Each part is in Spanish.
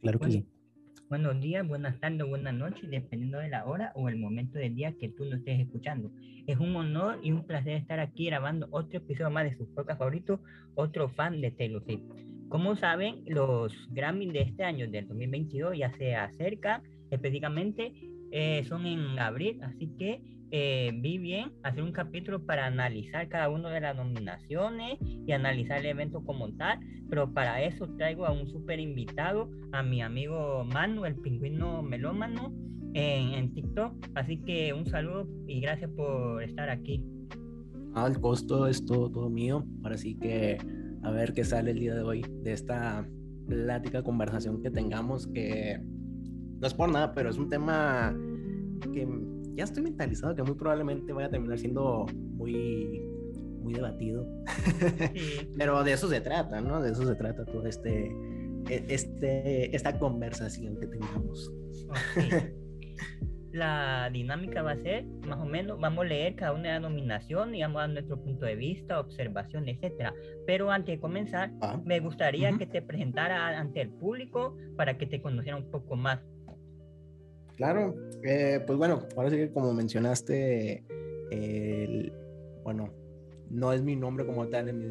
Claro que sí. Buenos días, buenas tardes, buenas noches, dependiendo de la hora o el momento del día que tú nos estés escuchando. Es un honor y un placer estar aquí grabando otro episodio más de su podcast favorito, otro fan de Taylor Swift. Como saben, los Grammy de este año, del 2022, ya se acerca, específicamente eh, son en abril, así que eh, vi bien hacer un capítulo para analizar cada una de las nominaciones y analizar el evento como tal, pero para eso traigo a un súper invitado, a mi amigo Manu, el pingüino melómano, en, en, TikTok. Así que un saludo y gracias por estar aquí. Al ah, costo es todo, todo mío, ahora sí que a ver qué sale el día de hoy de esta plática, conversación que tengamos, que no es por nada, pero es un tema que ya estoy mentalizado que muy probablemente vaya a terminar siendo muy, muy debatido. pero de eso se trata, ¿no? De eso se trata todo este, e, este, esta conversación que tengamos. la dinámica va a ser más o menos, vamos a leer cada una de las nominaciones y vamos a dar nuestro punto de vista, observación, etcétera. Pero antes de comenzar, ah, me gustaría que te presentara ante el público para que te conociera un poco más. Claro, eh, pues bueno, ahora sí que como mencionaste, bueno, no es mi nombre como tal, es mi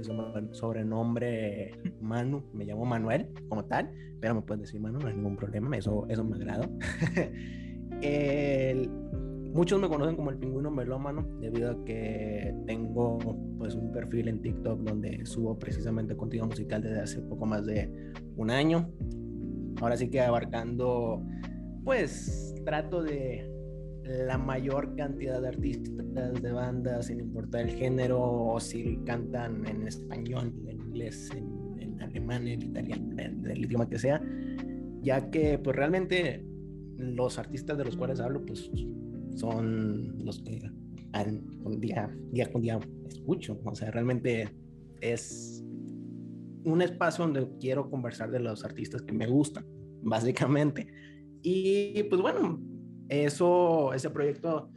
sobrenombre Manu, me llamo Manuel como tal, pero me pueden decir Manu, no hay ningún problema, eso, eso me agrada. muchos me conocen como el pingüino melómano debido a que tengo pues un perfil en TikTok donde subo precisamente contenido musical desde hace poco más de un año. Ahora sí que abarcando pues trato de la mayor cantidad de artistas, de bandas, sin importar el género, o si cantan en español, en inglés, en, alemán, en italiano, en el idioma que sea, ya que pues realmente los artistas de los cuales hablo pues son los que día, día con día escucho, o sea, realmente es un espacio donde quiero conversar de los artistas que me gustan, básicamente. Y pues bueno, eso, ese proyecto,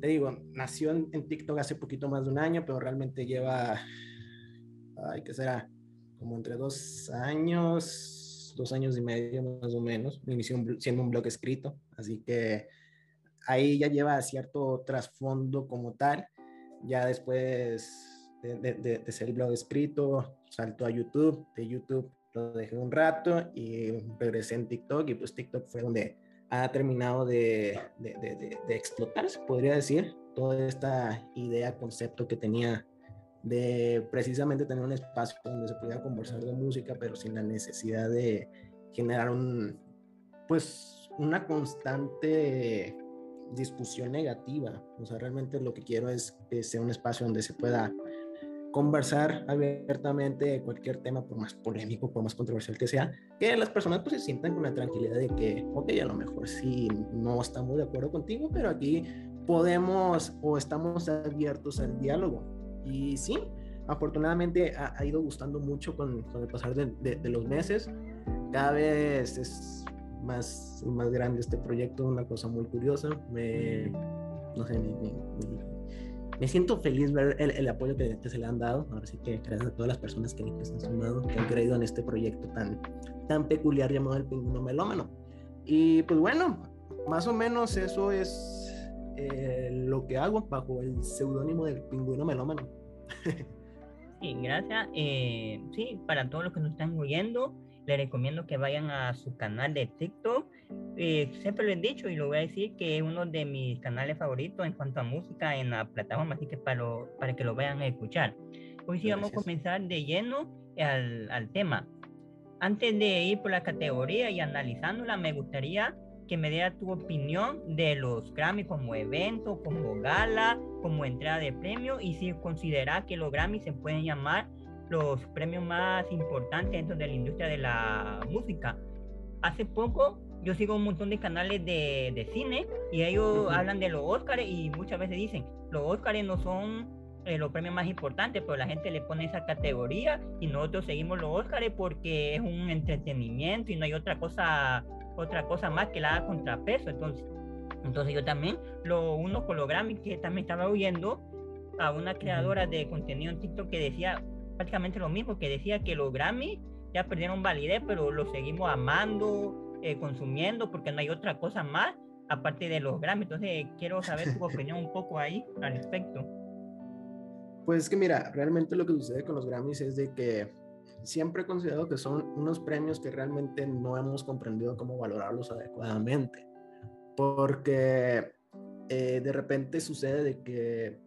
te digo, nació en, TikTok hace poquito más de un año, pero realmente lleva, ay, ¿qué será? Como entre dos años, dos años y medio más o menos. Inició siendo un blog escrito, así que ahí ya lleva cierto trasfondo como tal. Ya después de, de, de, ser el blog escrito, saltó a YouTube, de YouTube lo dejé un rato y regresé en TikTok y pues TikTok fue donde ha terminado de, de, de, de explotar, se podría decir, toda esta idea, concepto que tenía de precisamente tener un espacio donde se pudiera conversar de música, pero sin la necesidad de generar un, pues, una constante discusión negativa. O sea, realmente lo que quiero es que sea un espacio donde se pueda conversar abiertamente cualquier tema, por más polémico, por más controversial que sea, que las personas pues se sientan con la tranquilidad de que, ok, a lo mejor sí no estamos de acuerdo contigo, pero aquí podemos o estamos abiertos al diálogo. Y sí, afortunadamente ha, ido gustando mucho con, con el pasar de, de, los meses. Cada vez es más, más grande este proyecto, una cosa muy curiosa. Me, no sé, me, me siento feliz ver el, apoyo que, se le han dado. Ahora sí que gracias a todas las personas que, que están sumando, que han creído en este proyecto tan, tan peculiar llamado el pingüino melómano. Y pues bueno, más o menos eso es eh, lo que hago bajo el seudónimo del pingüino melómano. sí, gracias. Eh, sí, para todos los que nos están oyendo, les recomiendo que vayan a su canal de TikTok. Eh, siempre lo he dicho y lo voy a decir que es uno de mis canales favoritos en cuanto a música en la plataforma, así que para, para que lo vayan a escuchar. Hoy sí vamos a comenzar de lleno al, al tema. Antes de ir por la categoría y analizándola, me gustaría que me diera tu opinión de los Grammy como evento, como gala, como entrada de premio y si considera que los Grammy se pueden llamar los premios más importantes dentro de la industria de la música. Hace poco yo sigo un montón de canales de, de cine y ellos hablan de los Oscars y muchas veces dicen, los Oscars no son eh, los premios más importantes, pero la gente le pone esa categoría y nosotros seguimos los Oscars porque es un entretenimiento y no hay otra cosa, otra cosa más que la haga contrapeso. Entonces, entonces yo también lo uno con los Grammy que también estaba oyendo a una creadora de contenido en TikTok que decía, prácticamente lo mismo, que decía que los Grammy ya perdieron validez, pero los seguimos amando, eh, consumiendo porque no hay otra cosa más aparte de los Grammy. Entonces, quiero saber tu opinión un poco ahí al respecto. Pues es que mira, realmente lo que sucede con los Grammys es de que siempre he considerado que son unos premios que realmente no hemos comprendido cómo valorarlos adecuadamente. Porque eh, de repente sucede de que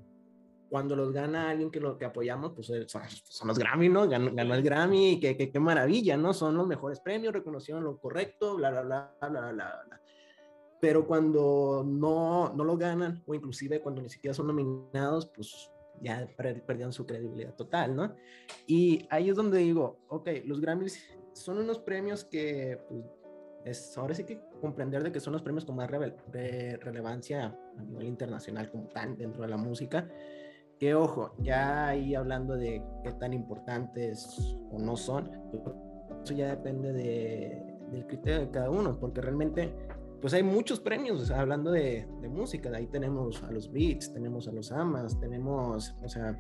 cuando los gana alguien que lo que apoyamos, pues eh, son, los Grammy, ¿no? Ganó, el Grammy, qué que, maravilla, ¿no? Son los mejores premios, reconocieron lo correcto, bla, bla, bla, bla, bla, bla. Pero cuando no, no lo ganan, o inclusive cuando ni siquiera son nominados, pues ya perdieron su credibilidad total, ¿no? Y ahí es donde digo, ok, los Grammys son unos premios que, pues, es, ahora sí que comprender de que son los premios con más relevancia a nivel internacional como tal dentro de la música que ojo, ya ahí hablando de qué tan importantes o no son, eso ya depende de, del criterio de cada uno, porque realmente pues hay muchos premios, hablando de, de, música, de ahí tenemos a los Beats, tenemos a los Amas, tenemos, o sea,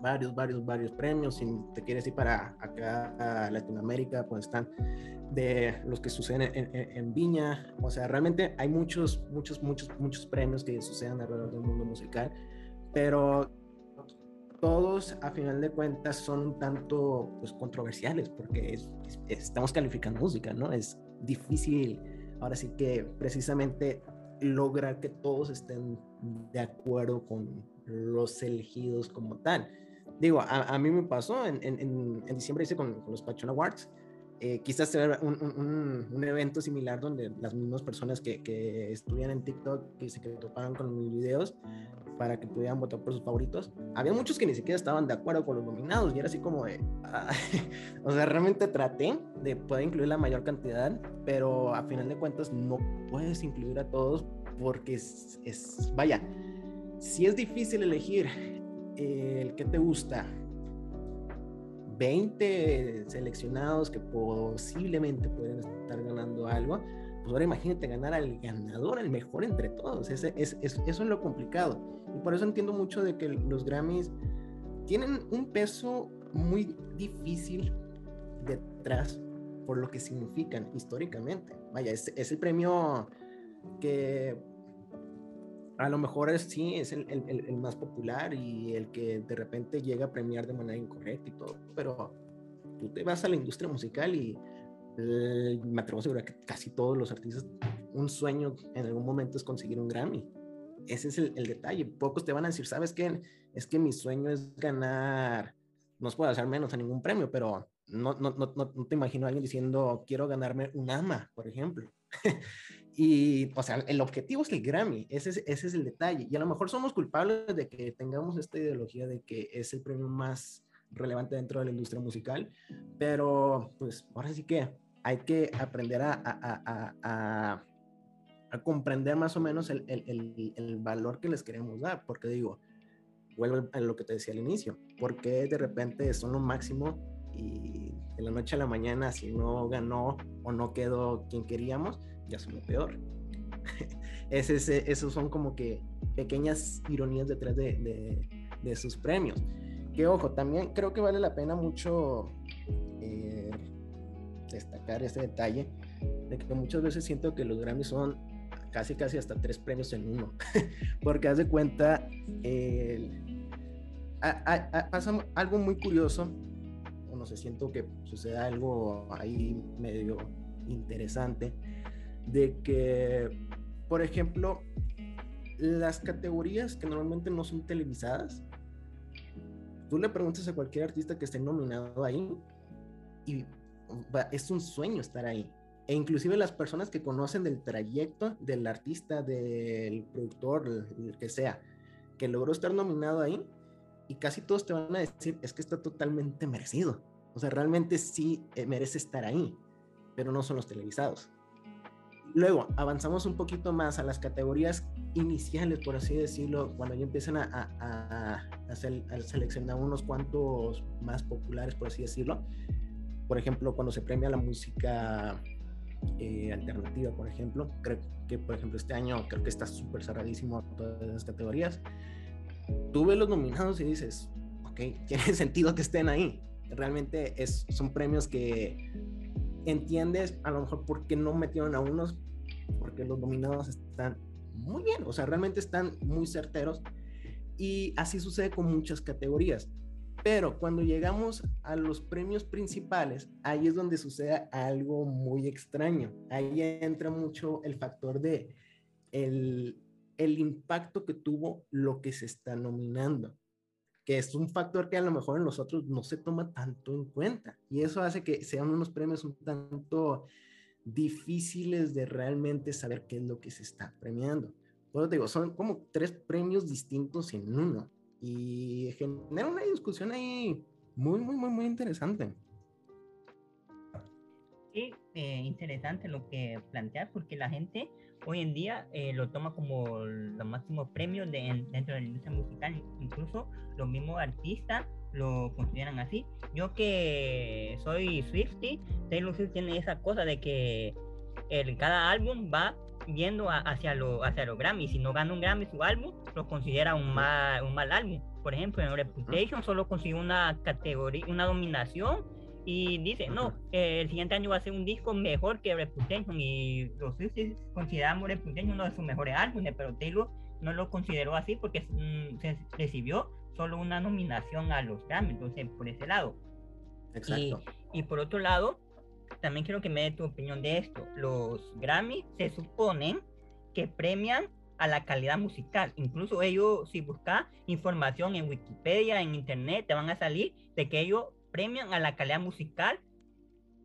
varios, varios, varios premios, si te quieres ir para acá a Latinoamérica, pues están de los que suceden en, en, Viña, o sea, realmente hay muchos, muchos, muchos, muchos premios que suceden alrededor del mundo musical pero todos a final de cuentas son un tanto pues, controversiales porque estamos calificando música, ¿no? Es difícil ahora sí que precisamente lograr que todos estén de acuerdo con los elegidos como tal. Digo, a, mí me pasó, en, en, en diciembre hice con, con los Pachon Awards, eh, quizás ser un, un, evento similar donde las mismas personas que, que estuvieran en TikTok, que se topaban con mis videos para que pudieran votar por sus favoritos, había muchos que ni siquiera estaban de acuerdo con los nominados y era así como de, o sea, realmente traté de poder incluir la mayor cantidad, pero a final de cuentas no puedes incluir a todos porque es, es vaya, si es difícil elegir el que te gusta 20 seleccionados que posiblemente pueden estar ganando algo, pues ahora imagínate ganar al ganador, al mejor entre todos. Ese, es, eso es lo complicado. Y por eso entiendo mucho de que los Grammys tienen un peso muy difícil detrás por lo que significan históricamente. Vaya, es, es el premio que a lo mejor es, sí, es el, el, el, más popular y el que de repente llega a premiar de manera incorrecta y todo, pero tú te vas a la industria musical y me atrevo a asegurar que casi todos los artistas, un sueño en algún momento es conseguir un Grammy. Ese es el, detalle. Pocos te van a decir, ¿sabes qué? Es que mi sueño es ganar, no puedo hacer menos a ningún premio, pero no, no, no, no te imagino a alguien diciendo, quiero ganarme un AMA, por ejemplo. Y, o sea, el objetivo es el Grammy, ese es, ese es el detalle. Y a lo mejor somos culpables de que tengamos esta ideología de que es el premio más relevante dentro de la industria musical, pero pues ahora sí que hay que aprender a, a, a, a comprender más o menos el, el, el, valor que les queremos dar, porque digo, vuelvo a lo que te decía al inicio, porque de repente son lo máximo y de la noche a la mañana si no ganó o no quedó quien queríamos, ya lo peor. ese, esos son como que pequeñas ironías detrás de, de, de, sus premios. Que ojo, también creo que vale la pena mucho eh, destacar este detalle de que muchas veces siento que los Grammys son casi casi hasta tres premios en uno. Porque haz de cuenta, pasa algo muy curioso, o no sé, siento que sucede algo ahí medio interesante de que, por ejemplo, las categorías que normalmente no son televisadas, tú le preguntas a cualquier artista que esté nominado ahí y es un sueño estar ahí. E inclusive las personas que conocen del trayecto del artista, del productor, el que sea, que logró estar nominado ahí, y casi todos te van a decir, es que está totalmente merecido. O sea, realmente sí eh, merece estar ahí, pero no son los televisados. Luego avanzamos un poquito más a las categorías iniciales, por así decirlo, cuando ya empiezan a, seleccionar unos cuantos más populares, por así decirlo. Por ejemplo, cuando se premia la música eh, alternativa, por ejemplo, creo que, por ejemplo, este año creo que está súper cerradísimo todas las categorías. Tú ves los nominados y dices, ok, tiene sentido que estén ahí. Realmente es, son premios que entiendes a lo mejor por qué no metieron a unos, porque los nominados están muy bien, o sea, realmente están muy certeros. Y así sucede con muchas categorías. Pero cuando llegamos a los premios principales, ahí es donde sucede algo muy extraño. Ahí entra mucho el factor de el, el impacto que tuvo lo que se está nominando, que es un factor que a lo mejor en los otros no se toma tanto en cuenta. Y eso hace que sean unos premios un tanto difíciles de realmente saber qué es lo que se está premiando. Bueno, te digo, son como tres premios distintos en uno y genera una discusión ahí muy, muy, muy, muy interesante. Sí, eh, interesante lo que planteas porque la gente hoy en día eh, lo toma como los máximos premios de, dentro de la industria musical, incluso los mismos artistas lo consideran así. Yo que soy Swifty, Taylor Swift tiene esa cosa de que el, cada álbum va yendo hacia, lo, hacia los Grammy. Si no gana un Grammy su álbum, lo considera un mal, un mal álbum. Por ejemplo, en Reputation solo consiguió una categoría, una dominación y dice, no, el siguiente año va a ser un disco mejor que Reputation y los Swifties consideramos Reputation uno de sus mejores álbumes, pero Taylor no lo consideró así porque mm, se recibió solo una nominación a los Grammy, entonces por ese lado. Exacto. Y, y por otro lado, también quiero que me dé tu opinión de esto. Los Grammy se suponen que premian a la calidad musical. Incluso ellos, si buscas información en Wikipedia, en Internet, te van a salir de que ellos premian a la calidad musical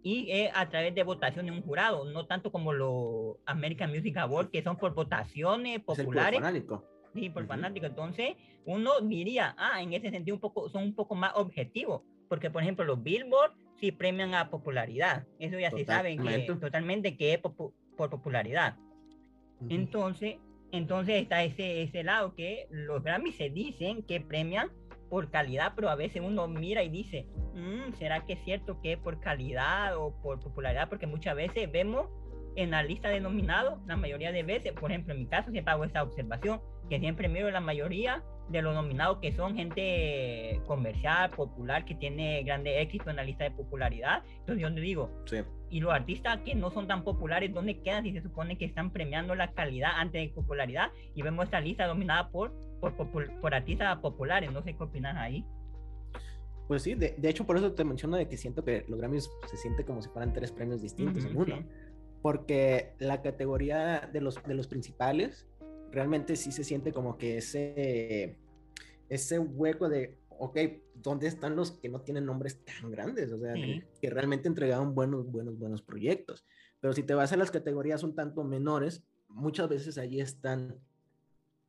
y a través de votación de un jurado, no tanto como los American Music Awards, que son por votaciones populares. por Sí, por fanático. Entonces, uno diría, ah, en ese sentido un poco, son un poco más objetivos, porque por ejemplo los Billboard sí premian a popularidad. Eso ya se sabe que totalmente que es por popularidad. Entonces, entonces está ese, ese lado que los Grammy se dicen que premian por calidad, pero a veces uno mira y dice, mm, ¿será que es cierto que es por calidad o por popularidad? Porque muchas veces vemos en la lista de nominados, la mayoría de veces, por ejemplo, en mi caso siempre hago esa observación, que siempre miro la mayoría de los nominados que son gente comercial, popular, que tiene grande éxito en la lista de popularidad. Entonces yo le digo, sí. y los artistas que no son tan populares, ¿dónde quedan si se supone que están premiando la calidad antes de popularidad? Y vemos esta lista dominada por, por, por, artistas populares, no sé qué opinas ahí. Pues sí, de, de, hecho por eso te menciono de que siento que los Grammys se siente como si fueran tres premios distintos en uno. Porque la categoría de los, de los principales realmente sí se siente como que ese, ese hueco de, ok, ¿dónde están los que no tienen nombres tan grandes? O sea, que, realmente entregaron buenos, buenos, buenos proyectos. Pero si te vas a las categorías un tanto menores, muchas veces allí están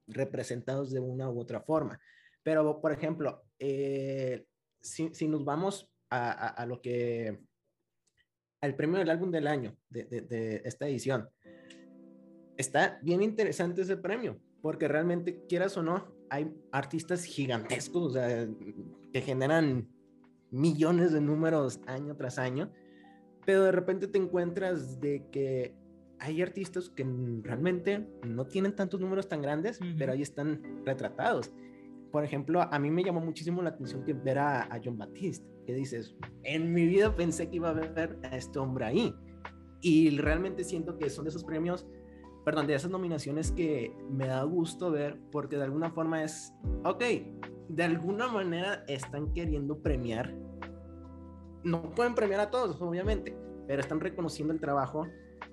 representados de una u otra forma. Pero, por ejemplo, eh, si, si, nos vamos a, a, lo que, al premio del álbum del año de, de, de esta edición, está bien interesante ese premio, porque realmente, quieras o no, hay artistas gigantescos, o sea, que generan millones de números año tras año, pero de repente te encuentras de que hay artistas que realmente no tienen tantos números tan grandes, pero ahí están retratados. Por ejemplo, a mí me llamó muchísimo la atención que ver a, a John Batiste, que dices, en mi vida pensé que iba a ver a este hombre ahí. Y realmente siento que son de esos premios perdón, de esas nominaciones que me da gusto ver porque de alguna forma es, ok, de alguna manera están queriendo premiar. No pueden premiar a todos, obviamente, pero están reconociendo el trabajo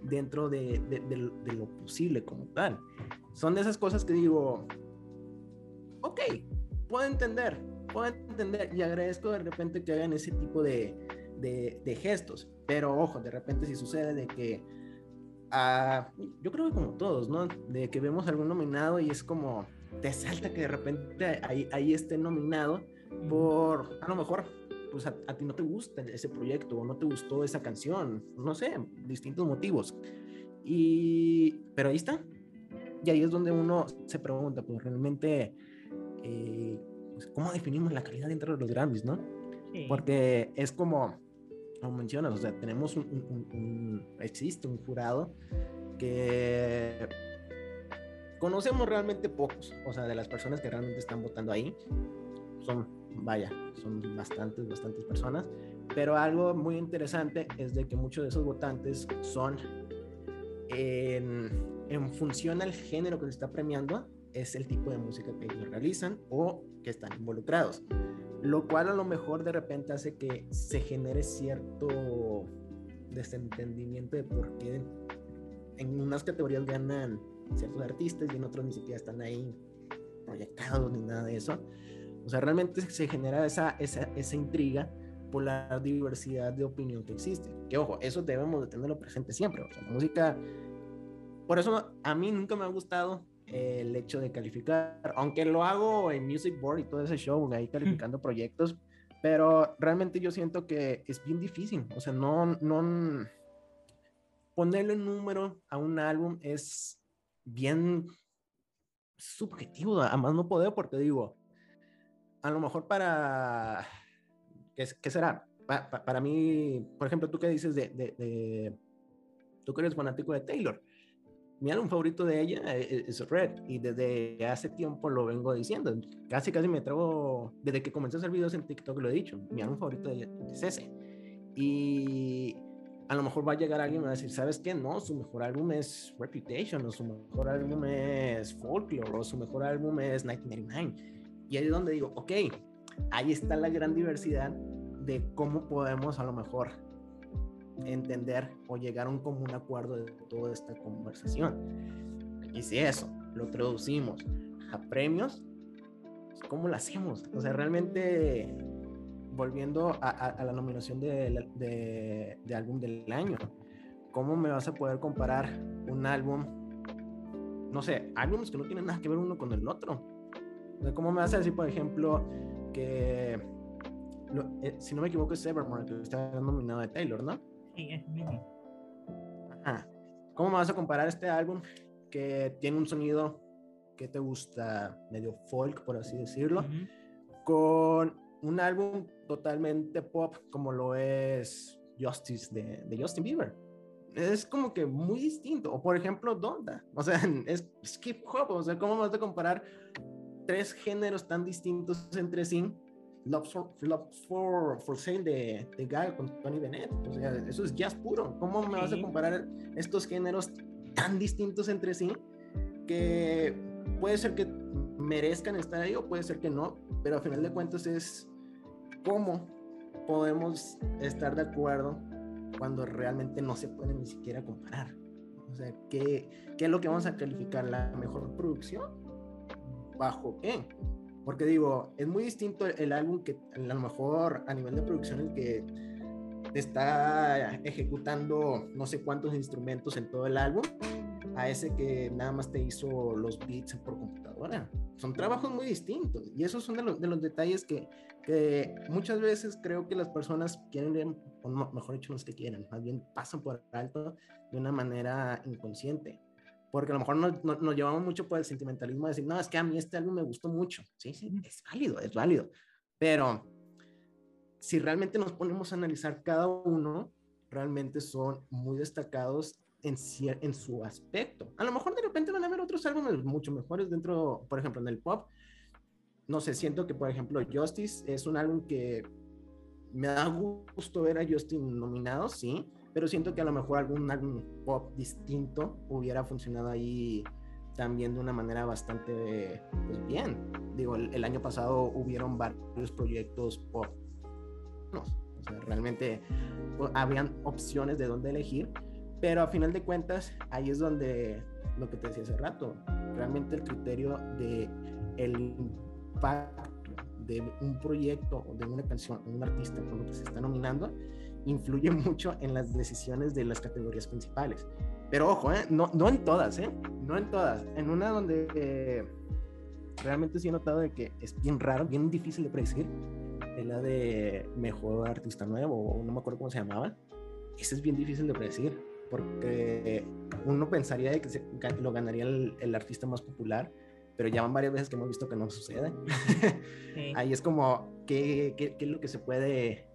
dentro de, de, lo posible como tal. Son de esas cosas que digo, ok, puedo entender, puedo entender y agradezco de repente que hagan ese tipo de, de gestos, pero ojo, de repente si sucede de que yo creo que como todos, ¿no? De que vemos algún nominado y es como, te salta que de repente ahí, ahí esté nominado por, a lo mejor, pues a, ti no te gusta ese proyecto o no te gustó esa canción, no sé, distintos motivos. Y, pero ahí está. Y ahí es donde uno se pregunta, pues realmente, eh, pues, ¿cómo definimos la calidad dentro de los Grammys, no? Porque es como, como mencionas, o sea, tenemos un, existe un jurado que conocemos realmente pocos, o sea, de las personas que realmente están votando ahí, son, vaya, son bastantes, bastantes personas, Pero algo muy interesante es de que muchos de esos votantes son en, en función al género que se está premiando, es el tipo de música que ellos realizan o que están involucrados. Lo cual a lo mejor de repente hace que se genere cierto desentendimiento de por qué en unas categorías ganan ciertos artistas y en otros ni siquiera están ahí proyectados ni nada de eso. O sea, realmente se genera esa, esa, esa intriga por la diversidad de opinión que existe. Que ojo, eso debemos de tenerlo presente siempre. O sea, la música, por eso a mí nunca me ha gustado el hecho de calificar, aunque lo hago en Music Board y todo ese show, ahí calificando proyectos, pero realmente yo siento que es bien difícil, o sea, no, no, ponerle número a un álbum es bien subjetivo, a más no poder, porque digo, a lo mejor para, ¿qué, qué será? para mí, por ejemplo, tú que dices de, de, de, tú que eres fanático de Taylor, mi álbum favorito de ella e-, es, Red y desde hace tiempo lo vengo diciendo. Casi, casi me atrevo, desde que comencé a hacer videos en TikTok lo he dicho. Mi álbum favorito de ella es ese. Y a lo mejor va a llegar alguien y va a decir, ¿sabes qué? No, su mejor álbum es Reputation, o su mejor álbum es Folklore, o su mejor álbum es 1999. Y ahí es donde digo, ok, ahí está la gran diversidad de cómo podemos a lo mejor entender o llegar a un común acuerdo de toda esta conversación. Y si eso lo traducimos a premios, pues, ¿cómo lo hacemos? O sea, realmente volviendo a, la nominación de, de, álbum del año, ¿cómo me vas a poder comparar un álbum, no sé, álbumes que no tienen nada que ver uno con el otro? ¿Cómo me vas a decir, por ejemplo, que, eh, si no me equivoco, es Evermore, que está nominado de Taylor, ¿no? Sí, es mismo. ¿Cómo me vas a comparar este álbum que tiene un sonido que te gusta, medio folk, por así decirlo, con un álbum totalmente pop como lo es Justice de, de, Justin Bieber? Es como que muy distinto. O por ejemplo, Donda. O sea, es, skip hop. O sea, ¿cómo vas a comparar tres géneros tan distintos entre sí Love for, for, Sale de, de Guy con Tony Bennett. O sea, eso es jazz puro. ¿Cómo me vas a comparar estos géneros tan distintos entre sí que puede ser que merezcan estar ahí o puede ser que no, pero a final de cuentas es cómo podemos estar de acuerdo cuando realmente no se puede ni siquiera comparar. O sea, ¿qué, qué es lo que vamos a calificar? ¿La mejor producción? ¿Bajo qué? Porque digo, es muy distinto el álbum que a lo mejor a nivel de producción el que está ejecutando no sé cuántos instrumentos en todo el álbum a ese que nada más te hizo los beats por computadora. Son trabajos muy distintos y esos son de los, de los detalles que, que, muchas veces creo que las personas quieren, o mejor dicho, los que quieren, más bien pasan por alto de una manera inconsciente porque a lo mejor nos, nos, llevamos mucho por el sentimentalismo de decir, no, es que a mí este álbum me gustó mucho. Sí, sí, es válido, es válido. Pero si realmente nos ponemos a analizar cada uno, realmente son muy destacados en, en su aspecto. A lo mejor de repente van a haber otros álbumes mucho mejores dentro, por ejemplo, en el pop. No sé, siento que, por ejemplo, Justice es un álbum que me da gusto ver a Justin nominado, sí, pero siento que a lo mejor algún álbum pop distinto hubiera funcionado ahí también de una manera bastante pues, bien. Digo, el, año pasado hubieron varios proyectos pop. No, o sea, realmente pues, habían opciones de dónde elegir, pero a final de cuentas ahí es donde lo que te decía hace rato, realmente el criterio de el impacto de un proyecto o de una canción, un artista con lo que se está nominando, influye mucho en las decisiones de las categorías principales. Pero ojo, ¿eh? no, no en todas, ¿eh? no en todas. En una donde eh, realmente sí he notado de que es bien raro, bien difícil de predecir, es la de mejor artista nuevo, o no me acuerdo cómo se llamaba. Ese es bien difícil de predecir, porque uno pensaría de que lo ganaría el, el, artista más popular, pero ya van varias veces que hemos visto que no sucede. Ahí es como, ¿qué, ¿qué, qué, es lo que se puede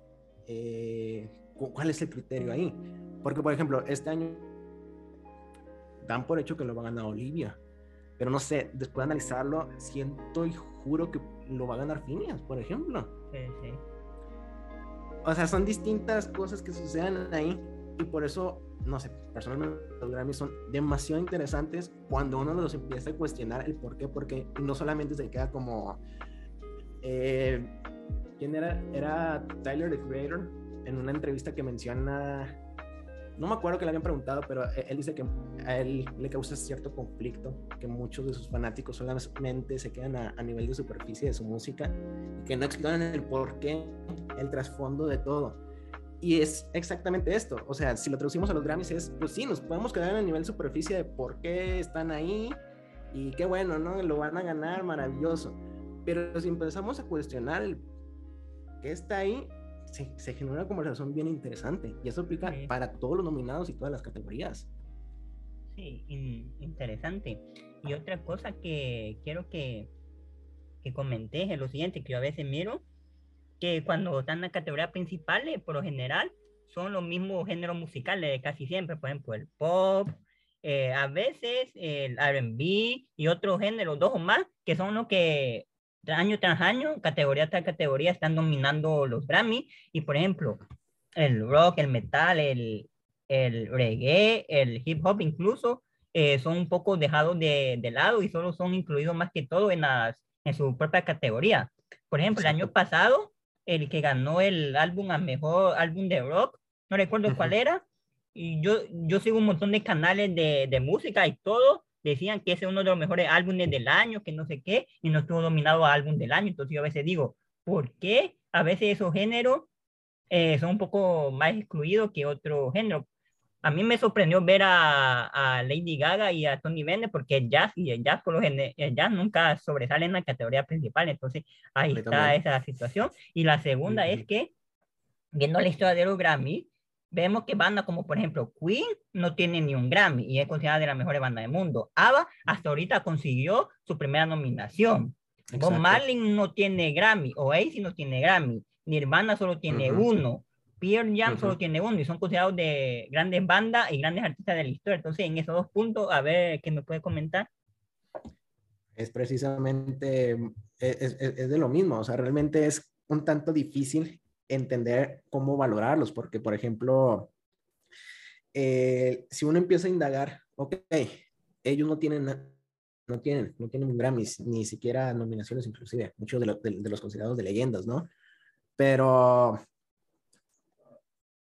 eh, ¿Cuál es el criterio ahí? Porque, por ejemplo, este año dan por hecho que lo va a ganar Olivia. Pero no sé, después de analizarlo, siento y juro que lo va a ganar Phineas, por ejemplo. Sí, sí. o sea, son distintas cosas que suceden ahí y por eso, no sé, personalmente los Grammys son demasiado interesantes cuando uno los empieza a cuestionar el por qué, porque no solamente se queda como... Eh, ¿Quién era? Era Tyler, the Creator, en una entrevista que menciona no me acuerdo que le habían preguntado, pero e-, él dice que a él le causa cierto conflicto, que muchos de sus fanáticos solamente se quedan a, nivel de superficie de su música y que no exploran el porqué, el trasfondo de todo. Y es exactamente esto, o sea, si lo traducimos a los Grammys es, pues sí, nos podemos quedar a nivel superficie de por qué están ahí y qué bueno, ¿no? Lo van a ganar, maravilloso. Pero si empezamos a cuestionar el qué está ahí, se, se, genera una conversación bien interesante y eso aplica para todos los nominados y todas las categorías. Sí, interesante. Y otra cosa que quiero que, que comentes es lo siguiente, que yo a veces miro que cuando están en la categoría principal, por lo general, son los mismos géneros musicales casi siempre, por ejemplo, el pop, eh, a veces el RB y otros géneros, dos o más, que son los que año tras año, categoría tras categoría, están dominando los Grammy. Y por ejemplo, el rock, el metal, el, el reggae, el hip hop incluso, eh, son un poco dejados de, de, lado y solo son incluidos más que todo en, las, en su propia categoría. Por ejemplo, el año pasado, el que ganó el álbum a mejor álbum de rock, no recuerdo cuál era, y yo, yo sigo un montón de canales de, de música y todo, decían que ese es uno de los mejores álbumes del año, que no sé qué, y no estuvo dominado a álbum del año. Entonces yo a veces digo, ¿por qué a veces esos géneros eh, son un poco más excluidos que otro género? A mí me sorprendió ver a, a Lady Gaga y a Tony Bennett porque el jazz y el jazz, por lo general, el jazz nunca sobresale en la categoría principal. Entonces ahí está esa situación. Y la segunda es que, viendo la historia de los Grammy, vemos que bandas como por ejemplo Queen no tiene ni un Grammy y es considerada de las mejores bandas del mundo. ABBA hasta ahorita consiguió su primera nominación. Bob Marley no tiene Grammy, Oasis no tiene Grammy, Nirvana solo tiene uno, Pierre Jam solo tiene uno y son considerados de grandes bandas y grandes artistas de la historia. Entonces, en esos dos puntos, a ver qué me puede comentar. Es precisamente, es, es, es de lo mismo, o sea, realmente es un tanto difícil entender cómo valorarlos, porque, por ejemplo, eh, si uno empieza a indagar, ok, ellos no tienen, no tienen, no tienen Grammys, ni siquiera nominaciones inclusive, muchos de, de, los considerados de leyendas, ¿no? Pero,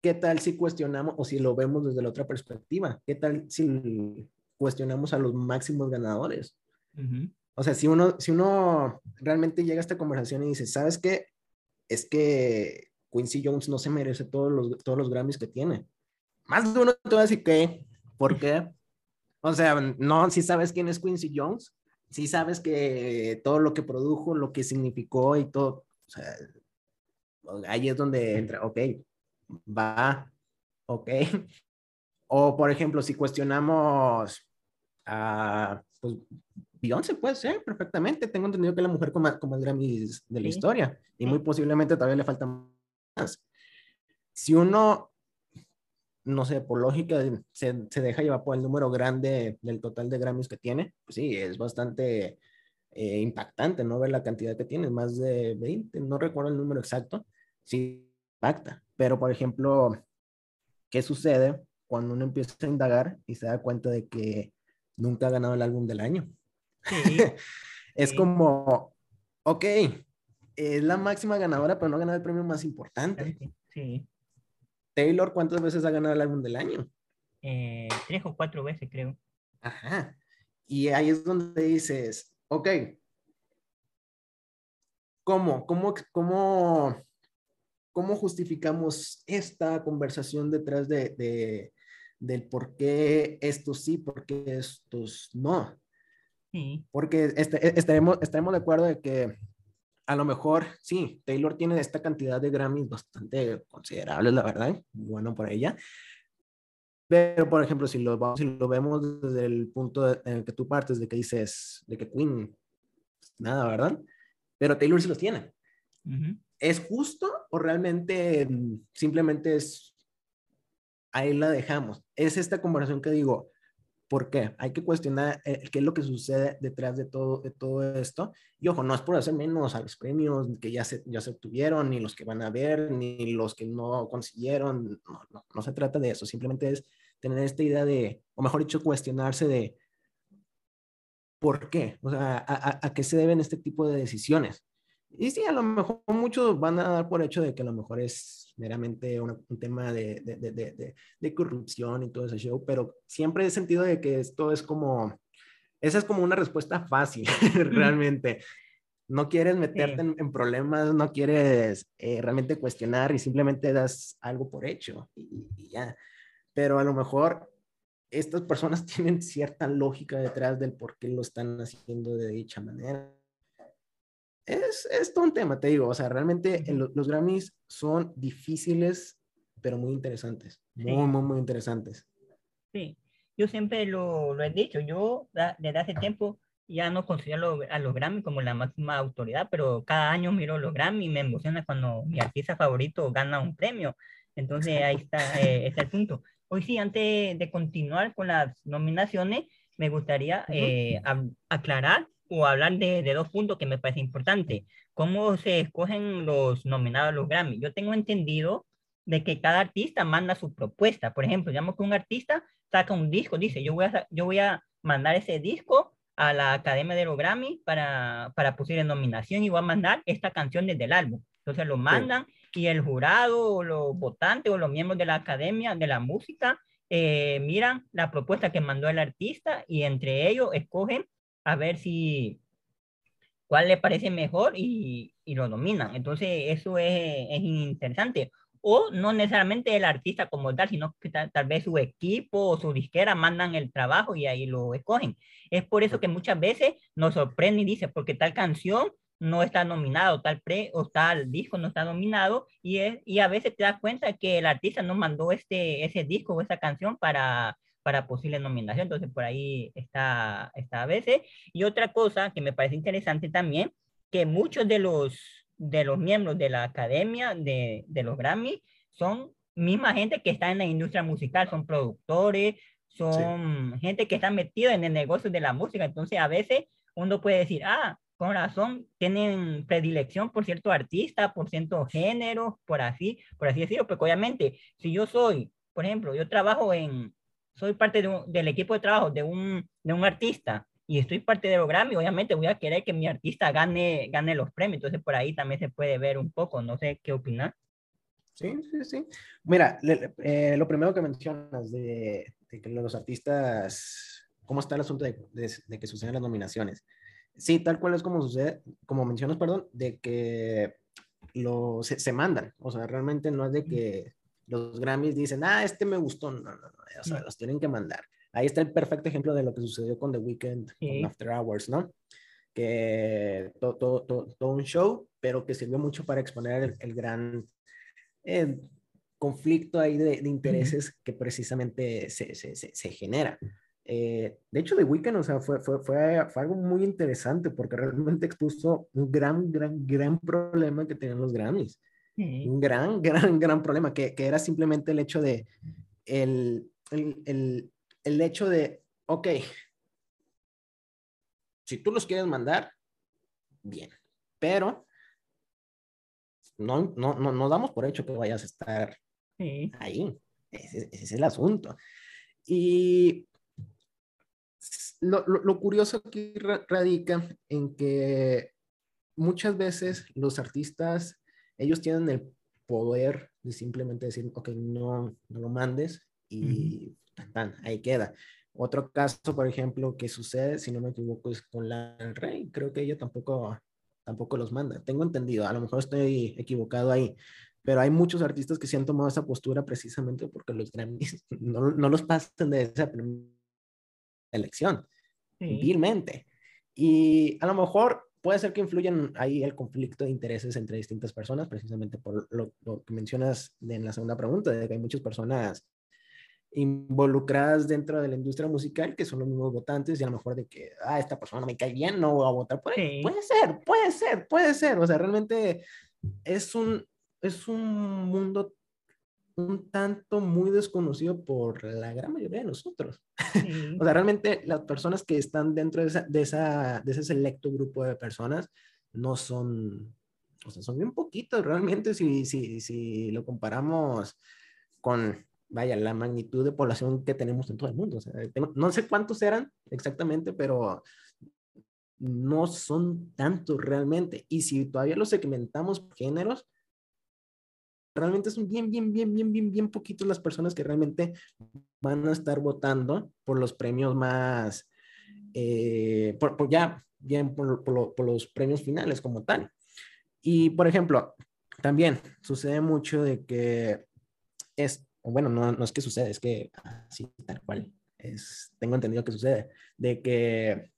¿qué tal si cuestionamos, o si lo vemos desde la otra perspectiva? ¿Qué tal si cuestionamos a los máximos ganadores? O sea, si uno, si uno realmente llega a esta conversación y dice, ¿sabes qué? Es que Quincy Jones no se merece todos los, todos los Grammys que tiene. Más de uno te va a decir que, ¿por qué? O sea, no, si sabes quién es Quincy Jones, si sabes que todo lo que produjo, lo que significó y todo, o sea, ahí es donde entra, ok, va, ok. O por ejemplo, si cuestionamos a, pues, Beyoncé puede ser perfectamente. Tengo entendido que es la mujer con más, con más Grammys de la historia y muy posiblemente todavía le faltan si uno, no sé, por lógica, se, deja llevar por el número grande del total de Grammys que tiene, pues sí, es bastante eh, impactante, ¿no? Ver la cantidad que tiene, más de 20, no recuerdo el número exacto, sí impacta. Pero, por ejemplo, ¿qué sucede cuando uno empieza a indagar y se da cuenta de que nunca ha ganado el álbum del año? es como, ok, es la máxima ganadora, pero no ha ganado el premio más importante. Sí. Taylor, ¿cuántas veces ha ganado el álbum del año? Eh, tres o cuatro veces, creo. Ajá. Y ahí es donde dices, ok, ¿cómo, cómo, cómo, cómo justificamos esta conversación detrás de, de, del por qué estos sí, por qué estos no? Sí. Porque este, estaremos, estaremos de acuerdo de que a lo mejor, sí, Taylor tiene esta cantidad de Grammys bastante considerable, la verdad, bueno por ella. Pero, por ejemplo, si lo, si lo vemos desde el punto en el que tú partes, de que dices, de que Queen, nada, ¿verdad? Pero Taylor sí los tiene. ¿Es justo o realmente simplemente es, ahí la dejamos? Es esta conversación que digo, ¿Por qué? Hay que cuestionar eh, qué es lo que sucede detrás de todo, de todo esto. Y ojo, no es por hacer menos a los premios que ya se, ya se obtuvieron, ni los que van a ver, ni los que no consiguieron. No, no, no se trata de eso. Simplemente es tener esta idea de, o mejor dicho, cuestionarse de por qué, o sea, a, a qué se deben este tipo de decisiones. Y sí, a lo mejor muchos van a dar por hecho de que a lo mejor es meramente un tema de, de, de, de, corrupción y todo ese show, pero siempre he sentido de que esto es como, esa es como una respuesta fácil, realmente. No quieres meterte en, problemas, no quieres eh, realmente cuestionar y simplemente das algo por hecho y, y ya. Pero a lo mejor estas personas tienen cierta lógica detrás del por qué lo están haciendo de dicha manera es, es todo un tema, te digo, o sea, realmente los Grammys son difíciles, pero muy interesantes, muy, muy, muy interesantes. Sí, yo siempre lo, lo he dicho, yo desde hace tiempo ya no considero a los Grammy como la máxima autoridad, pero cada año miro los Grammy y me emociona cuando mi artista favorito gana un premio. Entonces ahí está, eh, está el punto. Hoy sí, antes de continuar con las nominaciones, me gustaría eh, aclarar o hablar de, de, dos puntos que me parece importante. ¿Cómo se escogen los nominados a los Grammy? Yo tengo entendido de que cada artista manda su propuesta. Por ejemplo, digamos que un artista saca un disco, dice, yo voy a, yo voy a mandar ese disco a la Academia de los Grammy para, para posible nominación y voy a mandar esta canción desde el álbum. Entonces lo mandan y el jurado o los votantes o los miembros de la Academia de la Música eh, miran la propuesta que mandó el artista y entre ellos escogen a ver si cuál le parece mejor y, y lo dominan. Entonces, eso es, es, interesante. O no necesariamente el artista como tal, sino que tal, vez su equipo o su disquera mandan el trabajo y ahí lo escogen. Es por eso que muchas veces nos sorprende y dice, porque tal canción no está nominado, tal pre o tal disco no está nominado y, es, y a veces te das cuenta que el artista no mandó este, ese disco o esa canción para para posible nominación. Entonces, por ahí está, está a veces. Y otra cosa que me parece interesante también, que muchos de los, de los miembros de la academia de, de los Grammy son misma gente que está en la industria musical, son productores, son gente que está metida en el negocio de la música. Entonces, a veces uno puede decir, ah, con razón, tienen predilección por cierto artista, por cierto género, por así, por así decirlo, porque obviamente, si yo soy, por ejemplo, yo trabajo en, soy parte del equipo de trabajo de un, de un artista y estoy parte de los Grammy, obviamente voy a querer que mi artista gane, gane los premios. Entonces, por ahí también se puede ver un poco. No sé qué opinas. Sí, sí, sí. Mira, eh, lo primero que mencionas de, de, que los artistas, ¿cómo está el asunto de, de, que suceden las nominaciones? Sí, tal cual es como sucede, como mencionas, perdón, de que lo, se, se mandan. O sea, realmente no es de que los Grammys dicen, ah, este me gustó. No, no, no, o sea, los tienen que mandar. Ahí está el perfecto ejemplo de lo que sucedió con The Weeknd, con After Hours, ¿no? Que todo, todo, todo, un show, pero que sirvió mucho para exponer el, gran eh, conflicto ahí de, de intereses que precisamente se, se, se, se genera. Eh, de hecho, The Weeknd, o sea, fue, fue, fue, fue, algo muy interesante porque realmente expuso un gran, gran, gran problema que tenían los Grammys un gran, gran, gran problema, que, que, era simplemente el hecho de, el, el, el, el hecho de, ok, si tú los quieres mandar, bien, pero no, no, no, no damos por hecho que vayas a estar ahí. Ese, ese, es el asunto. Y lo, lo, lo, curioso aquí radica en que muchas veces los artistas ellos tienen el poder de simplemente decir, ok, no, no lo mandes y tan, ahí queda. Otro caso, por ejemplo, que sucede, si no me equivoco, es con la Rey. Creo que ella tampoco, tampoco los manda. Tengo entendido, a lo mejor estoy equivocado ahí, pero hay muchos artistas que se han tomado esa postura precisamente porque los Grammys no, no los pasan de esa elección, vilmente. Y a lo mejor puede ser que influyan ahí el conflicto de intereses entre distintas personas, precisamente por lo, que mencionas en la segunda pregunta, de que hay muchas personas involucradas dentro de la industria musical que son los mismos votantes y a lo mejor de que, ah, esta persona no me cae bien, no voy a votar por él. Puede ser, puede ser, puede ser. O sea, realmente es un, es un mundo un tanto muy desconocido por la gran mayoría de nosotros. o sea, realmente las personas que están dentro de, esa, de, esa, de ese selecto grupo de personas no son, o sea, son bien poquitos realmente si, si, si lo comparamos con, vaya, la magnitud de población que tenemos en todo el mundo. O sea, no sé cuántos eran exactamente, pero no son tantos realmente. Y si todavía los segmentamos por géneros, realmente son bien, bien, bien, bien, bien, bien poquitos las personas que realmente van a estar votando por los premios más, eh, por, ya, bien, por, por, los premios finales como tal. Y, por ejemplo, también sucede mucho de que es, bueno, no, no es que sucede, es que así tal cual, es, tengo entendido que sucede, de que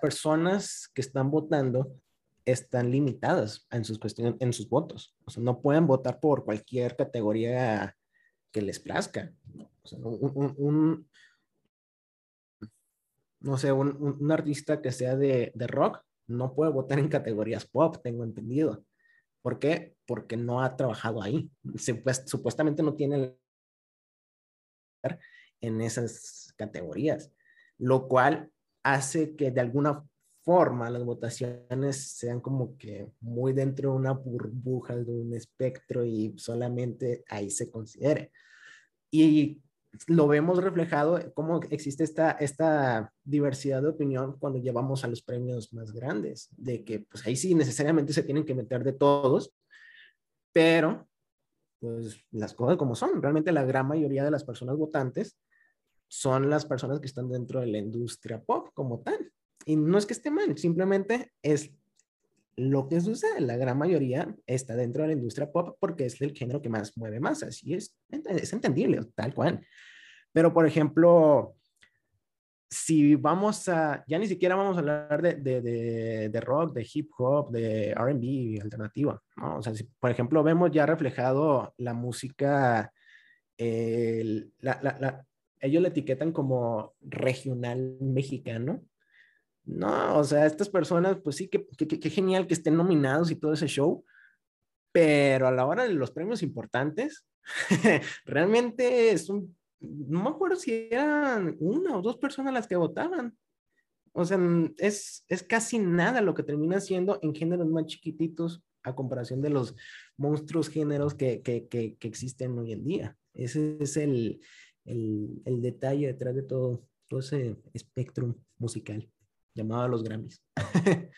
personas que están votando están limitadas en sus cuestiones, en sus votos. O sea, no pueden votar por cualquier categoría que les plazca. O sea, un, no sé, un, artista que sea de, de, rock no puede votar en categorías pop, tengo entendido. ¿Por qué? Porque no ha trabajado ahí. supuestamente no tiene en esas categorías, lo cual hace que de alguna forma las votaciones sean como que muy dentro de una burbuja, de un espectro y solamente ahí se considere. Y lo vemos reflejado cómo existe esta, esta diversidad de opinión cuando llevamos a los premios más grandes, de que pues ahí sí necesariamente se tienen que meter de todos, pero pues las cosas como son, realmente la gran mayoría de las personas votantes son las personas que están dentro de la industria pop como tal. Y no es que esté mal, simplemente es lo que sucede. La gran mayoría está dentro de la industria pop porque es el género que más mueve más. Así es, es entendible, tal cual. Pero, por ejemplo, si vamos a, ya ni siquiera vamos a hablar de, de, de, rock, de hip hop, de RB alternativa, ¿no? O sea, si, por ejemplo, vemos ya reflejado la música, la, la, ellos le etiquetan como regional mexicano. No, o sea, estas personas, pues sí, qué genial que estén nominados y todo ese show, pero a la hora de los premios importantes, realmente es un, no me acuerdo si eran una o dos personas las que votaban. O sea, es, es casi nada lo que termina siendo en géneros más chiquititos a comparación de los monstruos géneros que, que, que, que existen hoy en día. Ese es el, el, el detalle detrás de todo, todo ese espectro musical llamado a los Grammys.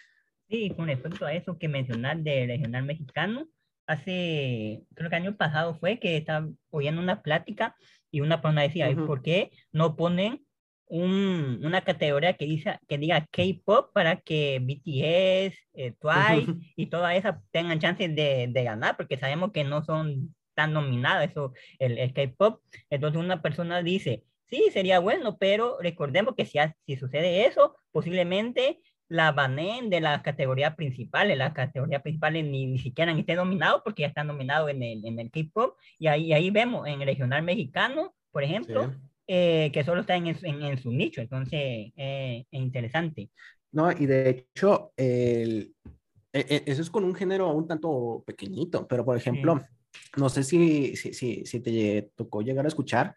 sí, con respecto a eso que mencionar de regional mexicano, hace, creo que el año pasado fue que estaba oyendo una plática y una persona decía, ¿por qué no ponen un, una categoría que, dice, que diga K-pop para que BTS, eh, Twice y todas esas tengan chances de, de, ganar? Porque sabemos que no son nominada, eso, el, el K-pop. Entonces una persona dice, sí, sería bueno, pero recordemos que si, si sucede eso, posiblemente la baneen de las categorías principales. Las categorías principales ni, ni siquiera esté nominado porque ya está nominado en el, en el K-pop. Y ahí, ahí vemos en el regional mexicano, por ejemplo, eh, que solo está en, en, en su nicho. Entonces, eh, es interesante. No, y de hecho, el, e, e, eso es con un género un tanto pequeñito, pero por ejemplo, no sé si, si, si, si te tocó llegar a escuchar.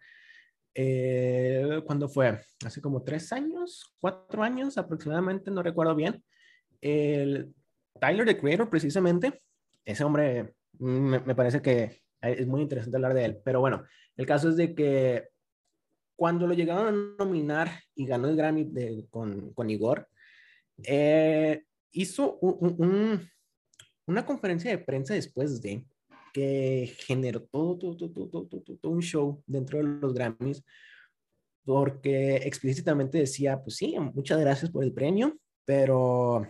Eh, ¿Cuándo fue? Hace como tres años, cuatro años aproximadamente, no recuerdo bien. El Tyler, the Creator, precisamente, ese hombre me, me parece que es muy interesante hablar de él. Pero bueno, el caso es de que cuando lo llegaron a nominar y ganó el Grammy de, con, con, Igor, eh, hizo un, un, una conferencia de prensa después de que generó todo, todo, todo, todo, todo, un show dentro de los Grammys, porque explícitamente decía, pues sí, muchas gracias por el premio, pero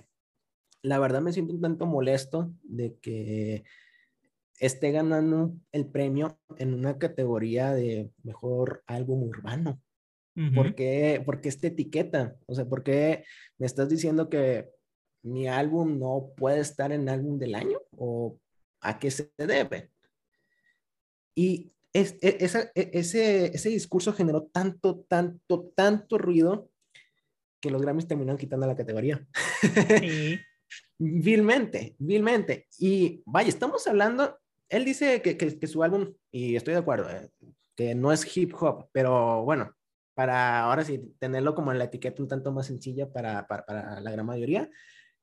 la verdad me siento un tanto molesto de que esté ganando el premio en una categoría de mejor álbum urbano. ¿Por, qué, ¿Por qué esta etiqueta? O sea, ¿por qué me estás diciendo que mi álbum no puede estar en álbum del año? ¿O a qué se debe. Y es, e, e, ese, ese discurso generó tanto, tanto, tanto ruido que los Grammys terminaron quitando la categoría. Sí. vilmente, vilmente. Y vaya, estamos hablando, él dice que, que, su álbum, y estoy de acuerdo, eh, que no es hip hop, pero bueno, para ahora sí tenerlo como en la etiqueta un tanto más sencilla para, para, para la gran mayoría,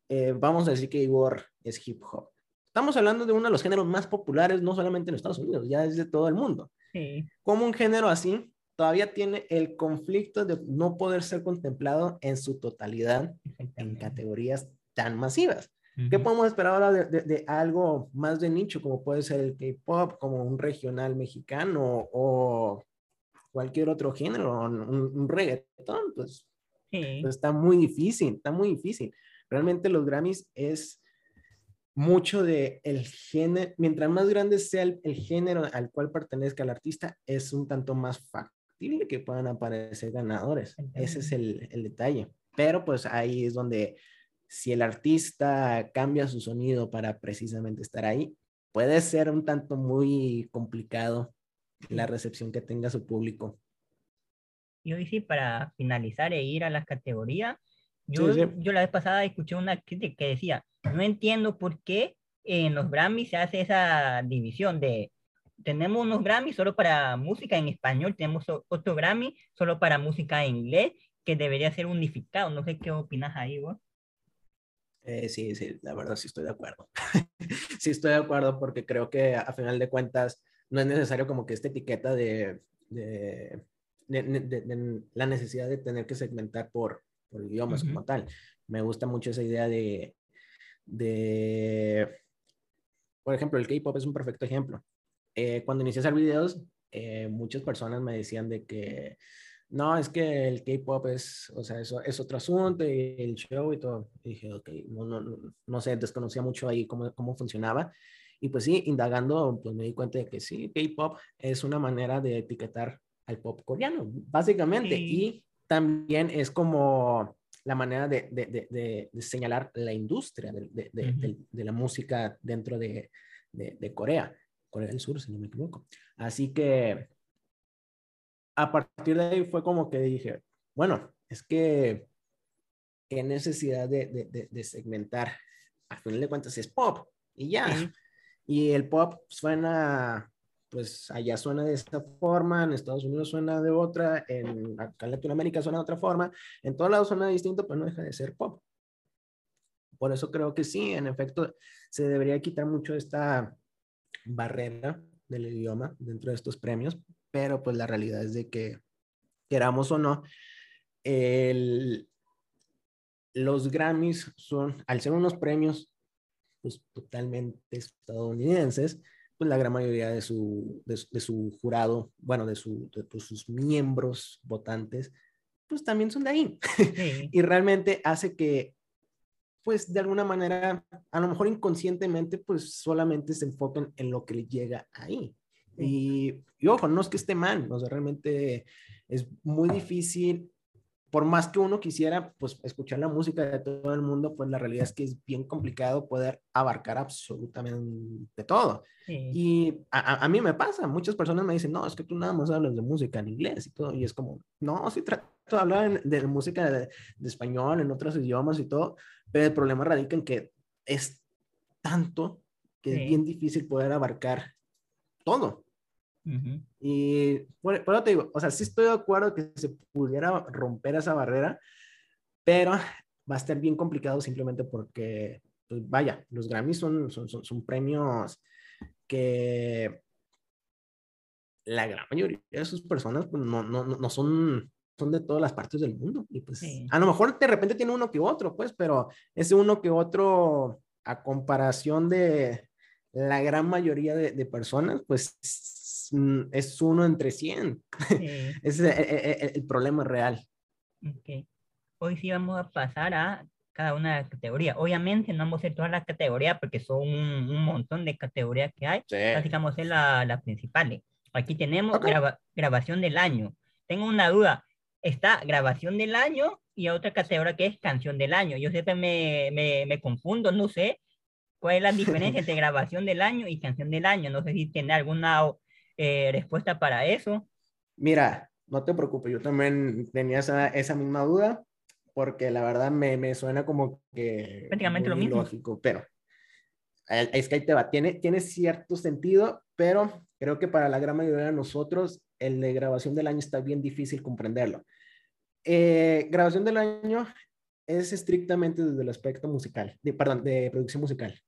eh, vamos a decir que Igor es hip hop. Estamos hablando de uno de los géneros más populares, no solamente en Estados Unidos, ya es de todo el mundo. Sí. Como un género así todavía tiene el conflicto de no poder ser contemplado en su totalidad en categorías tan masivas. ¿Qué podemos esperar ahora de, de, algo más de nicho, como puede ser el K-pop, como un regional mexicano o cualquier otro género, un, un reggaetón? Pues, pues, está muy difícil, está muy difícil. Realmente los Grammys es mucho de el género, mientras más grande sea el, el, género al cual pertenezca el artista, es un tanto más factible que puedan aparecer ganadores. Ese es el, el detalle. Pero pues ahí es donde si el artista cambia su sonido para precisamente estar ahí, puede ser un tanto muy complicado la recepción que tenga su público. Y hoy sí, para finalizar e ir a las categorías, yo, yo la vez pasada escuché una crítica que decía, no entiendo por qué en los Grammys se hace esa división de, tenemos unos Grammys solo para música en español, tenemos otro Grammy solo para música en inglés, que debería ser unificado. No sé qué opinas ahí vos. Eh, sí, sí, la verdad sí estoy de acuerdo. sí estoy de acuerdo porque creo que a final de cuentas no es necesario como que esta etiqueta de, de, de, la necesidad de tener que segmentar por, por idiomas como tal. Me gusta mucho esa idea de, de por ejemplo, el K-Pop es un perfecto ejemplo. Eh, cuando inicié a hacer videos, eh, muchas personas me decían de que no, es que el K-pop es, o sea, eso es otro asunto y el show y todo. Y dije, ok, no, no, no, sé, desconocía mucho ahí cómo, cómo funcionaba. Y pues sí, indagando, pues me di cuenta de que sí, K-pop es una manera de etiquetar al pop coreano, básicamente. Y también es como la manera de, de, de, de señalar la industria de, la música dentro de, Corea, Corea del Sur, si no me equivoco. Así que a partir de ahí fue como que dije, bueno, es que qué necesidad de, segmentar. A final de cuentas es pop y ya. Y el pop suena, pues allá suena de esta forma, en Estados Unidos suena de otra, en, acá en Latinoamérica suena de otra forma, en todos lados suena distinto, pero no deja de ser pop. Por eso creo que sí, en efecto, se debería quitar mucho esta barrera del idioma dentro de estos premios, pero pues la realidad es de que, queramos o no, los Grammys son, al ser unos premios pues, totalmente estadounidenses, pues la gran mayoría de su, de, su jurado, bueno, de, su, de, pues, sus miembros votantes, pues también son de ahí. y realmente hace que, pues de alguna manera, a lo mejor inconscientemente, pues solamente se enfoquen en lo que les llega ahí. Y, ojo, no es que esté mal, o sea, realmente es muy difícil, por más que uno quisiera, pues, escuchar la música de todo el mundo, pues la realidad es que es bien complicado poder abarcar absolutamente todo. Y a, a, mí me pasa, muchas personas me dicen, no, es que tú nada más hablas de música en inglés y todo, y es como, no, sí trato de hablar de, música de, de español, en otros idiomas y todo, pero el problema radica en que es tanto que es bien difícil poder abarcar todo. Y por, eso te digo, o sea, sí estoy de acuerdo que se pudiera romper esa barrera, pero va a estar bien complicado simplemente porque, pues vaya, los Grammys son, son, son, premios que la gran mayoría de sus personas pues, no, no, no son, son de todas las partes del mundo. Y pues a lo mejor de repente tiene uno que otro, pues, pero ese uno que otro, a comparación de la gran mayoría de, de personas, pues Mm, es uno entre 100. Ese es el, el, problema real. Okay. Hoy sí vamos a pasar a cada una de las categorías. Obviamente no vamos a hacer todas las categorías porque son un, un montón de categorías que hay. Así que vamos a hacer las la principales. Aquí tenemos grabación del año. Tengo una duda. Está grabación del año y otra categoría que es canción del año. Yo siempre me, me, me confundo, no sé cuál es la diferencia entre grabación del año y canción del año. No sé si tiene alguna eh, respuesta para eso? Mira, no te preocupes, yo también tenía esa, esa misma duda, porque la verdad me, me suena como que... Prácticamente lo mismo. Lógico, pero es que ahí te va, tiene, tiene cierto sentido, pero creo que para la gran mayoría de nosotros el de grabación del año está bien difícil comprenderlo. Eh, grabación del año es estrictamente desde el aspecto musical, de, perdón, de producción musical.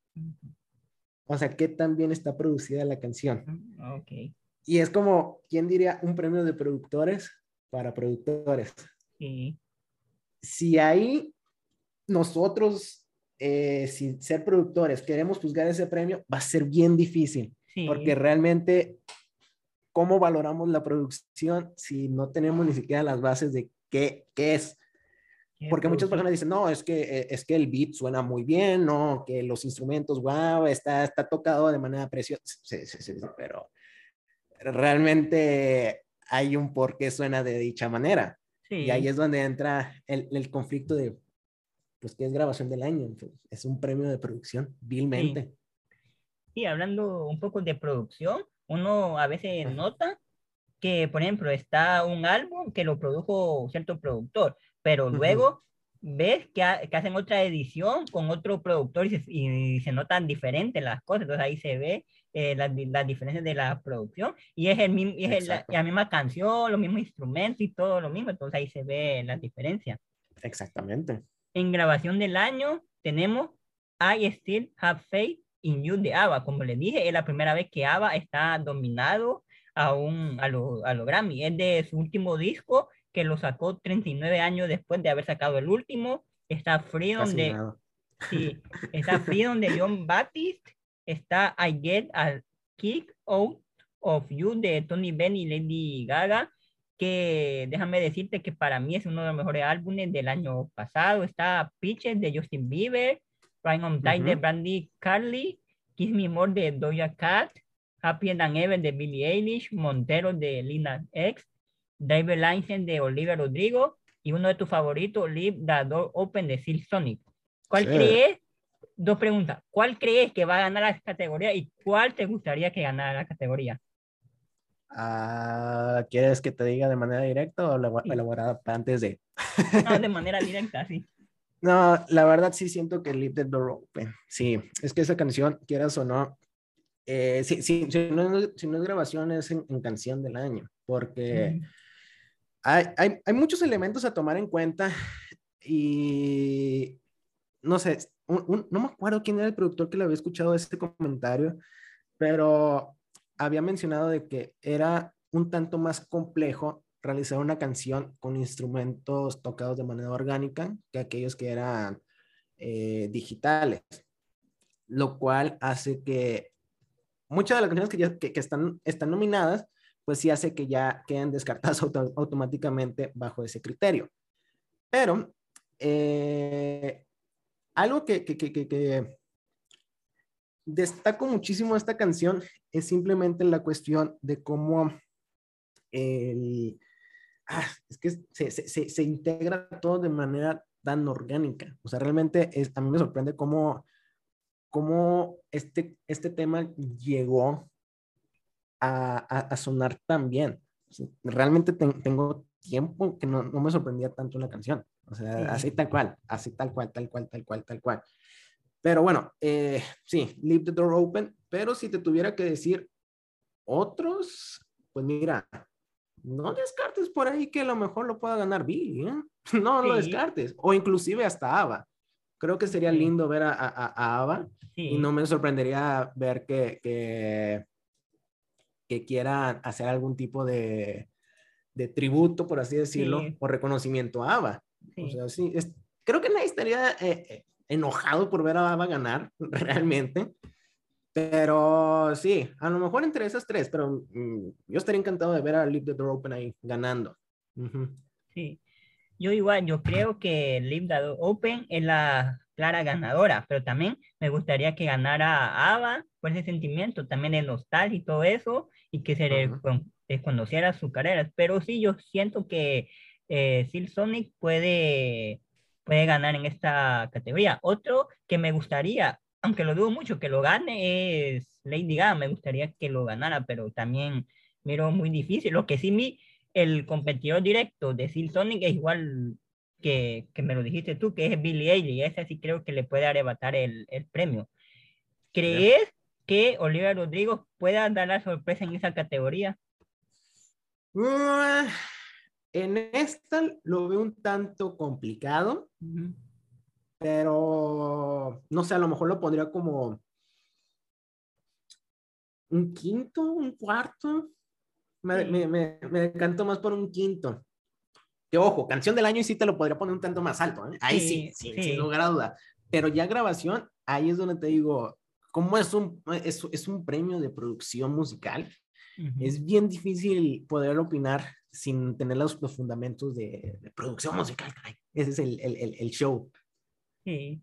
O sea, qué tan bien está producida la canción. Ok. Y es como, ¿quién diría un premio de productores para productores? Sí. Si ahí nosotros, eh, sin ser productores, queremos juzgar ese premio, va a ser bien difícil. Sí. Porque realmente, ¿cómo valoramos la producción si no tenemos ni siquiera las bases de qué, qué es? Porque muchas personas dicen, no, es que, eh, es que el beat suena muy bien, no, que los instrumentos, wow, está, está tocado de manera preciosa. Sí, sí, sí, pero realmente hay un por qué suena de dicha manera. Sí. Y ahí es donde entra el, el, conflicto de, pues, ¿qué es grabación del año? Es un premio de producción, vilmente. Sí. sí, hablando un poco de producción, uno a veces nota que, por ejemplo, está un álbum que lo produjo cierto productor, pero luego ves que, ha, que, hacen otra edición con otro productor y se, y se notan diferentes las cosas, entonces ahí se ve eh, las, las, diferencias de la producción y es, el mismo, y es el, la, misma canción, los mismos instrumentos y todo lo mismo, entonces ahí se ve las diferencias. Exactamente. En grabación del año tenemos I Still Have Faith in You de ABBA, como les dije, es la primera vez que ABBA está dominado a, un, a, lo, a lo Grammy, es de su último disco que lo sacó 39 años después de haber sacado el último. Está Freedom Casi de sí, está Freedom de John Baptiste, está I Get a Kick Out of You de Tony Benn y Lady Gaga, que déjame decirte que para mí es uno de los mejores álbumes del año pasado. Está Peaches de Justin Bieber, Right on Time uh -huh. de Brandy Carly, Kiss Me More de Doja Cat, Happier Than Ever de Billie Eilish, Montero de Lina X, Driver License de Olivia Rodrigo y uno de tus favoritos, Leave the Door Open de Silk Sonic. ¿Cuál sí. crees? Dos preguntas. ¿Cuál crees que va a ganar la categoría y cuál te gustaría que ganara la categoría? Uh, ¿Quieres que te diga de manera directa o elaborada antes de? no, de manera directa, sí. No, la verdad sí siento que Leave the Door Open. Sí, es que esa canción, quieras o no, eh, sí, sí, si, no, si no es grabación, es en, en canción del año, porque... Mm hay, hay, hay, muchos elementos a tomar en cuenta y no sé, un, un, no me acuerdo quién era el productor que le había escuchado este comentario, pero había mencionado de que era un tanto más complejo realizar una canción con instrumentos tocados de manera orgánica que aquellos que eran eh, digitales, lo cual hace que muchas de las canciones que, ya, que, que están, están nominadas pues sí hace que ya queden descartadas auto automáticamente bajo ese criterio. Pero eh, algo que, destaco muchísimo esta canción es simplemente la cuestión de cómo el, ah, es que se, se, se, integra todo de manera tan orgánica. O sea, realmente es, a mí me sorprende cómo, cómo este, este tema llegó a, a, sonar tan bien. Realmente te, tengo tiempo que no, no, me sorprendía tanto la canción. O sea, sí. así tal cual, así tal cual, tal cual, tal cual, tal cual. Pero bueno, eh, sí, Leave the Door Open. Pero si te tuviera que decir otros, pues mira, no descartes por ahí que a lo mejor lo pueda ganar Billy, ¿eh? No sí. lo descartes. O inclusive hasta Ava. Creo que sería sí. lindo ver a, a, a Ava. Y no me sorprendería ver que, que que quieran hacer algún tipo de, de tributo, por así decirlo, sí. o reconocimiento a ABBA. Sí. O sea, sí, es, creo que nadie estaría eh, enojado por ver a ABBA ganar, realmente. Pero sí, a lo mejor entre esas tres, pero mm, yo estaría encantado de ver a Leave the Door Open ahí ganando. Uh -huh. Sí, yo igual, yo creo que Leave the Door Open es la clara ganadora, pero también me gustaría que ganara ABBA por ese sentimiento también de nostalgia y todo eso, y que se uh -huh. desconociera su carrera. Pero sí, yo siento que eh, Sil Sonic puede, puede ganar en esta categoría. Otro que me gustaría, aunque lo dudo mucho que lo gane, es Lady Gaga. Me gustaría que lo ganara, pero también miro muy difícil. Lo que sí, mi, el competidor directo de Sil Sonic es igual que, que, me lo dijiste tú, que es Billie Eilish, y ese sí creo que le puede arrebatar el, el premio. ¿Crees que Olivia Rodrigo pueda dar la sorpresa en esa categoría? Ah, en esta lo veo un tanto complicado, pero no sé, a lo mejor lo pondría como un quinto, un cuarto. Me, me, me, me decanto más por un quinto. Que ojo, canción del año y sí te lo podría poner un tanto más alto. ¿eh? Ahí sí, sí, sin lugar a duda. Pero ya grabación, ahí es donde te digo, como es un, es, es un premio de producción musical, es bien difícil poder opinar sin tener los, los fundamentos de, de, producción musical. Ese es el, el, el, show. Sí.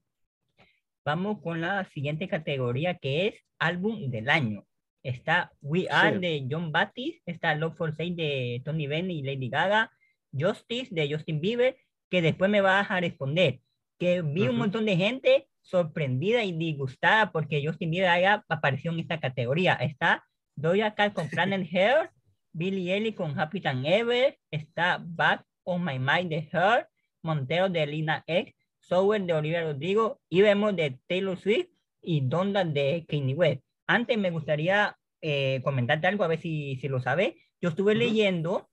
Vamos con la siguiente categoría que es álbum del año. Está We Are de John Baptiste, está Love for Sale de Tony Bennett y Lady Gaga, Justice de Justin Bieber, que después me va a responder. Que vi un montón de gente sorprendida y disgustada porque Justin Bieber haya aparecido en esta categoría. Está Doja Cat con Planet Hair, Billy Ellie con Happy Than Ever, está Back on My Mind de Her, Montero de Lina X, Sower de Olivia Rodrigo, y vemos de Taylor Swift y Donda de Kanye West. Antes me gustaría eh, comentarte algo, a ver si, si lo sabes. Yo estuve leyendo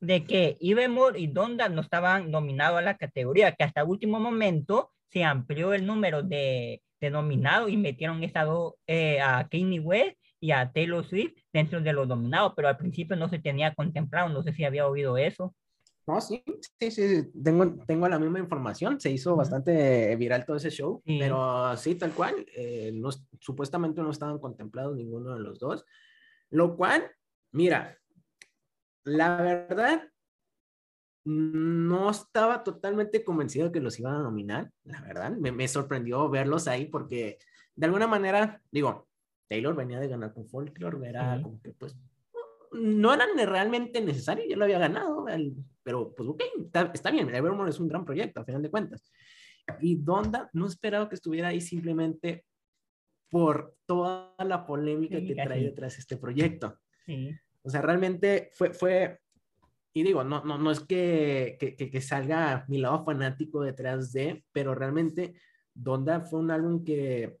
de que Ivemore y Donda no estaban nominados a la categoría, que hasta último momento se amplió el número de, de nominados y metieron esta eh, a Kanye West y a Taylor Swift dentro de los nominados, pero al principio no se tenía contemplado, no sé si había oído eso. No, sí, sí, sí, tengo, tengo la misma información, se hizo bastante viral todo ese show, pero sí, tal cual, eh, no, supuestamente no estaban contemplados ninguno de los dos, lo cual, mira, la verdad, no estaba totalmente convencido que los iban a nominar, la verdad, me, me sorprendió verlos ahí porque de alguna manera, digo, Taylor venía de ganar con Folklore, era como que pues no era realmente necesario, ya lo había ganado, pero pues ok, está, está bien, Evermore es un gran proyecto, a final de cuentas. Y Donda no esperaba que estuviera ahí simplemente por toda la polémica que trae detrás este proyecto. O sea, realmente fue, fue y digo, no, no, no es que, que, que, salga mi lado fanático detrás de, pero realmente Donda fue un álbum que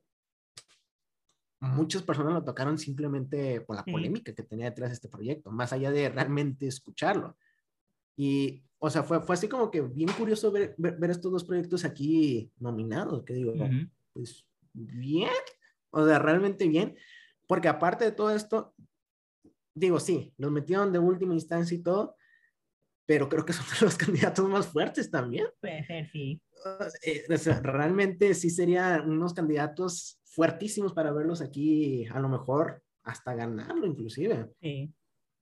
muchas personas lo tocaron simplemente por la polémica que tenía detrás de este proyecto, más allá de realmente escucharlo. Y, o sea, fue, fue así como que bien curioso ver, ver, estos dos proyectos aquí nominados, que digo, pues bien, o sea, realmente bien, porque aparte de todo esto, digo, sí, los metieron de última instancia y todo, pero creo que son los candidatos más fuertes también. Puede ser, sí. Eh, o sea, realmente sí serían unos candidatos fuertísimos para verlos aquí, a lo mejor hasta ganarlo inclusive. Sí.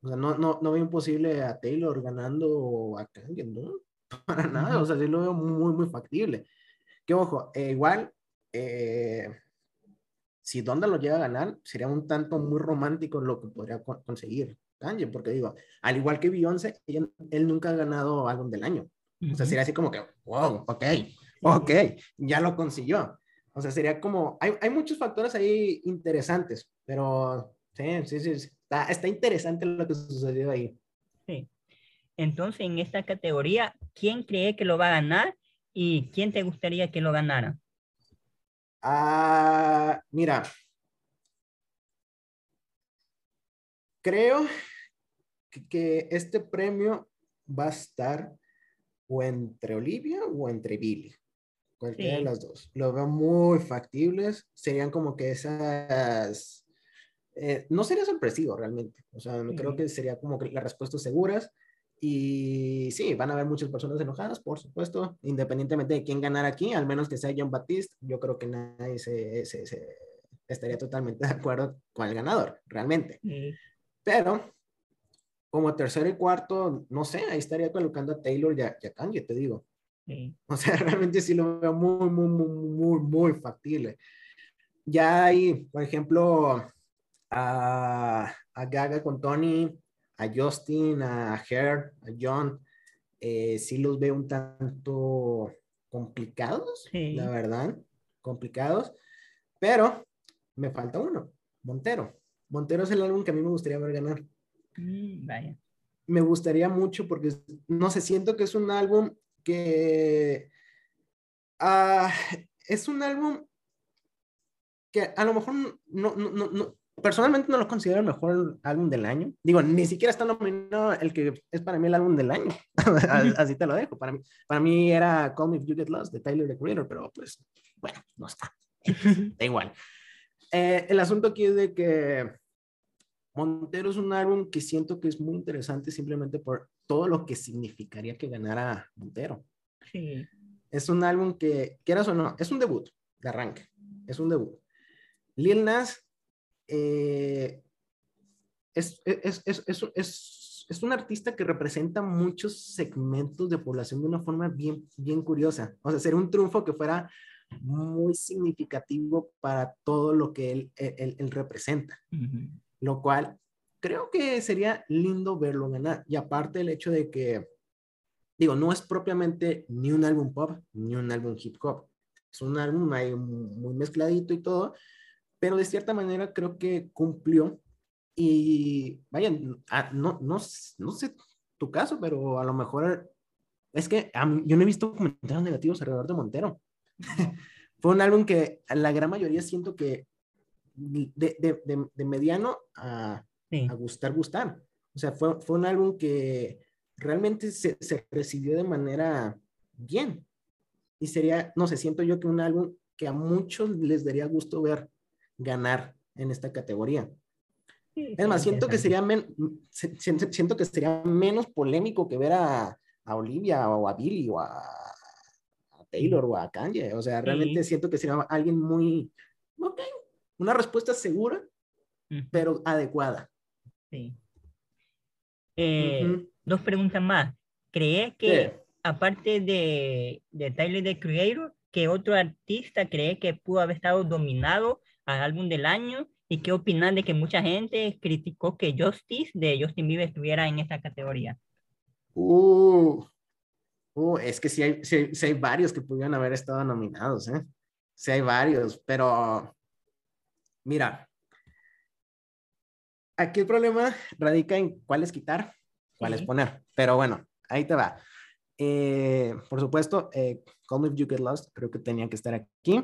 O sea, no, no, no veo imposible a Taylor ganando a Kanye, ¿no? Para nada, o sea, sí lo veo muy, muy factible. Que ojo, eh, igual, eh, si Donda lo llega a ganar, sería un tanto muy romántico lo que podría conseguir Kanye, porque digo, al igual que Beyoncé, él nunca ha ganado álbum del año. O sea, sería así como que, wow, ok, ok, ya lo consiguió. O sea, sería como, hay, hay muchos factores ahí interesantes, pero sí, sí, sí, está, está interesante lo que sucedió ahí. Sí. Entonces, en esta categoría, ¿quién cree que lo va a ganar y quién te gustaría que lo ganara? Ah, mira, creo que, que, este premio va a estar o entre Olivia o entre Billy. Cualquiera de las dos. Lo veo muy factibles. Serían como que esas... Eh, no sería sorpresivo realmente. O sea, creo que sería como que las respuestas seguras. Y sí, van a haber muchas personas enojadas, por supuesto, independientemente de quién ganar aquí, al menos que sea John Baptiste, yo creo que nadie se, se, estaría totalmente de acuerdo con el ganador, realmente. Pero como tercero y cuarto, no sé, ahí estaría colocando a Taylor y a, y a Kanye, te digo. O sea, realmente sí lo veo muy, muy, muy, muy, muy factible. Ya hay, por ejemplo, a, a Gaga con Tony, a Justin, a Her, a John, eh, sí los veo un tanto complicados, la verdad, complicados, pero me falta uno, Montero. Montero es el álbum que a mí me gustaría ver ganar. Mm, vaya. Me gustaría mucho porque, no sé, siento que es un álbum que ah, es un álbum que a lo mejor no, no, no, personalmente no lo considero el mejor álbum del año. Digo, ni siquiera está nominado el que es para mí el álbum del año. Así te lo dejo. Para mí, para mí era Call Me If You Get Lost de Tyler, the Creator, pero pues, bueno, no está. da igual. Eh, el asunto aquí es de que Montero es un álbum que siento que es muy interesante simplemente por todo lo que significaría que ganara Montero. Sí. Es un álbum que, quieras o no, es un debut de arranque. Es un debut. Lil Nas eh, es, es, es, es, un artista que representa muchos segmentos de población de una forma bien, bien curiosa. O sea, sería un triunfo que fuera muy significativo para todo lo que él, él, representa. Lo cual creo que sería lindo verlo ganar. Y aparte el hecho de que, digo, no es propiamente ni un álbum pop, ni un álbum hip hop. Es un álbum ahí muy mezcladito y todo, pero de cierta manera creo que cumplió. Y vaya, ah, no, no, no sé tu caso, pero a lo mejor es que yo no he visto comentarios negativos alrededor de Montero. Fue un álbum que la gran mayoría siento que de, de, de, mediano a, a, gustar, gustar. O sea, fue, fue un álbum que realmente se, se, recibió de manera bien. Y sería, no sé, siento yo que un álbum que a muchos les daría gusto ver ganar en esta categoría. es más, siento que, sería siento que sería menos polémico que ver a, a Olivia o a Billy o a, Taylor o a Kanye. O sea, realmente siento que sería alguien muy, ok, una respuesta segura, pero adecuada. Sí. Eh, dos preguntas más. ¿Crees que, aparte de, de Tyler, the Creator, que otro artista cree que pudo haber estado dominado al álbum del año y qué opinan de que mucha gente criticó que Justice de Justin Bieber estuviera en esta categoría. Uh, uh es que sí hay, hay, varios que pudieran haber estado nominados, ¿eh? Sí hay varios, pero mira, aquí el problema radica en cuáles quitar, cuáles poner, pero bueno, ahí te va. Eh, por supuesto, eh, Call Me If You Get Lost, creo que tenía que estar aquí.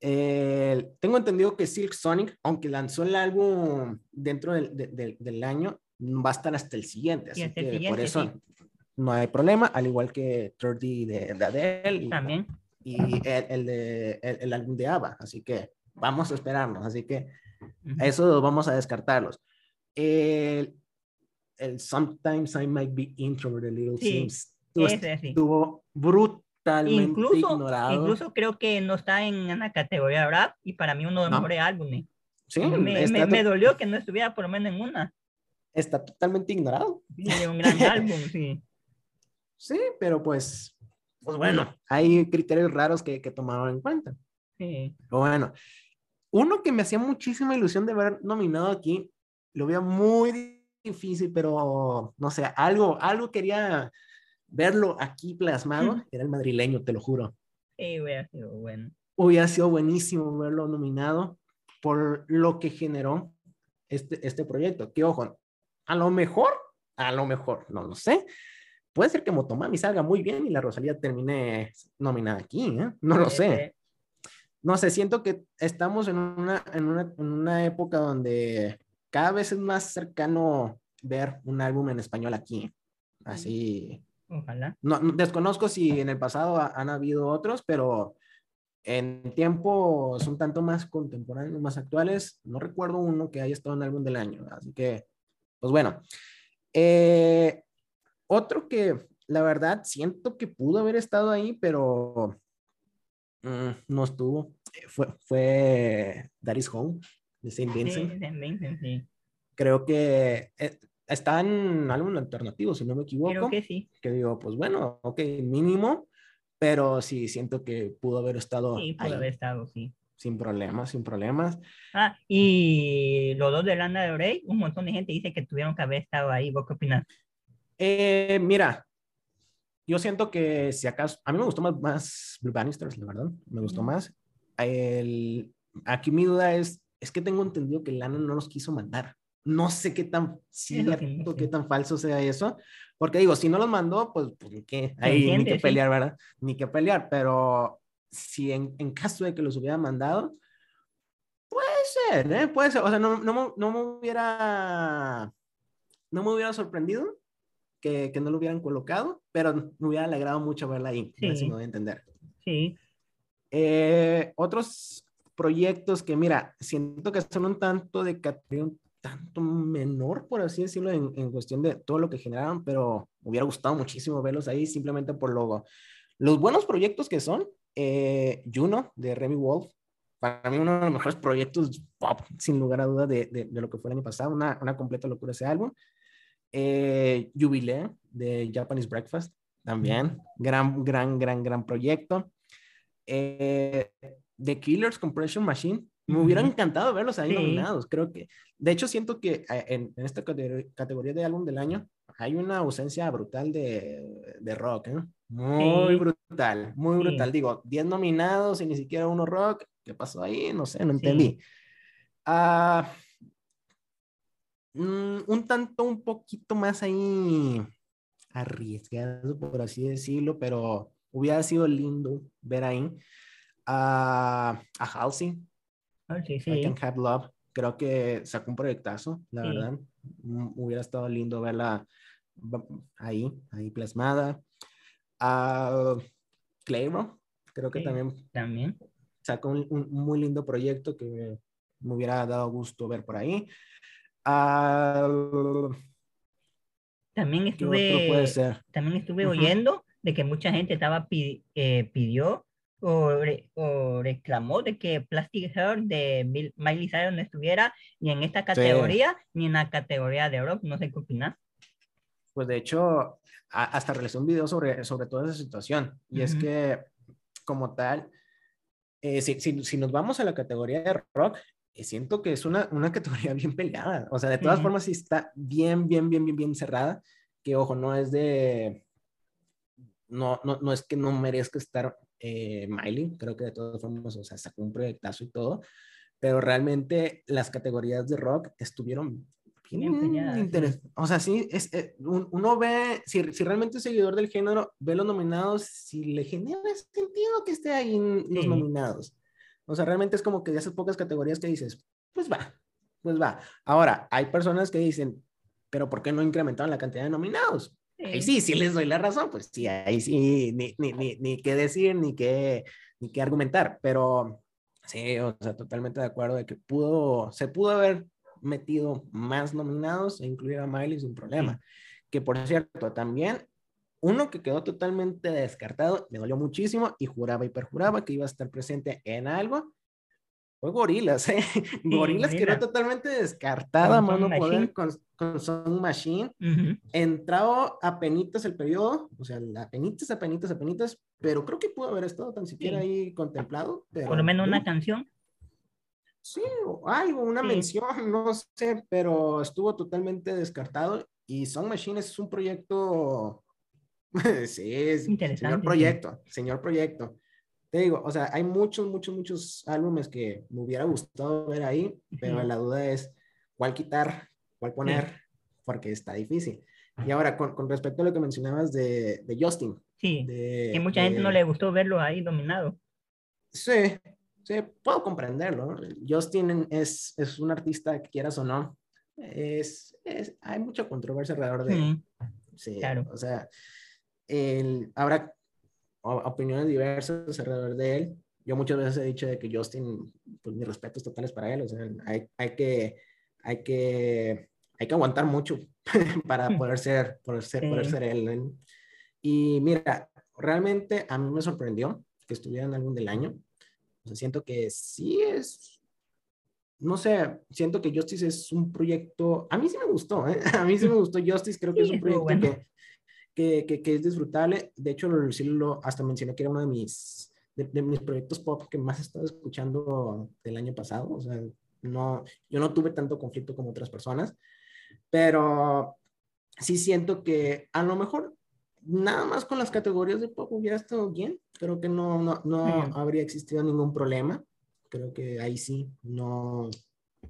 Eh, tengo entendido que Silk Sonic, aunque lanzó el álbum dentro del, del, año, va a estar hasta el siguiente. Así que por eso no hay problema, al igual que 30 de, de Adele. Y, También. Y el, el, de, el, álbum de ABBA. Así que vamos a esperarnos. Así que eso vamos a descartarlos. El, el Sometimes I Might Be Introverted Little sí, Sims estuvo brutal incluso, ignorado. Incluso creo que no está en una categoría rap y para mí uno de los mejores álbumes. Sí, me, me, dolió que no estuviera por lo menos en una. Está totalmente ignorado. Sí, un gran álbum, sí. Sí, pero pues, pues bueno, hay criterios raros que, que tomaron en cuenta. Sí. Pero bueno, uno que me hacía muchísima ilusión de haber nominado aquí, lo veía muy difícil, pero no sé, algo, algo quería verlo aquí plasmado, era el madrileño, te lo juro. Sí, hubiera sido bueno. Hubiera sido buenísimo verlo nominado por lo que generó este, este proyecto. Que ojo, a lo mejor, a lo mejor, no lo sé. Puede ser que Motomami salga muy bien y la Rosalía termine nominada aquí, ¿eh? No lo sé. No sé, siento que estamos en una, en una, en una época donde cada vez es más cercano ver un álbum en español aquí. Así, Ojalá. No, desconozco si en el pasado han habido otros, pero en tiempos un tanto más contemporáneos, más actuales, no recuerdo uno que haya estado en álbum del año. Así que, pues bueno. Eh, otro que la verdad siento que pudo haber estado ahí, pero mm, no estuvo, fue, fue That is Home de Saint Vincent. Sí, Creo que eh, está en álbum alternativo, si no me equivoco. Creo que sí. Que digo, pues bueno, ok, mínimo, pero sí siento que pudo haber estado. Sí, pudo haber estado, sí. Sin problemas, sin problemas. Ah, y los dos de Lana de Rey, un montón de gente dice que tuvieron que haber estado ahí. ¿Vos qué opinas? Eh, mira, yo siento que si acaso, a mí me gustó más, más Blue Bannisters, la verdad, me gustó más. El, aquí mi duda es, es que tengo entendido que Lana no los quiso mandar. No sé qué tan cierto, qué tan falso sea eso, porque digo, si no los mandó, pues, pues qué, ahí ni que pelear, ¿verdad? Ni que pelear, pero si en, en, caso de que los hubiera mandado, Puede ser, ¿eh? Puede ser. O sea, no, no, no me hubiera. No me hubiera sorprendido que, que, no lo hubieran colocado, pero me hubiera alegrado mucho verla ahí. Sí. Si me voy a entender. Sí. Eh, otros proyectos que, mira, siento que son un tanto de categoría un tanto menor, por así decirlo, en, en, cuestión de todo lo que generaron, pero me hubiera gustado muchísimo verlos ahí simplemente por lo, los buenos proyectos que son. Eh, Juno de Remy Wolf, para mí uno de los mejores proyectos pop, sin lugar a duda, de, de, de, lo que fue el año pasado, una, una completa locura ese álbum. Eh, Jubilee de Japanese Breakfast, también, gran, gran, gran, gran proyecto. Eh, The Killers Compression Machine, me hubiera encantado verlos ahí sí. nominados. Creo que, de hecho, siento que eh, en, en, esta categoría de álbum del año hay una ausencia brutal de, de rock, ¿eh? Muy sí. brutal, muy brutal. Sí. Digo, 10 nominados y ni siquiera uno rock. ¿Qué pasó ahí? No sé, no entendí. Uh, un tanto, un poquito más ahí arriesgado, por así decirlo, pero hubiera sido lindo ver ahí a, a Halsey. Okay, sí. I Can Have Love. Creo que sacó un proyectazo, la sí. verdad. Hubiera estado lindo verla ahí, ahí plasmada. A Clayro, creo que sí, también, también sacó un, un, muy lindo proyecto que me hubiera dado gusto ver por ahí. También estuve, también estuve uh -huh. oyendo de que mucha gente estaba eh, pidió o, re, o, reclamó de que Plastic Heart de Miley Cyrus no estuviera ni en esta categoría sí. ni en la categoría de rock. No sé qué opinas. Pues de hecho, a, hasta realicé un video sobre, sobre toda esa situación. Y uh -huh. es que, como tal, eh, si, si, si, nos vamos a la categoría de rock, siento que es una, una categoría bien peleada. O sea, de todas uh -huh. formas, sí está bien, bien, bien, bien, bien cerrada. Que ojo, no es de. No, no, no es que no merezca estar eh, Miley. Creo que de todas formas, o sea, sacó un proyectazo y todo. Pero realmente las categorías de rock estuvieron bien, bien interesantes. O sea, sí, es, eh, uno ve, si, si, realmente es seguidor del género, ve los nominados, si le genera sentido que esté ahí en los sí. nominados. O sea, realmente es como que de esas pocas categorías que dices, pues va, pues va. Ahora, hay personas que dicen, pero ¿por qué no incrementaron la cantidad de nominados? Sí. Ahí sí, sí les doy la razón, pues sí, ahí sí, ni, ni, ni, ni qué decir, ni qué, ni qué argumentar, pero sí, o sea, totalmente de acuerdo de que pudo, se pudo haber metido más nominados e incluir a Miley sin problema. Sí. Que por cierto, también uno que quedó totalmente descartado, me dolió muchísimo y juraba y perjuraba que iba a estar presente en algo. Fue Gorilas, ¿eh? Sí, Gorilas quedó totalmente descartada, con mano poder con, con Song Machine. Uh -huh. Entrado a penitas el periodo, o sea, a penitas, a penitas, a penitas, pero creo que pudo haber estado tan siquiera sí. ahí contemplado. Pero, Por lo menos una canción. Sí, algo, una sí. mención, no sé, pero estuvo totalmente descartado. Y Song Machine es un proyecto sí, es señor proyecto, señor proyecto. Te digo, o sea, hay muchos, muchos, muchos álbumes que me hubiera gustado ver ahí, pero la duda es cuál quitar, cuál poner, sí. porque está difícil. Y ahora, con, con, respecto a lo que mencionabas de, de Justin. Sí, de, que mucha de, gente no le gustó verlo ahí dominado. Sí, sí, puedo comprenderlo. Justin es, es un artista, que quieras o no, es, es hay mucha controversia alrededor de... Mm, sí, claro. O sea, el, habrá opiniones diversas alrededor de él. Yo muchas veces he dicho de que Justin, pues mis respetos totales para él, o sea, hay, hay que, hay que, hay que aguantar mucho para poder ser, poder ser, sí. poder ser él. ¿eh? Y mira, realmente a mí me sorprendió que estuviera en álbum del año. O sea, siento que sí es, no sé, siento que Justice es un proyecto, a mí sí me gustó, ¿eh? a mí sí me gustó Justice, creo que sí, es un proyecto bueno. que, que, que, que, es disfrutable. De hecho, sí lo, hasta mencioné que era uno de mis, de, de, mis proyectos pop que más he estado escuchando del año pasado. O sea, no, yo no tuve tanto conflicto como otras personas, pero sí siento que a lo mejor nada más con las categorías de pop hubiera estado bien. Creo que no, no, no habría existido ningún problema. Creo que ahí sí, no,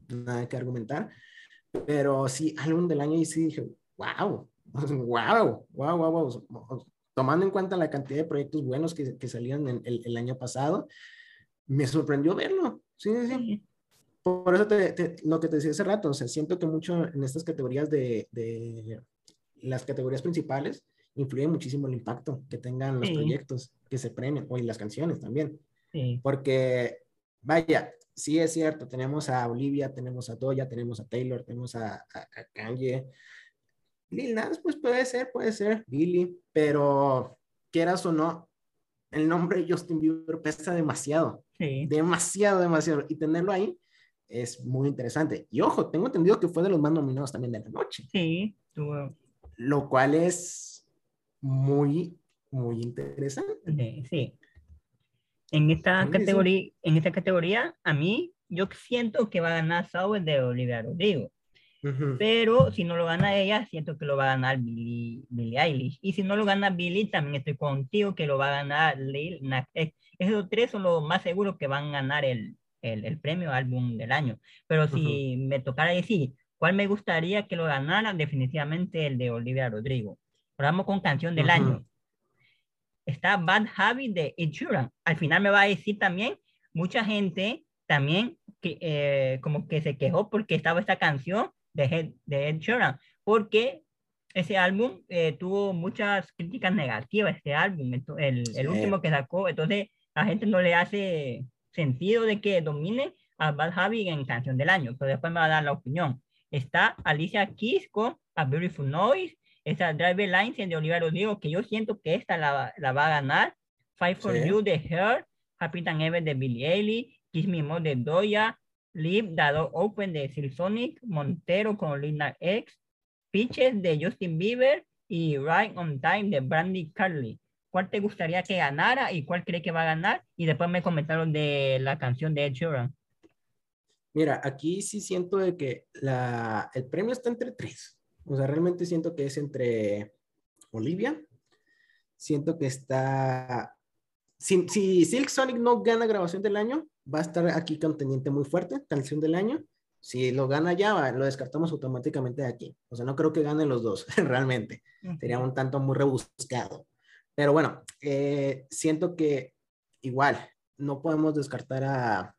nada que argumentar. Pero sí, álbum del año y sí dije, wow, wow, wow, wow, wow. Tomando en cuenta la cantidad de proyectos buenos que, que salieron en el, el, año pasado, me sorprendió verlo. Sí, sí, sí. por eso te, lo que te decía hace rato, o sea, siento que mucho en estas categorías de, de las categorías principales influye muchísimo el impacto que tengan los proyectos que se premian, o y las canciones también. Sí. Porque, vaya, sí es cierto, tenemos a Olivia, tenemos a Toya, tenemos a Taylor, tenemos a, a, Kanye. Lil Nas, pues puede ser, puede ser, Billy, pero quieras o no, el nombre Justin Bieber pesa demasiado. Sí. Demasiado, demasiado. Y tenerlo ahí es muy interesante. Y ojo, tengo entendido que fue de los más nominados también de la noche. Sí, Lo cual es muy, muy interesante. Sí. En esta, categoría, en esta categoría, a mí, yo siento que va a ganar Sauer de Olivia Rodrigo. Pero si no lo gana ella, siento que lo va a ganar Billie, Billie Eilish. Y si no lo gana Billie, también estoy contigo que lo va a ganar Lil Nas Esos tres son los más seguros que van a ganar el, el, el premio álbum del año. Pero si me tocara decir cuál me gustaría que lo ganara, definitivamente el de Olivia Rodrigo. Ahora vamos con canción del año. Está Bad Habit de Ed Al final me va a decir también, mucha gente también que, eh, como que se quejó porque estaba esta canción de, de Ed Sheeran, porque ese álbum eh, tuvo muchas críticas negativas, este álbum, el, el último que sacó, entonces la gente no le hace sentido de que domine a Bad Habit en canción del año, pero después me va a dar la opinión. Está Alicia Keys con A Beautiful Noise, está Driver Lines de Oliver Rodrigo, que yo siento que esta la, la va a ganar. Fight for You de Her, Happy Than Ever de Billie Eilish, Kiss Me More de Doya, Leave Dado Open de Silsonic, Montero con Lina X, Pitches de Justin Bieber y Right on Time de Brandy Carly cuál te gustaría que ganara y cuál cree que va a ganar. Y después me comentaron de la canción de Ed Sheeran. Mira, aquí sí siento de que la, el premio está entre tres. O sea, realmente siento que es entre Olivia. Siento que está... Si, si Silk Sonic no gana grabación del año, va a estar aquí contendiente muy fuerte, canción del año. Si lo gana ya, lo descartamos automáticamente de aquí. O sea, no creo que ganen los dos, realmente. Sería un tanto muy rebuscado. Pero bueno, eh, siento que igual no podemos descartar a...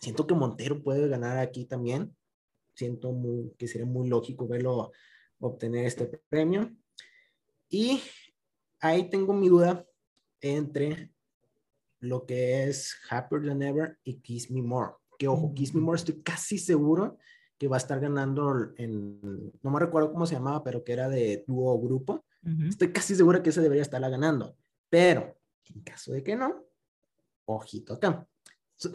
Siento que Montero puede ganar aquí también. Siento que sería muy lógico verlo obtener este premio. Y ahí tengo mi duda entre lo que es Happier Than Ever y Kiss Me More. Que ojo, Kiss Me More estoy casi seguro que va a estar ganando en, no me recuerdo cómo se llamaba, pero que era de dúo grupo. Estoy casi segura que ese debería estarla ganando. Pero, en caso de que no, ojito acá. Es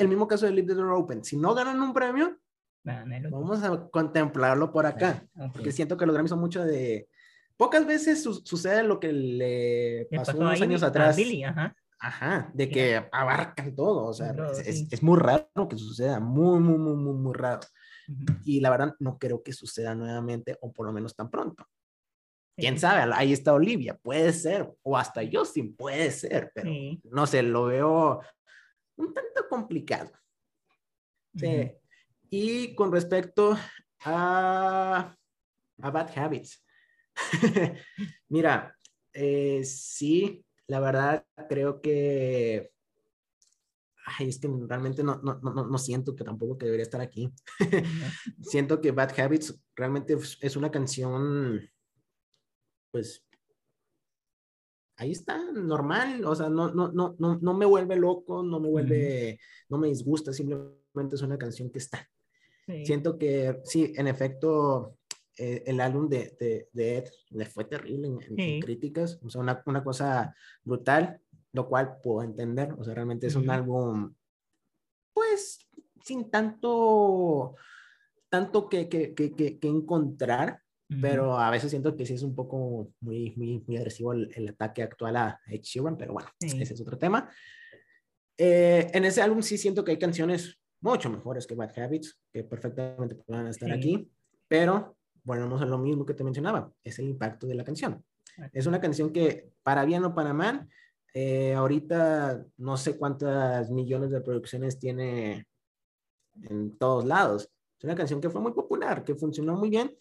el mismo caso de Live the Door Open. Si no ganan un premio, vamos a contemplarlo por acá. Porque siento que los Grammys son mucho de... Pocas veces sucede lo que le pasó, unos años atrás. ajá. De que abarcan todo. O sea, es, muy raro que suceda. Muy, muy, muy, muy, muy raro. Y la verdad, no creo que suceda nuevamente, o por lo menos tan pronto. Quién sabe, ahí está Olivia, puede ser, o hasta Justin, puede ser, pero no sé, lo veo un tanto complicado. Sí. Y con respecto a, a Bad Habits, mira, eh, sí, la verdad creo que Ay, es que realmente no, no, no, no, siento que tampoco que debería estar aquí. siento que Bad Habits realmente es una canción pues ahí está, normal, o sea, no, no, no, no, no me vuelve loco, no me vuelve, no me disgusta, simplemente es una canción que está. Siento que sí, en efecto, eh, el álbum de, de, de, Ed le fue terrible en, críticas, o sea, una, una, cosa brutal, lo cual puedo entender, o sea, realmente es un álbum, pues, sin tanto, tanto que, que, que, que encontrar, pero a veces siento que sí es un poco muy, muy, muy agresivo el, ataque actual a Ed Sheeran, pero bueno, ese es otro tema. Eh, en ese álbum sí siento que hay canciones mucho mejores que Bad Habits, que perfectamente puedan estar aquí, pero no es lo mismo que te mencionaba, es el impacto de la canción. Es una canción que, para bien o para mal, eh, ahorita no sé cuántas millones de producciones tiene en todos lados. Es una canción que fue muy popular, que funcionó muy bien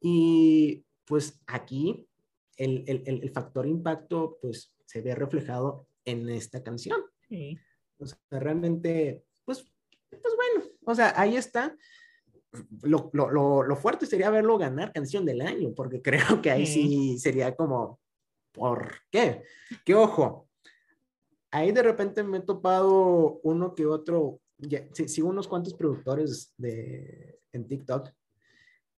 y pues aquí el, el, el, factor impacto pues se ve reflejado en esta canción. Sí. O sea, realmente, pues pues bueno, o sea, ahí está. Lo, lo, lo, fuerte sería verlo ganar canción del año, porque creo que ahí sí, sería como, ¿por qué? Que ojo, ahí de repente me he topado uno que otro, ya, sigo unos cuantos productores de, en TikTok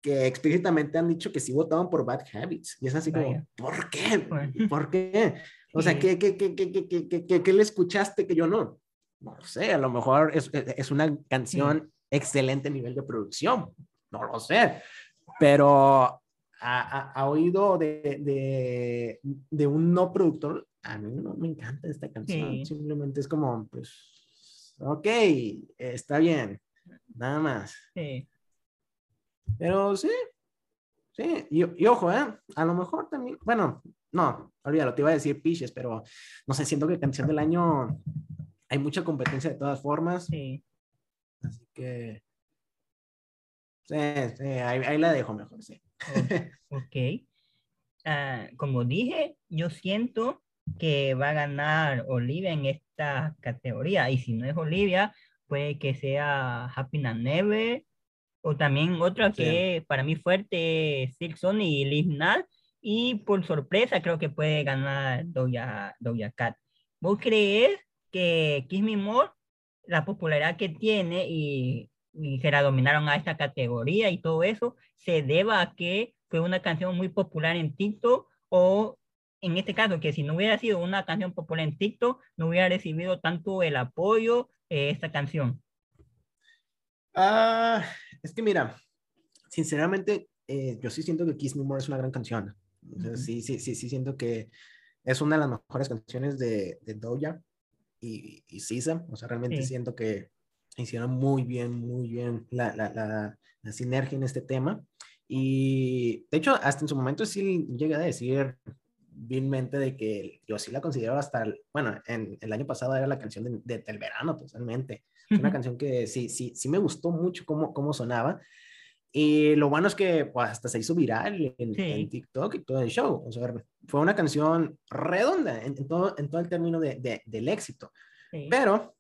que explícitamente han dicho que sí votaban por Bad Habits. Y es así como, ¿por qué? ¿Por qué? O sea, ¿qué, qué, qué, qué, qué, le escuchaste que yo no? No lo sé, a lo mejor es, es una canción excelente nivel de producción, no lo sé, pero a, oído de, de, de, un no productor, a mí no me encanta esta canción, simplemente es como, pues, ok, está bien, nada más. Sí. Pero sí, sí, y, y, ojo, ¿eh? A lo mejor también, bueno, no, olvídalo, te iba a decir Piches, pero no sé, siento que canción del año hay mucha competencia de todas formas. Sí. Así que, sí, sí ahí, la dejo mejor, sí. ok. Ah, como dije, yo siento que va a ganar Olivia en esta categoría. Y si no es Olivia, puede que sea Happy Never o también otra que para mí fuerte, Silk Sony y Liv Nat. Y por sorpresa creo que puede ganar Doja, Doja Cat. ¿Vos crees que Kiss Me More, la popularidad que tiene y, y se la dominaron a esta categoría y todo eso, se deba a que fue una canción muy popular en TikTok o en este caso, que si no hubiera sido una canción popular en TikTok, no hubiera recibido tanto el apoyo eh, esta canción. Ah, es que mira, sinceramente, eh, yo sí siento que Kiss Me More es una gran canción. Sí, sí, sí, sí, siento que es una de las mejores canciones de, de Doja y, y. O sea, realmente siento que hicieron muy bien, muy bien la, la, la, la, sinergia en este tema. Y de hecho, hasta en su momento sí llegué a decir vilmente de que yo sí la considero hasta, bueno, en el año pasado era la canción de, de del verano totalmente. Es una canción que sí, sí, sí me gustó mucho cómo, cómo sonaba. Y lo bueno es que pues, hasta se hizo viral en, TikTok y todo el show. O sea, fue una canción redonda en, todo, en todo el término de, de, del éxito. Pero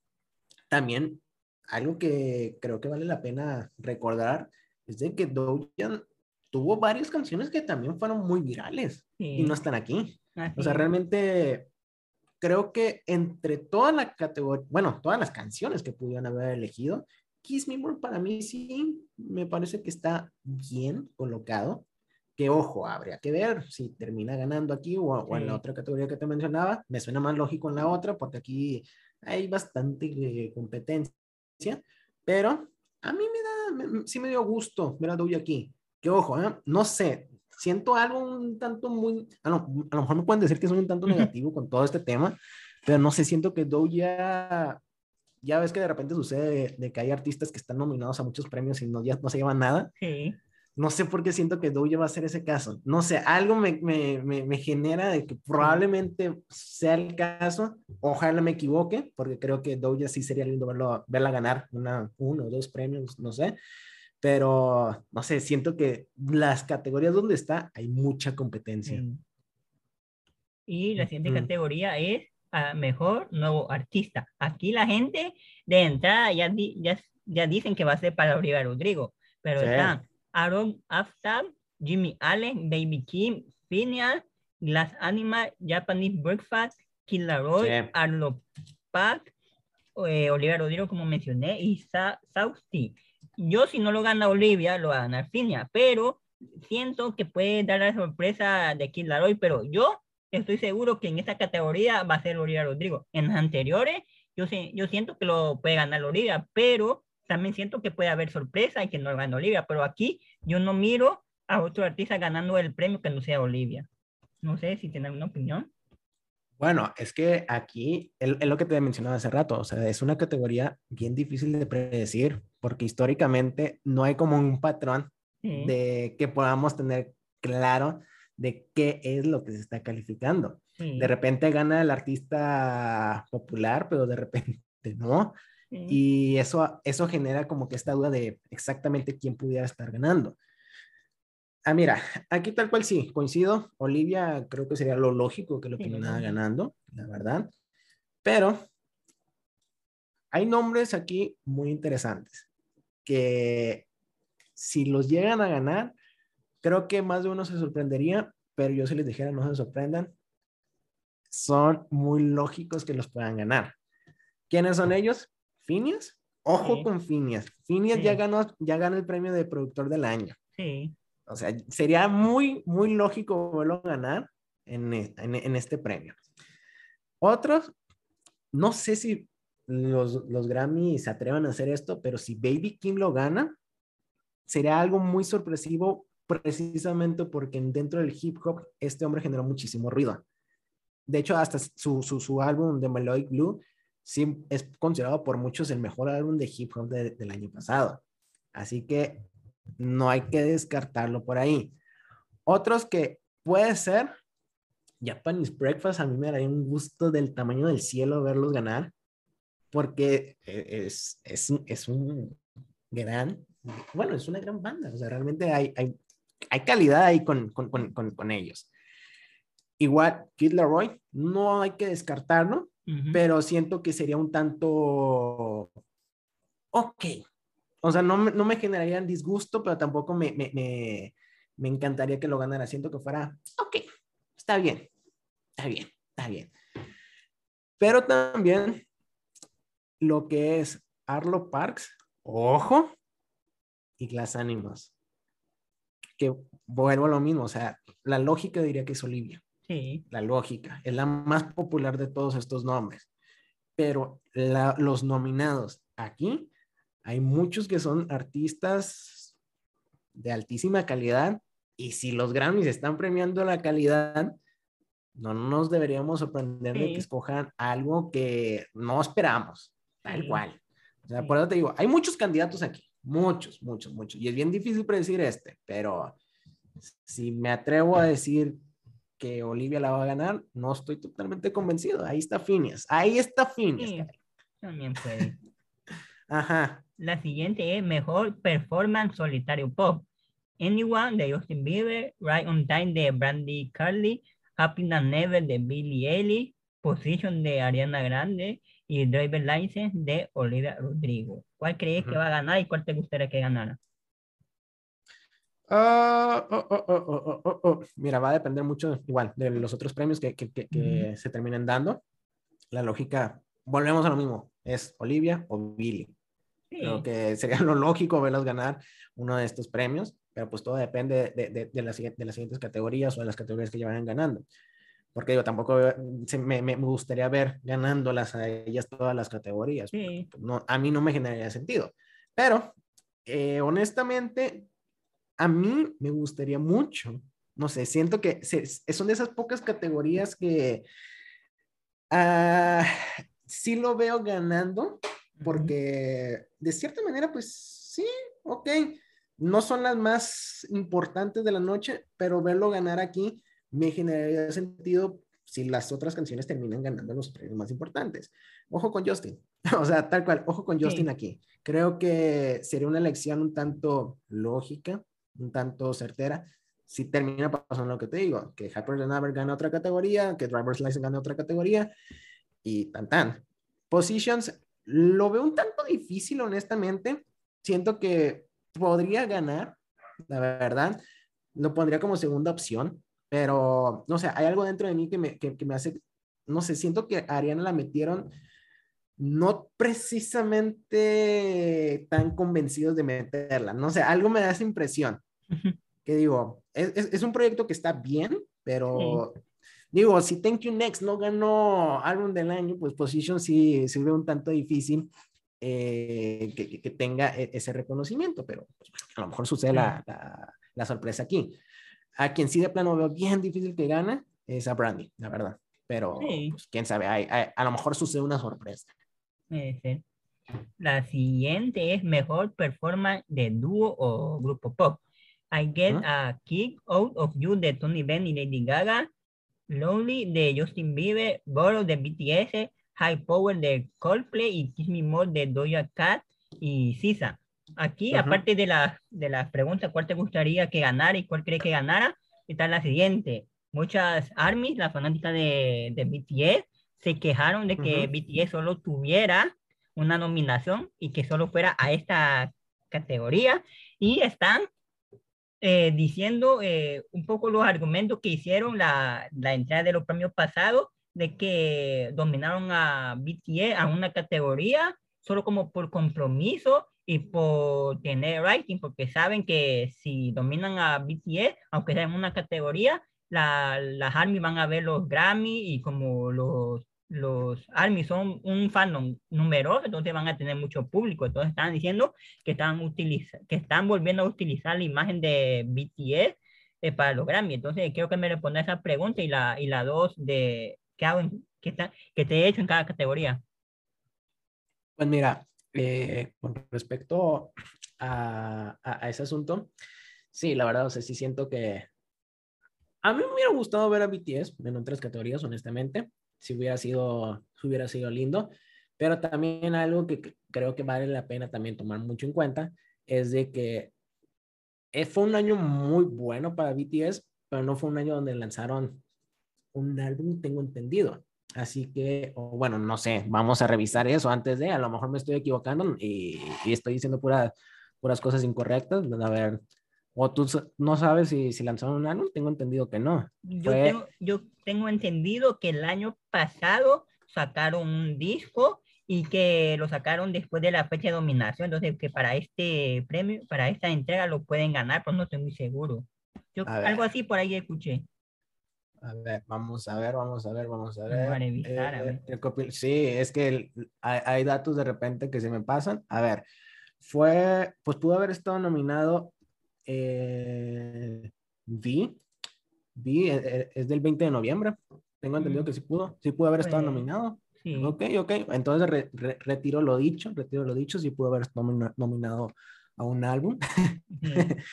también algo que creo que vale la pena recordar es de que Doja tuvo varias canciones que también fueron muy virales y no están aquí. O sea, realmente creo que entre toda la categoría, bueno, todas las canciones que pudieron haber elegido, Kiss Me More para mí sí me parece que está bien colocado. Que ojo, habría que ver si termina ganando aquí o, en la otra categoría que te mencionaba. Me suena más lógico en la otra porque aquí hay bastante eh, competencia. Pero a mí me da, sí me dio gusto ver a Doja aquí. Que ojo, ¿eh? no sé, siento algo un tanto muy, a lo, a lo, mejor me pueden decir que soy un tanto negativo con todo este tema, pero no sé, siento que Doja, ya ves que de repente sucede de, que hay artistas que están nominados a muchos premios y no, ya no se llevan nada. Sí. No sé por qué siento que Doja va a ser ese caso. No sé, algo me, me, me, genera de que probablemente sea el caso. Ojalá me equivoque, porque creo que Doja sí sería lindo verlo, verla ganar una, uno o dos premios, no sé pero no sé, siento que las categorías donde está hay mucha competencia. Y la siguiente categoría es a mejor nuevo artista. Aquí la gente de entrada ya, ya, ya dicen que va a ser para Olivia Rodrigo, pero están Aaron Aftab, Jimmy Allen, Baby Kim, Phineas, Glass Animal, Japanese Breakfast, Killer Roy, Arlo Pack, eh, Olivia Rodrigo, como mencioné, y Sa Sausti. Yo si no lo gana Olivia, lo va a ganar Finia, pero siento que puede dar la sorpresa de Kid Laroy, pero yo estoy seguro que en esta categoría va a ser Olivia Rodrigo. En las anteriores, yo, yo siento que lo puede ganar Olivia, pero también siento que puede haber sorpresa y que no lo gane Olivia, pero aquí yo no miro a otro artista ganando el premio que no sea Olivia. No sé si tienen alguna opinión. Bueno, es que aquí es, lo que te mencionaba hace rato, o sea, es una categoría bien difícil de predecir porque históricamente no hay como un patrón de que podamos tener claro de qué es lo que se está calificando. De repente gana el artista popular, pero de repente no. Y eso, eso genera como que esta duda de exactamente quién pudiera estar ganando. Ah, mira, aquí tal cual sí, coincido. Olivia creo que sería lo lógico que lo terminara ganando, la verdad. Pero hay nombres aquí muy interesantes que si los llegan a ganar, creo que más de uno se sorprendería, pero yo si les dijera no se sorprendan, son muy lógicos que los puedan ganar. ¿Quiénes son ellos? Phineas. Ojo con Phineas. Phineas ya ganó ya ganó el premio de productor del año. Sí. O sea, sería muy, muy lógico verlo ganar en, e, en, en este premio. Otros, no sé si los, los Grammy se atrevan a hacer esto, pero si Baby Kim lo gana, sería algo muy sorpresivo precisamente porque dentro del hip hop este hombre generó muchísimo ruido. De hecho, hasta su, su, su álbum de Melodic Blue sí es considerado por muchos el mejor álbum de hip hop del año pasado. Así que no hay que descartarlo por ahí. Otros que puede ser Japanese Breakfast, a mí me daría un gusto del tamaño del cielo verlos ganar, porque e, es, es, es un gran, bueno, es una gran banda, o sea, realmente hay, hay, hay calidad ahí con, con, con, con ellos. Igual, Kid Leroy, no hay que descartarlo, pero siento que sería un tanto, ok, o sea, no, no me generaría disgusto, pero tampoco me, me, me, me encantaría que lo ganara. Siento que fuera, ok, está bien, está bien, está bien. Pero también lo que es Arlo Parks, ojo, y Glass Animals. Que vuelvo a lo mismo, o sea, la lógica diría que es Olivia. Sí. La lógica, es la más popular de todos estos nombres. Pero los nominados aquí, hay muchos que son artistas de altísima calidad y si los Grammys están premiando la calidad, no nos deberíamos sorprender de que escojan algo que no esperamos, tal cual. O sea, por eso te digo, hay muchos candidatos aquí, muchos, muchos, muchos. Y es bien difícil predecir este, pero si me atrevo a decir que Olivia la va a ganar, no estoy totalmente convencido. Ahí está Phineas, ahí está Phineas. también puede. Ajá. La siguiente es Mejor Performance Solitario Pop. Anyone de Justin Bieber, Right on Time de Brandy Carly, Happy Than Never de Billie Eilish, Position de Ariana Grande y Driver License de Olivia Rodrigo. ¿Cuál crees que va a ganar y cuál te gustaría que ganara? Ah, oh, oh, oh, Mira, va a depender mucho igual de los otros premios que, que, que, se terminen dando. La lógica, volvemos a lo mismo, es Olivia o Billy. Creo que sería lo lógico verlos ganar uno de estos premios pero pues todo depende de, de, de, las, de las siguientes categorías o de las categorías que llevan ganando. Porque yo tampoco me, me, gustaría ver ganándolas a ellas todas las categorías. Sí. No, a mí no me generaría sentido. Pero, eh, honestamente, a mí me gustaría mucho, no sé, siento que son de esas pocas categorías que uh, sí lo veo ganando, porque de cierta manera, pues sí, ok, no son las más importantes de la noche, pero verlo ganar aquí me generaría sentido si las otras canciones terminan ganando los premios más importantes. Ojo con Justin, o sea, tal cual, ojo con Justin aquí. Creo que sería una elección un tanto lógica, un tanto certera, si termina pasando lo que te digo, que Hyper Never gana otra categoría, que Driver's License gane otra categoría y tan tan. Positions, lo veo un tanto difícil, honestamente. Siento que podría ganar, la verdad. Lo pondría como segunda opción, pero no sé, hay algo dentro de mí que me, que, me hace, no sé, siento que a Ariana la metieron no precisamente tan convencidos de meterla, no sé, algo me da esa impresión. Que digo, es, es, un proyecto que está bien, pero digo, si Thank You Next no ganó álbum del año, pues Position sí se ve un tanto difícil eh, que, tenga e, ese reconocimiento, pero pues, a lo mejor sucede la, la, sorpresa aquí. A quien sí de plano veo bien difícil que gane es a Brandy, la verdad. Pero pues, quién sabe, a lo mejor sucede una sorpresa. La siguiente es mejor performance de dúo o grupo pop. I Get a Kick Out of You de Tony Benn y Lady Gaga, Lonely de Justin Bieber, Borrow de BTS, High Power de Coldplay y Kiss Me More de Doja Cat y Sisa. Aquí, aparte de la, de las preguntas, ¿cuál te gustaría que ganara y cuál cree que ganara? Está la siguiente. Muchas armies, las fanáticas de, de BTS, se quejaron de que BTS solo tuviera una nominación y que solo fuera a esta categoría y están eh, diciendo eh, un poco los argumentos que hicieron la, la entrada de los premios pasados de que dominaron a BTS a una categoría solo como por compromiso y por tener rating, porque saben que si dominan a BTS, aunque sea en una categoría, la, las ARMY van a ver los Grammy y como los los ARMY son un fandom numeroso, entonces van a tener mucho público. Entonces están diciendo que están, que están volviendo a utilizar la imagen de BTS eh, para los Grammy. Entonces quiero que me responda esa pregunta y la, y la dos de qué hago, qué, está, qué te he hecho en cada categoría. Pues mira, eh, con respecto a, a, ese asunto, sí, la verdad, o sea, sí siento que a mí me hubiera gustado ver a BTS en otras categorías, honestamente si hubiera sido, hubiera sido lindo. Pero también algo que creo que vale la pena también tomar mucho en cuenta es de que eh, fue un año muy bueno para BTS, pero no fue un año donde lanzaron un álbum, tengo entendido. Así que, bueno, no sé, vamos a revisar eso antes de, a lo mejor me estoy equivocando y, estoy diciendo puras, puras cosas incorrectas. A ver, o tú no sabes si, si lanzaron un álbum, tengo entendido que no. Yo, tengo, yo tengo entendido que el año pasado sacaron un disco y que lo sacaron después de la fecha de dominación, entonces que para este premio, para esta entrega lo pueden ganar, pero no estoy muy seguro. Yo algo así por ahí escuché. A ver, vamos a ver, vamos a ver, vamos a ver. Eh, sí, es que hay, hay, datos de repente que se me pasan. A ver, fue, pues pudo haber estado nominado eh, vi, vi, eh, eh, es del 20 de noviembre. Tengo entendido mm. que sí pudo, sí pudo haber estado pues, nominado. Sí. Ok, ok. Entonces retiro lo dicho, retiro lo dicho, sí pudo haber nominado a un álbum.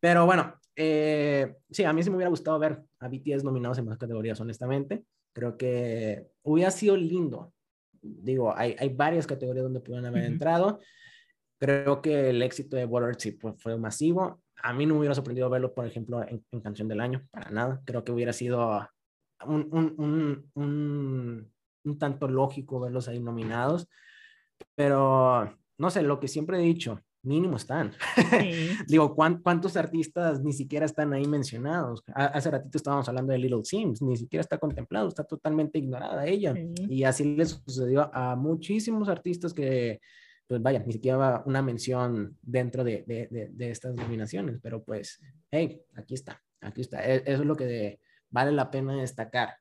Pero bueno, eh, sí, a mí sí me hubiera gustado ver a BTS nominados en más categorías, honestamente. Creo que hubiera sido lindo. Digo, hay, hay varias categorías donde pudieron haber entrado. Creo que el éxito de Water sí fue masivo a mí no me hubiera sorprendido verlo, por ejemplo, en, Canción del Año, para nada. Creo que hubiera sido un, un, un, un, tanto lógico verlos ahí nominados, pero no sé, lo que siempre he dicho, mínimo están. Digo, ¿cuántos artistas ni siquiera están ahí mencionados? Hace ratito estábamos hablando de Little Sims, ni siquiera está contemplado, está totalmente ignorada ella. Y así le sucedió a muchísimos artistas que pues vaya, ni siquiera una mención dentro de, de, de, estas nominaciones, pero pues, hey, aquí está, aquí está. E, eso es lo que vale la pena destacar.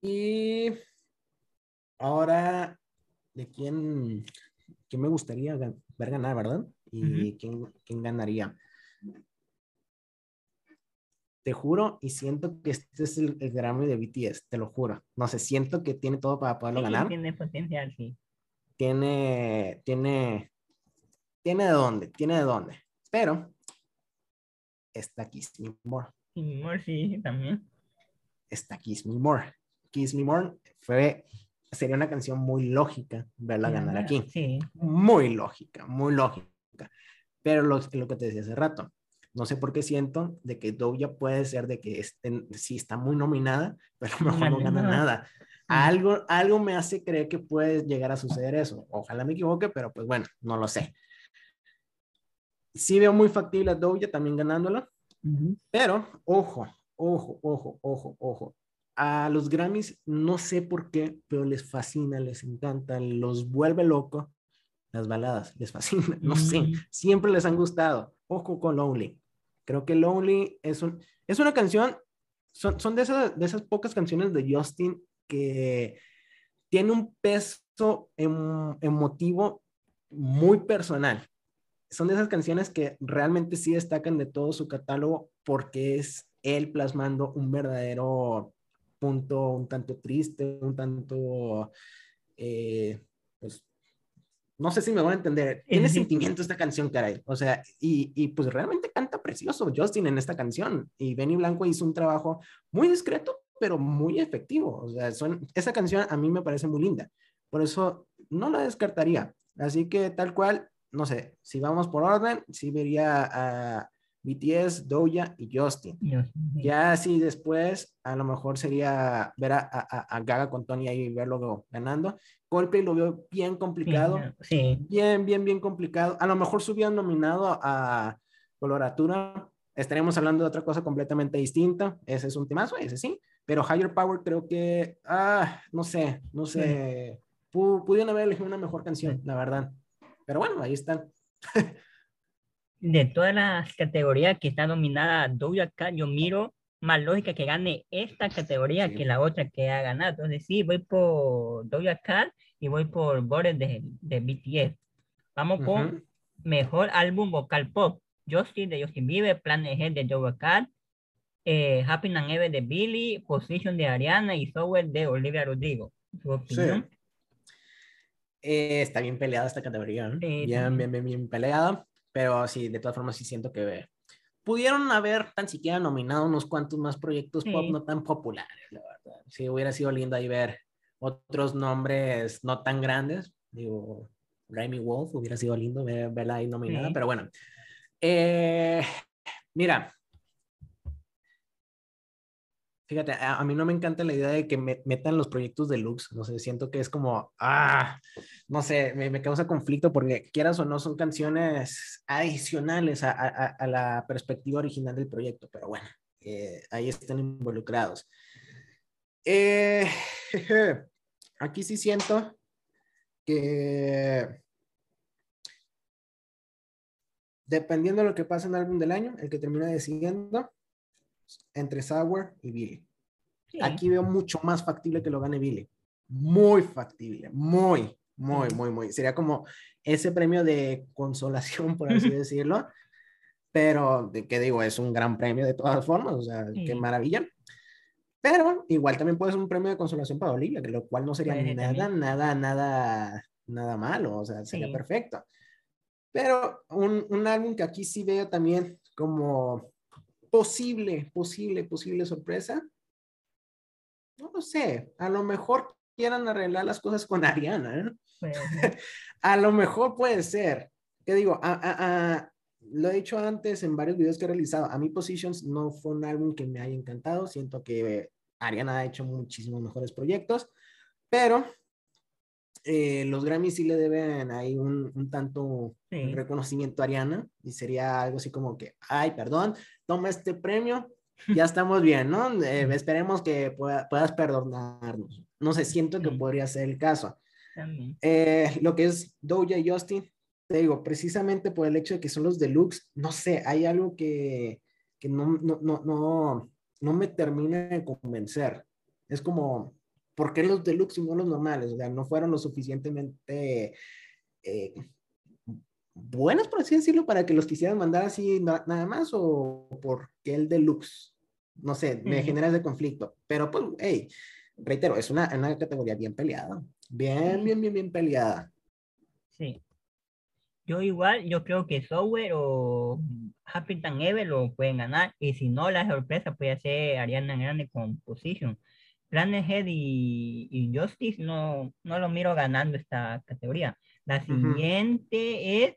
Y ahora, ¿de quién, quién me gustaría ver ganar, verdad? ¿Y quién, quién ganaría? te juro y siento que este es el, el, Grammy de BTS, te lo juro. No sé, siento que tiene todo para poderlo ganar. Tiene potencial, sí tiene, tiene, tiene de dónde, tiene de dónde. Pero está Kiss Me More. Kiss Me More, sí, también. Está Kiss Me More. Kiss Me More fue, sería una canción muy lógica verla ganar aquí. Sí. Muy lógica, muy lógica. Pero lo, lo que te decía hace rato, no sé por qué siento de que Doja puede ser de que estén, sí está muy nominada, pero mejor no gana nada. Algo, algo me hace creer que puede llegar a suceder eso. Ojalá me equivoque, pero pues bueno, no lo sé. Sí veo muy factible a Doja también ganándola, pero ojo, ojo, ojo, ojo, ojo. A los Grammys no sé por qué, pero les fascina, les encanta, los vuelve loco las baladas, les fascina, no sé, siempre les han gustado. Ojo con Lonely. Creo que Lonely es, un, es una canción, son, son de, esas, de esas pocas canciones de Justin que tiene un peso emotivo muy personal. Son de esas canciones que realmente sí destacan de todo su catálogo porque es él plasmando un verdadero punto un tanto triste, un tanto, eh, pues, no sé si me van a entender. Tiene sentimiento esta canción, caray. O sea, y, y, pues realmente canta precioso Justin en esta canción. Y Benny Blanco hizo un trabajo muy discreto, pero muy efectivo. O sea, son, esa canción a mí me parece muy linda. Por eso no la descartaría. Así que tal cual, no sé, si vamos por orden, sí vería a, BTS, Doja y Justin. Ya así después, a lo mejor sería ver a, a, Gaga con Tony ahí y verlo ganando. Coldplay lo veo bien complicado. Sí. Bien, bien, bien complicado. A lo mejor se nominado a coloratura. Estaremos hablando de otra cosa completamente distinta. Ese es un temazo, ese sí. Pero Higher Power creo que, ah, no sé, no sé. Pudieron haber elegido una mejor canción, la verdad. Pero bueno, ahí están. de todas las categorías que está nominada Doja Cat, yo miro más lógica que gane esta categoría que la otra que ha ganado. Entonces sí, voy por Doja Cat y voy por Boris de, de BTS. Vamos con mejor álbum vocal pop. Justin de Justin Bieber, Plan G de Doja Cat, eh, Happy and Ever de Billy, Position de Ariana y Software de Olivia Rodrigo. Eh, está bien peleada esta categoría. bien, bien, bien, bien peleada. Pero sí, de todas formas sí siento que pudieron haber tan siquiera nominado unos cuantos más proyectos pop no tan populares, la verdad. Sí, hubiera sido lindo ahí ver otros nombres no tan grandes. Digo, Remy Wolf hubiera sido lindo verla ahí nominada, pero bueno. Eh, mira, Fíjate, a, mí no me encanta la idea de que me, metan los proyectos deluxe, no sé, siento que es como, ah, no sé, me, causa conflicto porque quieras o no son canciones adicionales a, la perspectiva original del proyecto, pero bueno, eh, ahí están involucrados. Eh, aquí sí siento que dependiendo de lo que pase en el álbum del año, el que termina decidiendo entre Sauer y Billy. Aquí veo mucho más factible que lo gane Billy. Muy factible, muy, muy, muy, muy. Sería como ese premio de consolación, por así decirlo. Pero, de qué digo, es un gran premio de todas formas, o sea, qué maravilla. Pero igual también puede ser un premio de consolación para Olivia, que lo cual no sería nada, nada, nada, nada malo, o sea, sería perfecto. Pero un, un álbum que aquí sí veo también como posible, posible, posible sorpresa. No lo sé, a lo mejor quieran arreglar las cosas con Ariana. ¿eh? a lo mejor puede ser. ¿Qué digo? lo he dicho antes en varios videos que he realizado. A mí Positions no fue un álbum que me haya encantado. Siento que Ariana ha hecho muchísimos mejores proyectos, pero eh, los Grammys sí le deben ahí un, un tanto reconocimiento a Ariana y sería algo así como que, ay, perdón, toma este premio, ya estamos bien, ¿no? Eh, esperemos que puedas perdonarnos. No sé, siento que podría ser el caso. Eh, lo que es Doja y Justin, te digo, precisamente por el hecho de que son los deluxe, no sé, hay algo que, que no, no, no, no, no me termina de convencer. Es como, ¿por qué los deluxe y no los normales? O sea, no fueron lo suficientemente eh, buenos, por así decirlo, para que los quisieran mandar así nada más, o por qué el deluxe. No sé, me genera ese conflicto. Pero pues, hey, reitero, es una, una categoría bien peleada. Bien, bien, bien, bien peleada. Sí. Yo igual, yo creo que Software o Happy Tan Ever lo pueden ganar. Y si no, la sorpresa puede ser Ariana Grande con Position. Planet Head y, Justice no, no lo miro ganando esta categoría. La siguiente es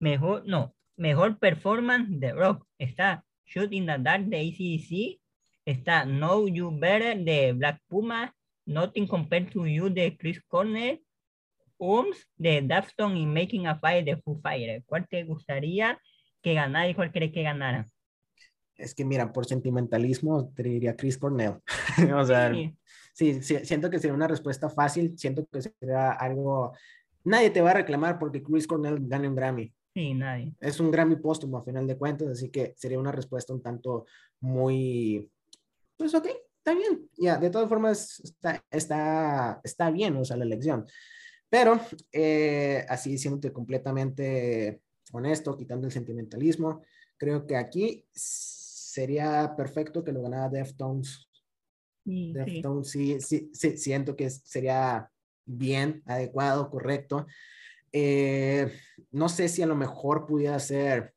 mejor, no, mejor performance de rock. Está Shoot in the Dark de ACDC. Está Know You Better de Black Puma. Nothing Compared to You de Chris Cornell. Ooms de Daftone y Making a Fire de Foo Fire. ¿Cuál te gustaría que ganara y cuál crees que ganara? es que mira, por sentimentalismo te diría Chris Cornell. o sea, sí. siento que sería una respuesta fácil, siento que sería algo, nadie te va a reclamar porque Chris Cornell gane un Grammy. Sí, nadie. Es un Grammy póstumo a final de cuentas, así que sería una respuesta un tanto muy, pues ok, está bien, ya, de todas formas está, está, está bien, o sea, la elección. Pero eh, así siéndote completamente honesto, quitando el sentimentalismo, creo que aquí sería perfecto que lo ganara Deftones. Deftones, sí. Sí, sí, siento que sería bien, adecuado, correcto. Eh, no sé si a lo mejor pudiera ser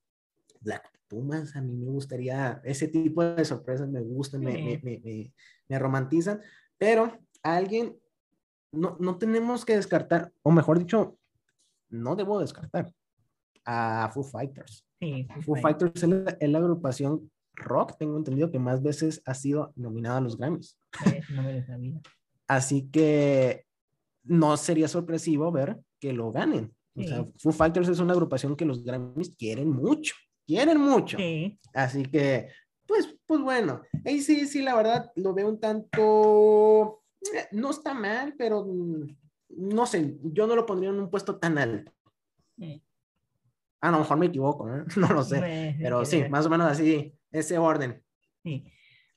Black Pumas, a mí me gustaría, ese tipo de sorpresas me gustan, me, me, me, me, romantizan, pero alguien, no, no tenemos que descartar, o mejor dicho, no debo descartar. a Foo Fighters. Sí, Foo, Fighters, es, la, agrupación rock, tengo entendido que más veces ha sido nominada a los Grammys. no me lo sabía. Así que no sería sorpresivo ver que lo ganen. O sea, Foo Fighters es una agrupación que los Grammys quieren mucho, quieren mucho. Sí. Así que, pues, pues bueno, ahí sí, sí, la verdad, lo veo un tanto, eh, no está mal, pero mm, no sé, yo no lo pondría en un puesto tan alto. A lo mejor me equivoco, no lo sé, pero sí, más o menos así, ese orden. Sí.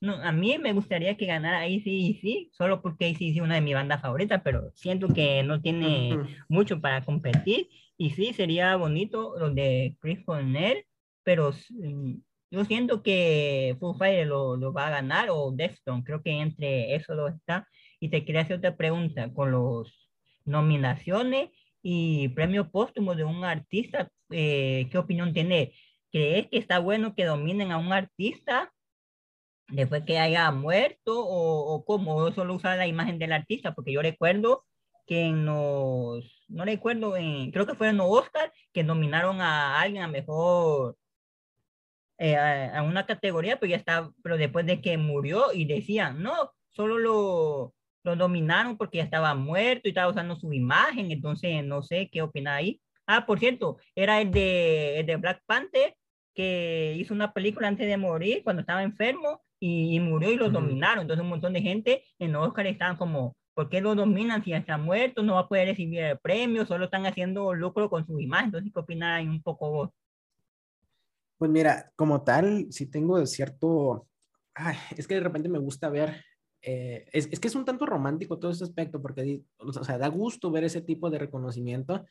No, a mí me gustaría que ganara sí solo porque sí es una de mis bandas favoritas, pero siento que no tiene mucho para competir. Y sí, sería bonito lo de Chris Cornell, pero mm, yo siento que Foo Fighters lo, lo, va a ganar o Defton, creo que entre eso lo está. Y te quería hacer otra pregunta, con los nominaciones y premios póstumos de un artista, eh, ¿qué opinión tiene? ¿Crees que está bueno que dominen a un artista después que haya muerto o, o cómo, solo usar la imagen del artista, porque yo recuerdo que en los, no recuerdo, en, creo que fue en los Oscar que nominaron a alguien a mejor, eh, a, una categoría, pero ya está, pero después de que murió y decían, no, solo lo, lo nominaron porque ya estaba muerto y estaba usando su imagen, entonces no sé qué opina ahí. Ah, por cierto, era el de, el de Black Panther, que hizo una película antes de morir, cuando estaba enfermo, y, murió y lo dominaron. Entonces un montón de gente en los Oscar estaban como, ¿por qué lo dominan si ya está muerto? No va a poder recibir el premio, solo están haciendo lucro con su imagen. Entonces, ¿qué opinas un poco vos? Pues mira, como tal, si tengo cierto, ay, es que de repente me gusta ver, eh, es, es, que es un tanto romántico todo ese aspecto, porque, o sea, da gusto ver ese tipo de reconocimiento,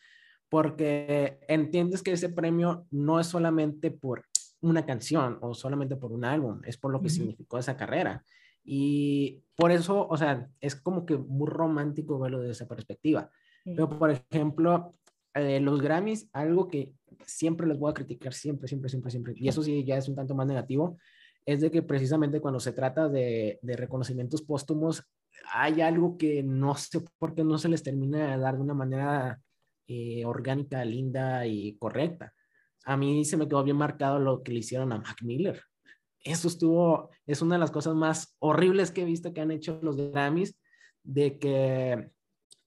porque entiendes que ese premio no es solamente por una canción o solamente por un álbum, es por lo que significó esa carrera. Y por eso, o sea, es como que muy romántico verlo desde esa perspectiva. Pero, por ejemplo, eh, los Grammys, algo que siempre les voy a criticar, siempre, siempre, siempre, siempre, y eso sí ya es un tanto más negativo, es de que precisamente cuando se trata de, de reconocimientos póstumos, hay algo que no sé por qué no se les termina de dar de una manera eh, orgánica, linda y correcta a mí se me quedó bien marcado lo que le hicieron a Mac Miller. Eso estuvo, es una de las cosas más horribles que he visto que han hecho los Grammys, de que,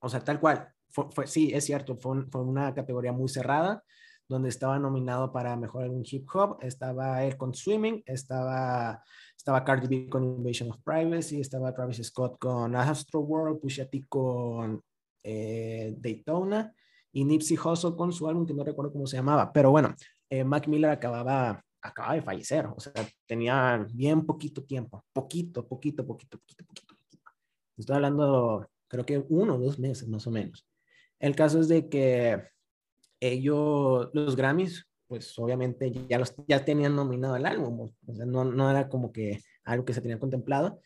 o sea, tal cual, fue, sí, es cierto, fue, fue, una categoría muy cerrada, donde estaba nominado para mejor algún hip hop, estaba él con Swimming, estaba, estaba Cardi B con Invasion of Privacy, estaba Travis Scott con Astro World, Pusha T con eh, Daytona, y Nipsey Hussle con su álbum que no recuerdo cómo se llamaba, pero bueno, eh, Mac Miller acababa, acababa de fallecer, o sea, tenía bien poquito tiempo, poquito, poquito, poquito, poquito, poquito. Estoy hablando, creo que uno o dos meses más o menos. El caso es de que ellos, los Grammys, pues obviamente ya, los, ya tenían nominado el álbum, o sea, no, no era como que algo que se tenía contemplado,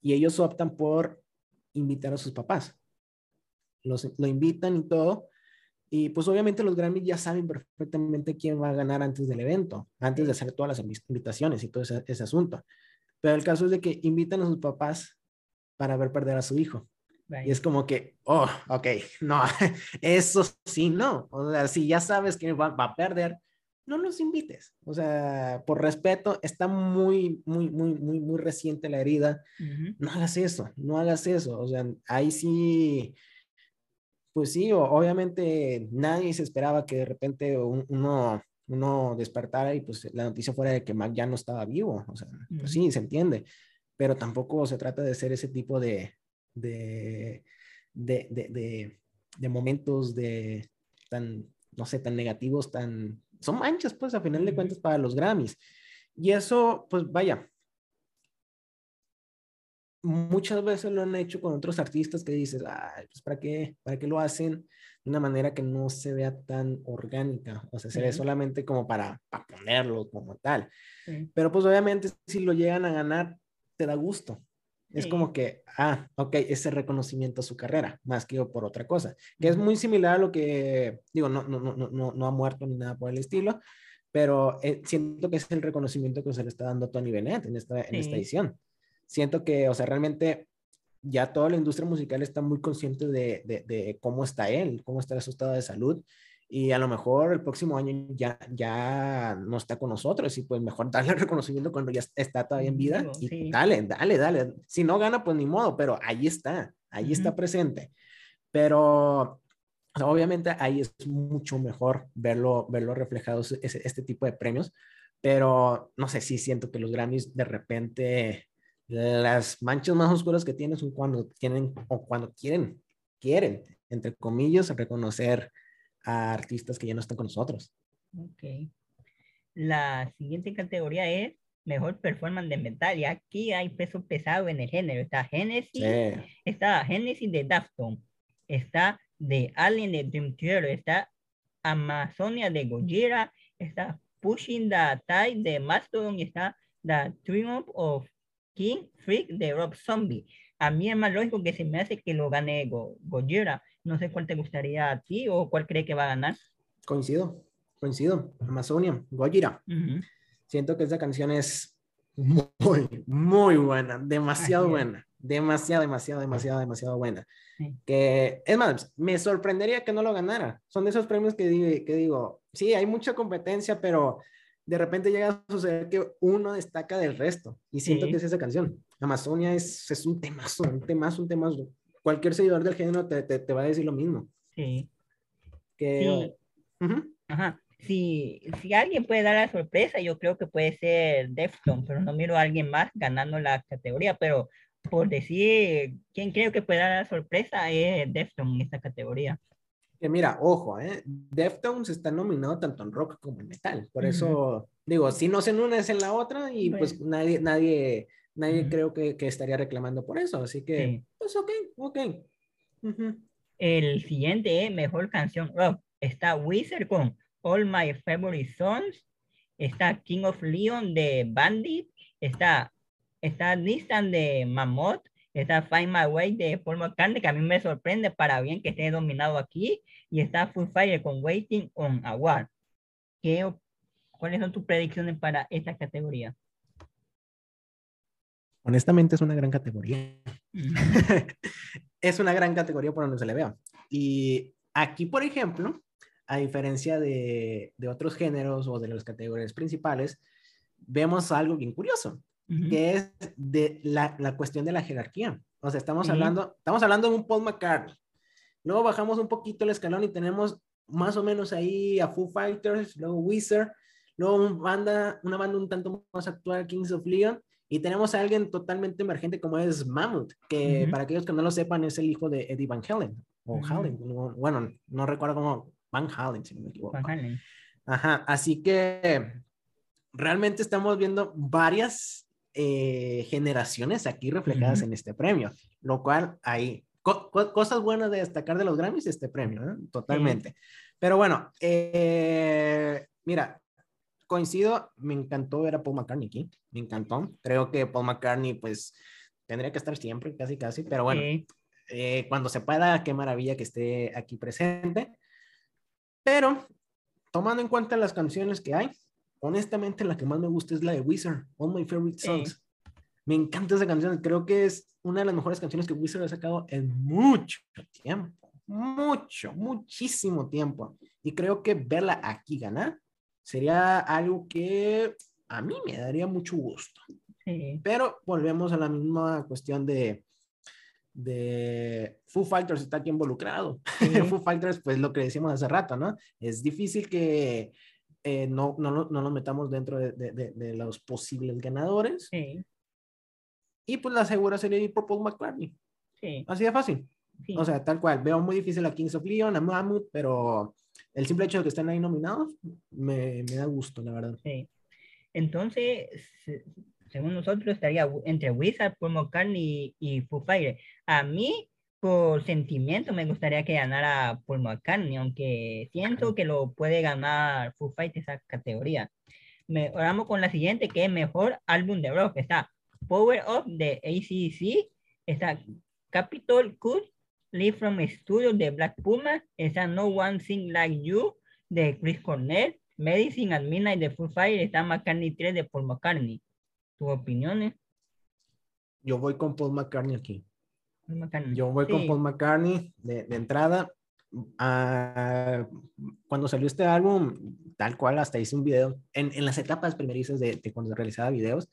y ellos optan por invitar a sus papás. Los, lo invitan y todo, y pues obviamente los Grammys ya saben perfectamente quién va a ganar antes del evento, antes de hacer todas las invitaciones y todo ese, ese asunto. Pero el caso es de que invitan a sus papás para ver perder a su hijo. Y es como que, oh, ok, no, eso sí, no. O sea, si ya sabes que va, va, a perder, no los invites. O sea, por respeto, está muy, muy, muy, muy, muy reciente la herida. No hagas eso, no hagas eso. O sea, ahí sí, pues sí, obviamente nadie se esperaba que de repente uno, uno despertara y pues la noticia fuera de que Mac ya no estaba vivo. O sea, pues sí, se entiende, pero tampoco se trata de ser ese tipo de, de, de, de, de momentos de tan, no sé, tan negativos, tan... Son manchas, pues, a final de cuentas, para los Grammys. Y eso, pues, vaya, muchas veces lo han hecho con otros artistas que dices, Ay, pues ¿para qué? ¿Para qué lo hacen de una manera que no se vea tan orgánica? O sea, se ve solamente como para, para ponerlo como tal. Pero pues obviamente si lo llegan a ganar, te da gusto. Es como que, ah, ok, ese reconocimiento a su carrera, más que por otra cosa, que es muy similar a lo que, digo, no, no, no, no, no ha muerto ni nada por el estilo, pero eh, siento que es el reconocimiento que se le está dando a Tony Bennett en esta, en esta edición siento que, o sea, realmente ya toda la industria musical está muy consciente de, de, cómo está él, cómo está su estado de salud. y a lo mejor el próximo año ya, ya no está con nosotros y pues mejor darle reconocimiento cuando ya está todavía en vida y dale, dale, dale. Si no gana, pues ni modo, pero ahí está, ahí está presente. Pero obviamente ahí es mucho mejor verlo, verlo reflejado ese, este tipo de premios, pero no sé si siento que los Grammys de repente las manchas más oscuras que tienen son cuando tienen o cuando quieren, quieren, entre comillas, reconocer a artistas que ya no están con nosotros. Ok. La siguiente categoría es mejor performance de metal. Y aquí hay peso pesado en el género. Está Genesis, está Genesis de Dafton, está de Alien de Dream Theater, está Amazonia de Gojira, está Pushing the Tide de Mastodon y está The Triumph of King Freak de Rob Zombie. A mí es más lógico que se me hace que lo gane Go Gojira. No sé cuál te gustaría a ti o cuál cree que va a ganar. Coincido, coincido. Amazonia, Gojira. Siento que esa canción es muy, muy buena, demasiado buena, demasiado, demasiado, demasiado, demasiado buena. Que, es más, me sorprendería que no lo ganara. Son de esos premios que, que digo, sí, hay mucha competencia, pero de repente llega a suceder que uno destaca del resto. Y siento que es esa canción. Amazonia es, es un temazo, un temazo, un temazo cualquier seguidor del género te, te, te va a decir lo mismo. Sí. Que, Ajá. Si, si, alguien puede dar la sorpresa, yo creo que puede ser Defton, pero no miro a alguien más ganando la categoría, pero por decir quién creo que puede dar la sorpresa es Defton en esta categoría. Que mira, ojo, ¿eh? Deftones está nominado tanto en rock como en metal, por eso digo, si no se en una es en la otra y pues nadie, nadie, nadie creo que, que, estaría reclamando por eso, así que pues ok, ok. El siguiente mejor canción rock está Wizard con All My Favorite Songs, está King of Leon de Bandit, está, está Distant de Mammoth, está Find My Way de Paul McCartney, que a mí me sorprende para bien que esté dominado aquí, y está Full Fire con Waiting on a War. ¿Qué, ¿Cuáles son tus predicciones para esta categoría? honestamente es una gran categoría. es una gran categoría por donde se le vea. Y aquí, por ejemplo, a diferencia de, de otros géneros o de las categorías principales, vemos algo bien curioso, que es de la, la, cuestión de la jerarquía. O sea, estamos, hablando, estamos hablando de un Paul McCartney. Luego bajamos un poquito el escalón y tenemos más o menos ahí a Foo Fighters, luego Wizard, luego una banda, una banda un tanto más actual, Kings of Leon, y tenemos a alguien totalmente emergente como es Mammoth, que para aquellos que no lo sepan es el hijo de Eddie Van Halen, o Halen, bueno, no recuerdo cómo, Van Halen, si no me equivoco. Ajá, así que realmente estamos viendo varias eh, generaciones aquí reflejadas en este premio, lo cual hay cosas buenas de destacar de los Grammys este premio, ¿eh? totalmente. Pero bueno, eh, mira, coincido, me encantó ver a Paul McCartney aquí, me encantó. Creo que Paul McCartney, pues, tendría que estar siempre, casi, casi, pero bueno, eh, cuando se pueda, qué maravilla que esté aquí presente. Pero, tomando en cuenta las canciones que hay, honestamente la que más me gusta es la de Wizard, All My Favorite Songs. Me encanta esa canción, creo que es una de las mejores canciones que Wizard ha sacado en mucho tiempo, mucho, muchísimo tiempo. Y creo que verla aquí ganar sería algo que a mí me daría mucho gusto. Pero volvemos a la misma cuestión de, de Foo Fighters está aquí involucrado. Foo Fighters, pues lo que decíamos hace rato, ¿no? Es difícil que eh, no, no, no, nos metamos dentro de, de, de los posibles ganadores. Y pues la segura sería ir por Paul McCartney. Así de fácil. O sea, tal cual. Veo muy difícil a Kings of Leon, a Mammoth, pero el simple hecho de que estén ahí nominados me, me da gusto, la verdad. Sí. Entonces, según nosotros, estaría entre Wizard, Paul McCartney y, Foo Fighters. A mí, por sentimiento, me gustaría que ganara Paul McCartney, aunque siento que lo puede ganar Foo Fighters esa categoría. Me, vamos con la siguiente, que es mejor álbum de rock. Está Power Up de ACC, está Capitol Cut Live from Studio de Black Puma, está No One Thing Like You de Chris Cornell, Medicine at Midnight de Full Fire, está McCartney 3 de Paul McCartney. ¿Tus opiniones? Yo voy con Paul McCartney aquí. Yo voy con Paul McCartney de, entrada. ah, cuando salió este álbum, tal cual, hasta hice un video en, en las etapas primerizas de, de, cuando realizaba videos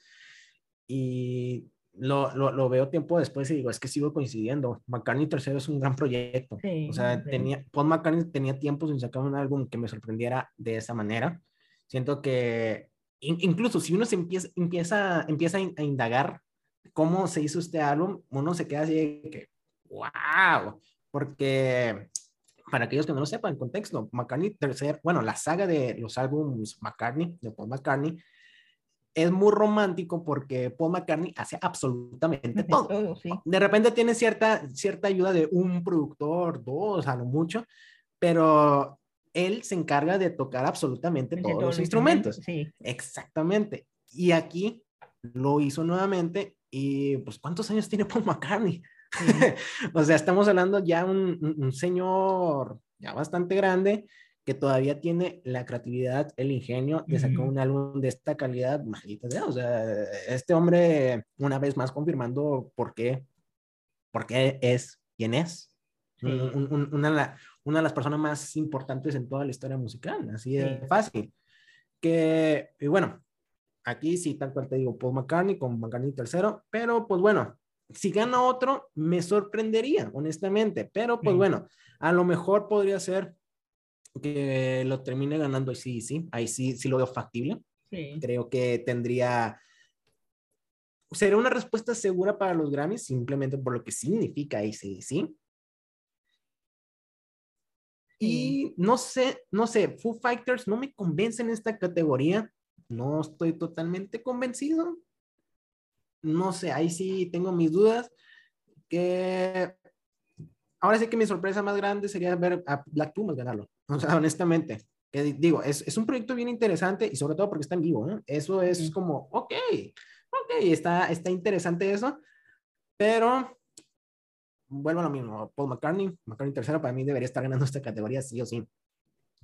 y lo, lo, lo, veo tiempo después y digo, es que sigo coincidiendo. McCartney tercero es un gran proyecto. o sea, tenía, Paul McCartney tenía tiempo sin sacar un álbum que me sorprendiera de esa manera. Siento que incluso si uno se empieza, empieza, empieza a indagar cómo se hizo este álbum, uno se queda así de que, wow, porque para aquellos que no lo sepan, el contexto, McCartney tercer, bueno, la saga de los álbumes McCartney, de Paul McCartney, es muy romántico porque Paul McCartney hace absolutamente todo. De repente tiene cierta, cierta ayuda de un productor, dos, a lo mucho, pero él se encarga de tocar absolutamente todos, los instrumentos. Sí. Exactamente. Y aquí lo hizo nuevamente y pues ¿cuántos años tiene Paul McCartney? o sea, estamos hablando ya un, un, señor ya bastante grande que todavía tiene la creatividad, el ingenio de sacar un álbum de esta calidad, O sea, este hombre, una vez más confirmando por qué, por qué es quien es. una, una, de las personas más importantes en toda la historia musical, así de fácil. Que, y bueno, aquí sí, tal cual te digo, Paul McCartney con McCartney tercero, pero pues bueno, si gana otro, me sorprendería, honestamente, pero pues bueno, a lo mejor podría ser que lo termine ganando ahí sí, sí, ahí sí, sí lo veo factible. Creo que tendría, sería una respuesta segura para los Grammys simplemente por lo que significa ahí sí, sí. Y no sé, no sé, Foo Fighters no me convence en esta categoría. No estoy totalmente convencido. No sé, ahí sí tengo mis dudas. Que ahora sí que mi sorpresa más grande sería ver a Black Pumas ganarlo. O sea, honestamente, que digo, es, es, un proyecto bien interesante y sobre todo porque está en vivo, ¿no? Eso es como, ok, ok, está, está interesante eso, pero vuelvo a lo mismo, Paul McCartney, McCartney tercero para mí debería estar ganando esta categoría sí o sí.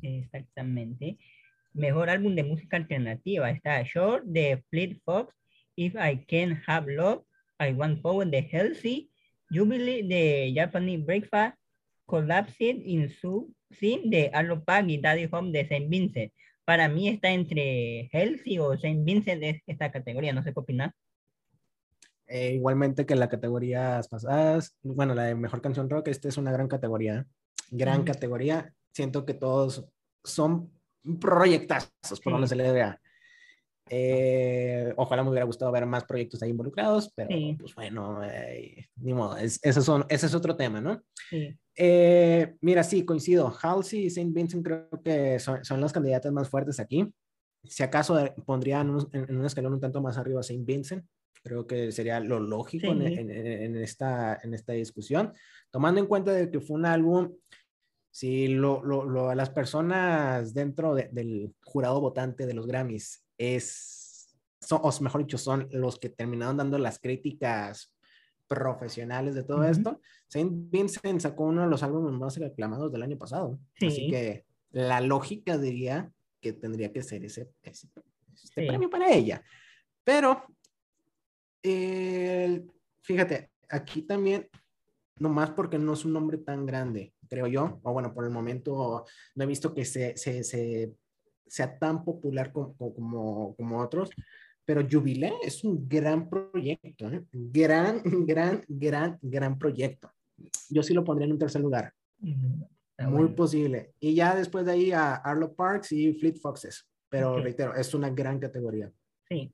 Exactamente. Mejor álbum de música alternativa está Short de Fleet Fox, If I Can Have Love, I Want Power de Healthy, Jubilee de Japanese Breakfast, Collapsing in Su Sin de Arlo Pag y Daddy Home de Saint Vincent. Para mí está entre Healthy o Saint Vincent de esta categoría, no sé qué opinas. Eh, igualmente que en las categorías pasadas, bueno, la de mejor canción rock, esta es una gran categoría, gran categoría. Siento que todos son proyectazos, por donde se le vea. Eh, ojalá me hubiera gustado ver más proyectos ahí involucrados, pero pues bueno, eh, ni modo, es, ese, son, ese es otro tema, ¿no? Eh, mira, sí, coincido. Halsey y Saint Vincent creo que son, son los candidatos más fuertes aquí. Si acaso pondrían en, un escalón un tanto más arriba a Saint Vincent, creo que sería lo lógico en, en, esta, en esta discusión, tomando en cuenta de que fue un álbum si lo, lo, las personas dentro del jurado votante de los Grammys es, son, o mejor dicho, son los que terminaron dando las críticas profesionales de todo esto. Saint Vincent sacó uno de los álbumes más reclamados del año pasado. Así que la lógica diría que tendría que ser ese, ese este premio para ella. Pero, fíjate, aquí también, nomás porque no es un nombre tan grande, creo yo, o bueno, por el momento no he visto que se, se, se sea tan popular como, como, como otros, pero Jubilee es un gran proyecto, ¿eh? gran, gran, gran, gran proyecto. Yo sí lo pondría en un tercer lugar. Muy posible. Y ya después de ahí a Arlo Parks y Fleet Foxes. Pero reitero, es una gran categoría. Sí.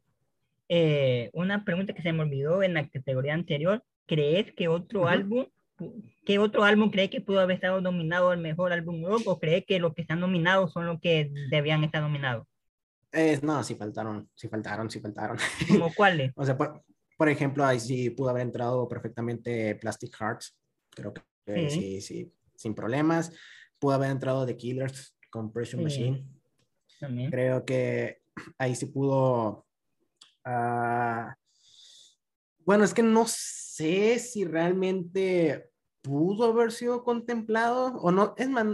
Eh, una pregunta que se me olvidó en la categoría anterior. ¿Crees que otro álbum ¿Qué otro álbum cree que pudo haber estado nominado al mejor álbum rock o cree que los que están nominados son los que debían estar nominados? Eh, no, sí faltaron, sí faltaron, sí faltaron. ¿Cómo cuáles? o sea, por, ejemplo, ahí sí pudo haber entrado perfectamente Plastic Hearts, creo que sí, sí, sin problemas. Pudo haber entrado The Killers con Pressure Machine. También. Creo que ahí sí pudo... Uh, bueno, es que no sé si realmente pudo haber sido contemplado o no. Es más,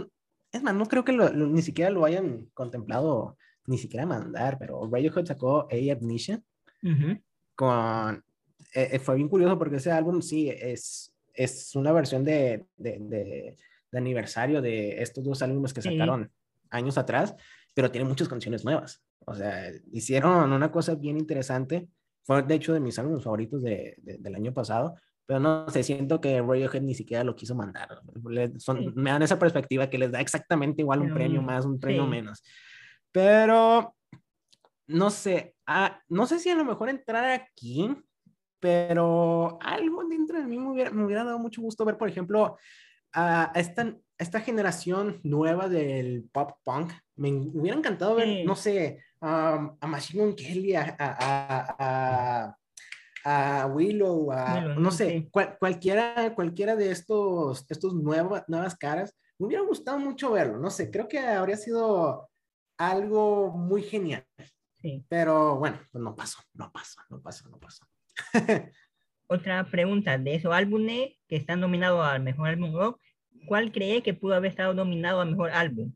es más no creo que ni siquiera lo hayan contemplado, ni siquiera mandar, pero Radiohead sacó A Ignition con... Eh, eh, fue bien curioso porque ese álbum sí es, es una versión de, de, de, de aniversario de estos dos álbumes que sacaron años atrás, pero tiene muchas canciones nuevas. O sea, hicieron una cosa bien interesante. Fue de hecho de mis álbumes favoritos de, del año pasado, pero no sé, siento que Radiohead ni siquiera lo quiso mandar. son, Me dan esa perspectiva que les da exactamente igual un premio más, un premio menos. Pero, no sé, ah, no sé si a lo mejor entrar aquí, pero algo dentro de mí me hubiera, me hubiera dado mucho gusto ver, por ejemplo, a esta, esta generación nueva del pop punk. Me hubiera encantado ver, no sé, a Machine Kelly, a, a, a a Willow, a, no sé, cualquiera, cualquiera de estos, estos nuevas, nuevas caras, me hubiera gustado mucho verlo, no sé, creo que habría sido algo muy genial. Sí. Pero bueno, pues no pasó, no pasó, no pasó, no pasó. Otra pregunta, de esos álbumes que están nominados al mejor álbum rock, ¿cuál cree que pudo haber estado nominado al mejor álbum?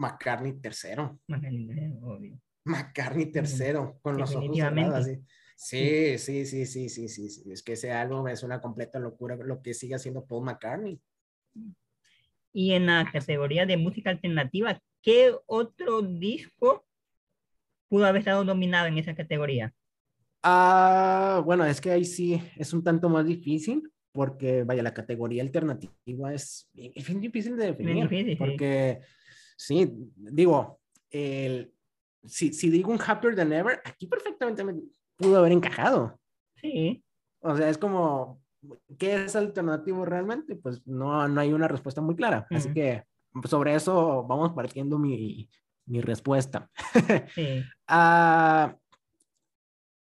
McCartney tercero. McCartney, obvio. McCartney tercero, con los ojos cerrados. Sí, sí, sí, sí, sí, sí, sí. Es que ese álbum es una completa locura lo que sigue haciendo Paul McCartney. Y en la categoría de música alternativa, ¿qué otro disco pudo haber estado nominado en esa categoría? Ah, bueno, es que ahí sí es un tanto más difícil porque, vaya, la categoría alternativa es, es difícil de definir. Difícil, porque, sí, digo, el, si, si digo un Happier Than Ever, aquí perfectamente me, pudo haber encajado. Sí. O sea, es como, ¿qué es alternativo realmente? Pues no, no hay una respuesta muy clara. Así que sobre eso vamos partiendo mi, mi respuesta. Sí. Ah,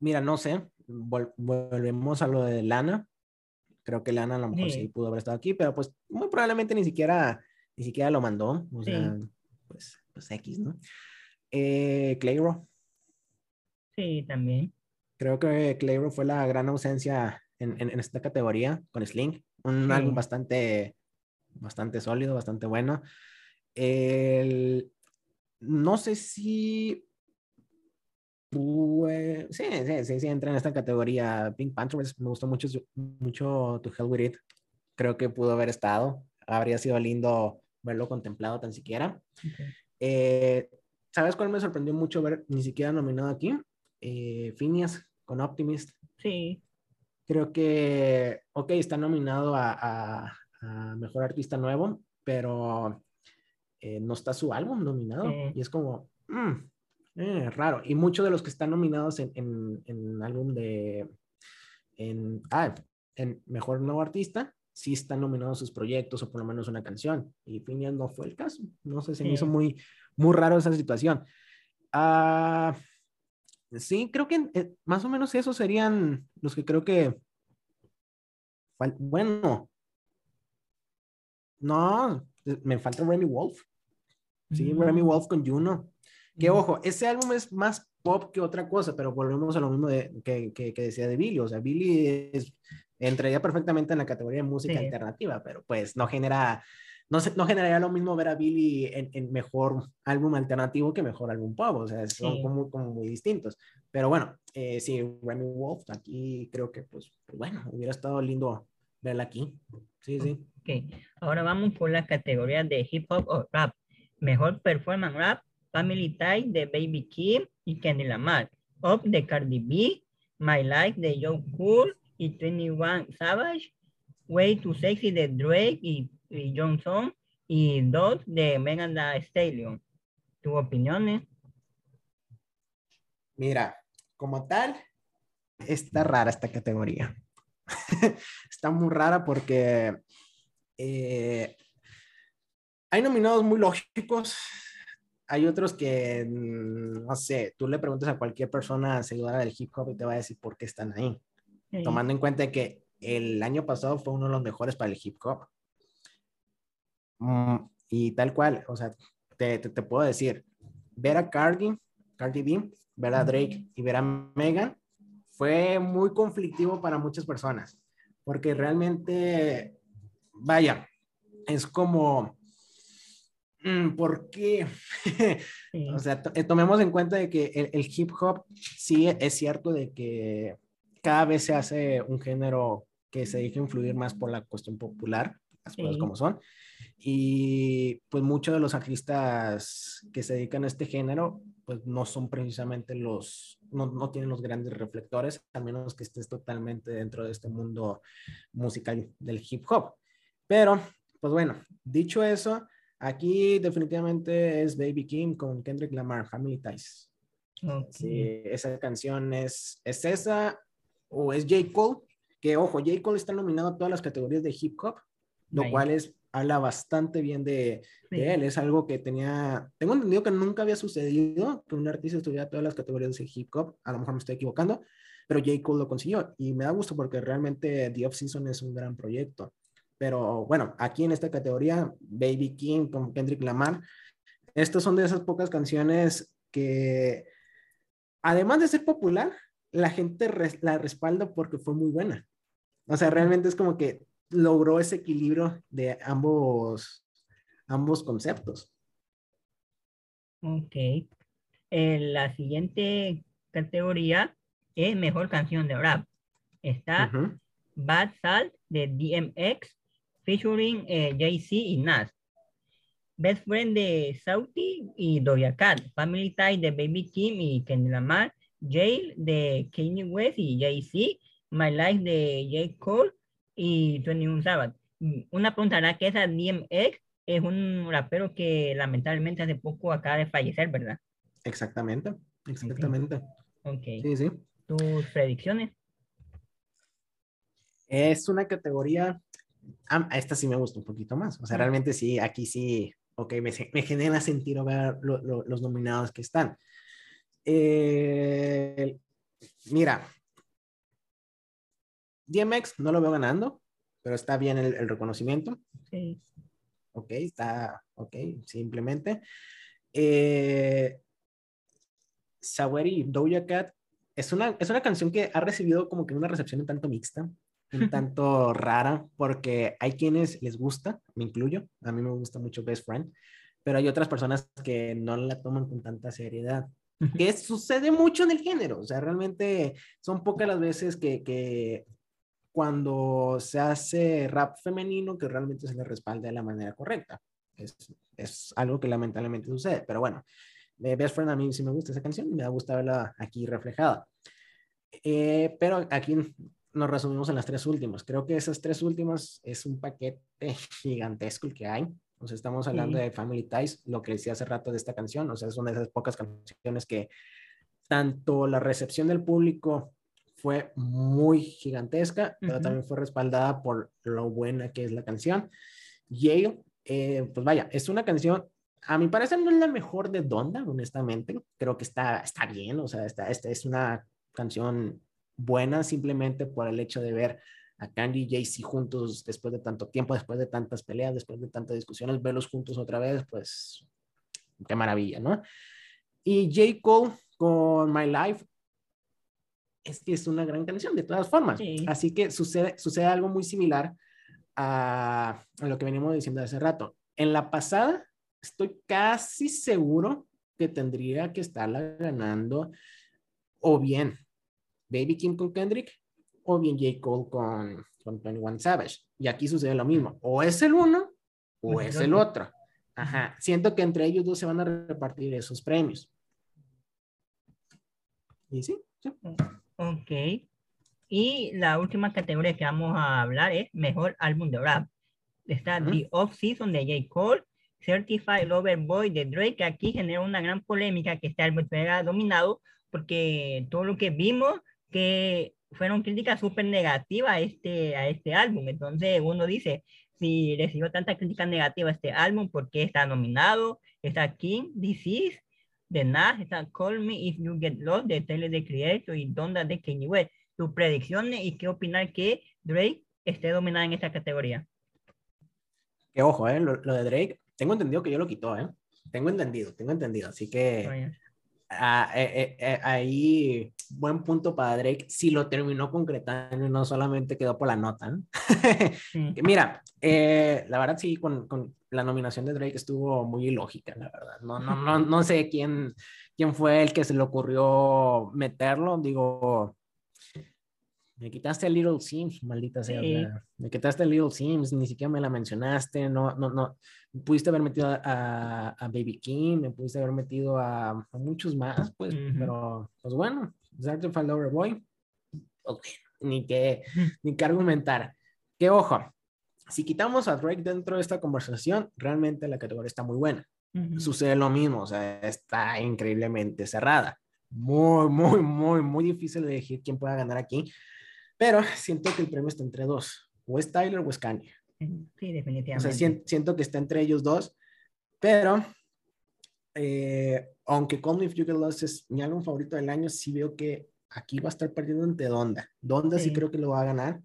mira, no sé, volvemos a lo de Lana. Creo que Lana a lo mejor sí. pudo haber estado aquí, pero pues muy probablemente ni siquiera, ni siquiera lo mandó. O sea, pues, pues X, ¿no? Eh, Clayro. Sí, también. Creo que Clayro fue la gran ausencia en, en, esta categoría con Sling. Un álbum bastante, bastante sólido, bastante bueno. El, no sé si. Pues, sí, sí, sí, sí, entra en esta categoría. Pink Panthers me gustó mucho, mucho To Hell With It. Creo que pudo haber estado. Habría sido lindo verlo contemplado tan siquiera. Eh, ¿Sabes cuál me sorprendió mucho ver ni siquiera nominado aquí? eh, Phineas con Optimist. Sí. Creo que, ok, está nominado a, Mejor Artista Nuevo, pero eh, no está su álbum nominado. Y es como, mm, eh, raro. Y muchos de los que están nominados en, en, álbum de, en, ah, en Mejor Nuevo Artista, sí están nominados sus proyectos o por lo menos una canción. Y Phineas no fue el caso. No sé, se me hizo muy, muy raro esa situación. Ah... Sí, creo que eh, más o menos esos serían los que creo que. Bueno. No, me falta Remy Wolf. Sí, Remy mm. Wolf con Juno. Que ojo, ese álbum es más pop que otra cosa, pero volvemos a lo mismo de, que, que, decía de Billy. O sea, Billy es, entraría perfectamente en la categoría de música alternativa, pero pues no genera no, no generaría lo mismo ver a Billy en, mejor álbum alternativo que mejor álbum pop, o sea, son como, muy distintos. Pero bueno, eh, sí, Remy Wolf, aquí creo que, pues, pues, bueno, hubiera estado lindo verla aquí. Sí, sí. Ok, ahora vamos por la categoría de hip hop o rap. Mejor performance rap, Family Tie de Baby Kim y Kenny Lamar. Up de Cardi B, My Life de Joe Cool y 21 Savage, Way Too Sexy de Drake y Johnson y dos de Megan Thee Stallion. ¿Tu opiniones? Mira, como tal, está rara esta categoría. está muy rara porque eh, hay nominados muy lógicos. Hay otros que, mm, no sé, tú le preguntas a cualquier persona seguidora del hip hop y te va a decir por qué están ahí. Tomando en cuenta que el año pasado fue uno de los mejores para el hip hop. Mm, y tal cual, o sea, te, te, puedo decir, ver a Cardi, Cardi B, ver a Drake y ver a Megan fue muy conflictivo para muchas personas, porque realmente, vaya, es como, mm, ¿por qué? o sea, eh, tomemos en cuenta de que el, el, hip hop sí es cierto de que cada vez se hace un género que se deja influir más por la cuestión popular, las cosas como son. Y pues muchos de los artistas que se dedican a este género, pues no son precisamente los, no, no, tienen los grandes reflectores, a menos que estés totalmente dentro de este mundo musical del hip hop. Pero, pues bueno, dicho eso, aquí definitivamente es Baby Kim con Kendrick Lamar, Family Ties. Sí, esa canción es, es esa o es J. Cole, que ojo, J. Cole está nominado a todas las categorías de hip hop, lo cual es habla bastante bien de, él. Es algo que tenía, tengo entendido que nunca había sucedido que un artista estuviera todas las categorías de hip hop. A lo mejor me estoy equivocando, pero J. Cole lo consiguió y me da gusto porque realmente The Off Season es un gran proyecto. Pero bueno, aquí en esta categoría, Baby King con Kendrick Lamar, estas son de esas pocas canciones que, además de ser popular, la gente la respalda porque fue muy buena. O sea, realmente es como que logró ese equilibrio de ambos, ambos conceptos. Ok. Eh, la siguiente categoría es mejor canción de rap. Está Bad Salt de DMX featuring eh, Jay-Z y Nas. Best Friend de Sauti y Doja Cat. Family Tie de Baby Kim y Kendrick Lamar. Jail de Kanye West y Jay-Z. My Life de J. Cole y 21 Sabbath. Una pregunta, que esa DMX es un rapero que lamentablemente hace poco acaba de fallecer, ¿verdad? Exactamente, exactamente. Ok. Sí, sí. ¿Tus predicciones? Es una categoría, ah, esta sí me gusta un poquito más, o sea, realmente sí, aquí sí, ok, me, me genera sentido ver los nominados que están. Eh, mira, DMX no lo veo ganando, pero está bien el, reconocimiento. Sí. Ok, está, ok, simplemente. Eh, Saweri Doja Cat es una, es una canción que ha recibido como que una recepción un tanto mixta, un tanto rara, porque hay quienes les gusta, me incluyo, a mí me gusta mucho Best Friend, pero hay otras personas que no la toman con tanta seriedad que sucede mucho en el género, o sea, realmente son pocas las veces que, que cuando se hace rap femenino que realmente se le respalda de la manera correcta. Es, es algo que lamentablemente sucede, pero bueno, Best Friend a mí sí me gusta esa canción me gusta verla aquí reflejada. Eh, pero aquí nos resumimos en las tres últimas. Creo que esas tres últimas es un paquete gigantesco el que hay. O sea, estamos hablando de Family Ties, lo que decía hace rato de esta canción. O sea, es una de esas pocas canciones que tanto la recepción del público fue muy gigantesca, pero también fue respaldada por lo buena que es la canción. Yale, eh, pues vaya, es una canción, a mi parecer no es la mejor de Donda, honestamente, creo que está, está bien, o sea, esta, esta es una canción buena simplemente por el hecho de ver a Candy y Jay-Z juntos después de tanto tiempo, después de tantas peleas, después de tantas discusiones, verlos juntos otra vez, pues qué maravilla, ¿no? Y J. Cole con My Life es que es una gran canción de todas formas. Así que sucede, sucede algo muy similar a, lo que venimos diciendo hace rato. En la pasada, estoy casi seguro que tendría que estarla ganando o bien Baby Kim con Kendrick o bien J. Cole con, con 21 Savage. Y aquí sucede lo mismo. O es el uno o es el otro. Ajá. Siento que entre ellos dos se van a repartir esos premios. Y sí, sí. Ok. Y la última categoría que vamos a hablar es Mejor Álbum de Rap. Está The Off Season de J. Cole, Certified Lover Boy de Drake, que aquí genera una gran polémica que este álbum ha dominado, porque todo lo que vimos que fueron críticas súper negativas a este, a este álbum. Entonces uno dice, si recibió tanta crítica negativa a este álbum, ¿por qué está nominado? Está King, Disease, de Nas, está Call Me If You Get Lost de Taylor the Creator y Donda de Kanye West. Tus predicciones y qué opinar que Drake esté dominada en esta categoría. Que ojo, eh, lo, de Drake, tengo entendido que yo lo quitó, ¿eh? Tengo entendido, tengo entendido. Así que ah, eh, eh, ahí, buen punto para Drake. Si lo terminó concretando y no solamente quedó por la nota. Mira, la verdad sí, con, con la nominación de Drake estuvo muy ilógica, la verdad. No, no, no, no sé quién, quién fue el que se le ocurrió meterlo. Digo, me quitaste el Little Sims, maldita sea. me quitaste el Little Sims, ni siquiera me la mencionaste, no, no, no. Pudiste haber metido a, a, Baby King, me pudiste haber metido a, a muchos más, pues, pero, pues bueno, Zartef Lover Boy, ni que, ni que argumentar. Que ojo, si quitamos a Drake dentro de esta conversación, realmente la categoría está muy buena. Sucede lo mismo, o sea, está increíblemente cerrada. Muy, muy, muy, muy difícil de elegir quién pueda ganar aquí. Pero siento que el premio está entre dos, o es Tyler o es Kanye. Sí, definitivamente. O sea, siento que está entre ellos dos, pero eh, aunque Call Me If You Get Lost es mi álbum favorito del año, sí veo que aquí va a estar perdiendo ante Donda. Donda sí. creo que lo va a ganar.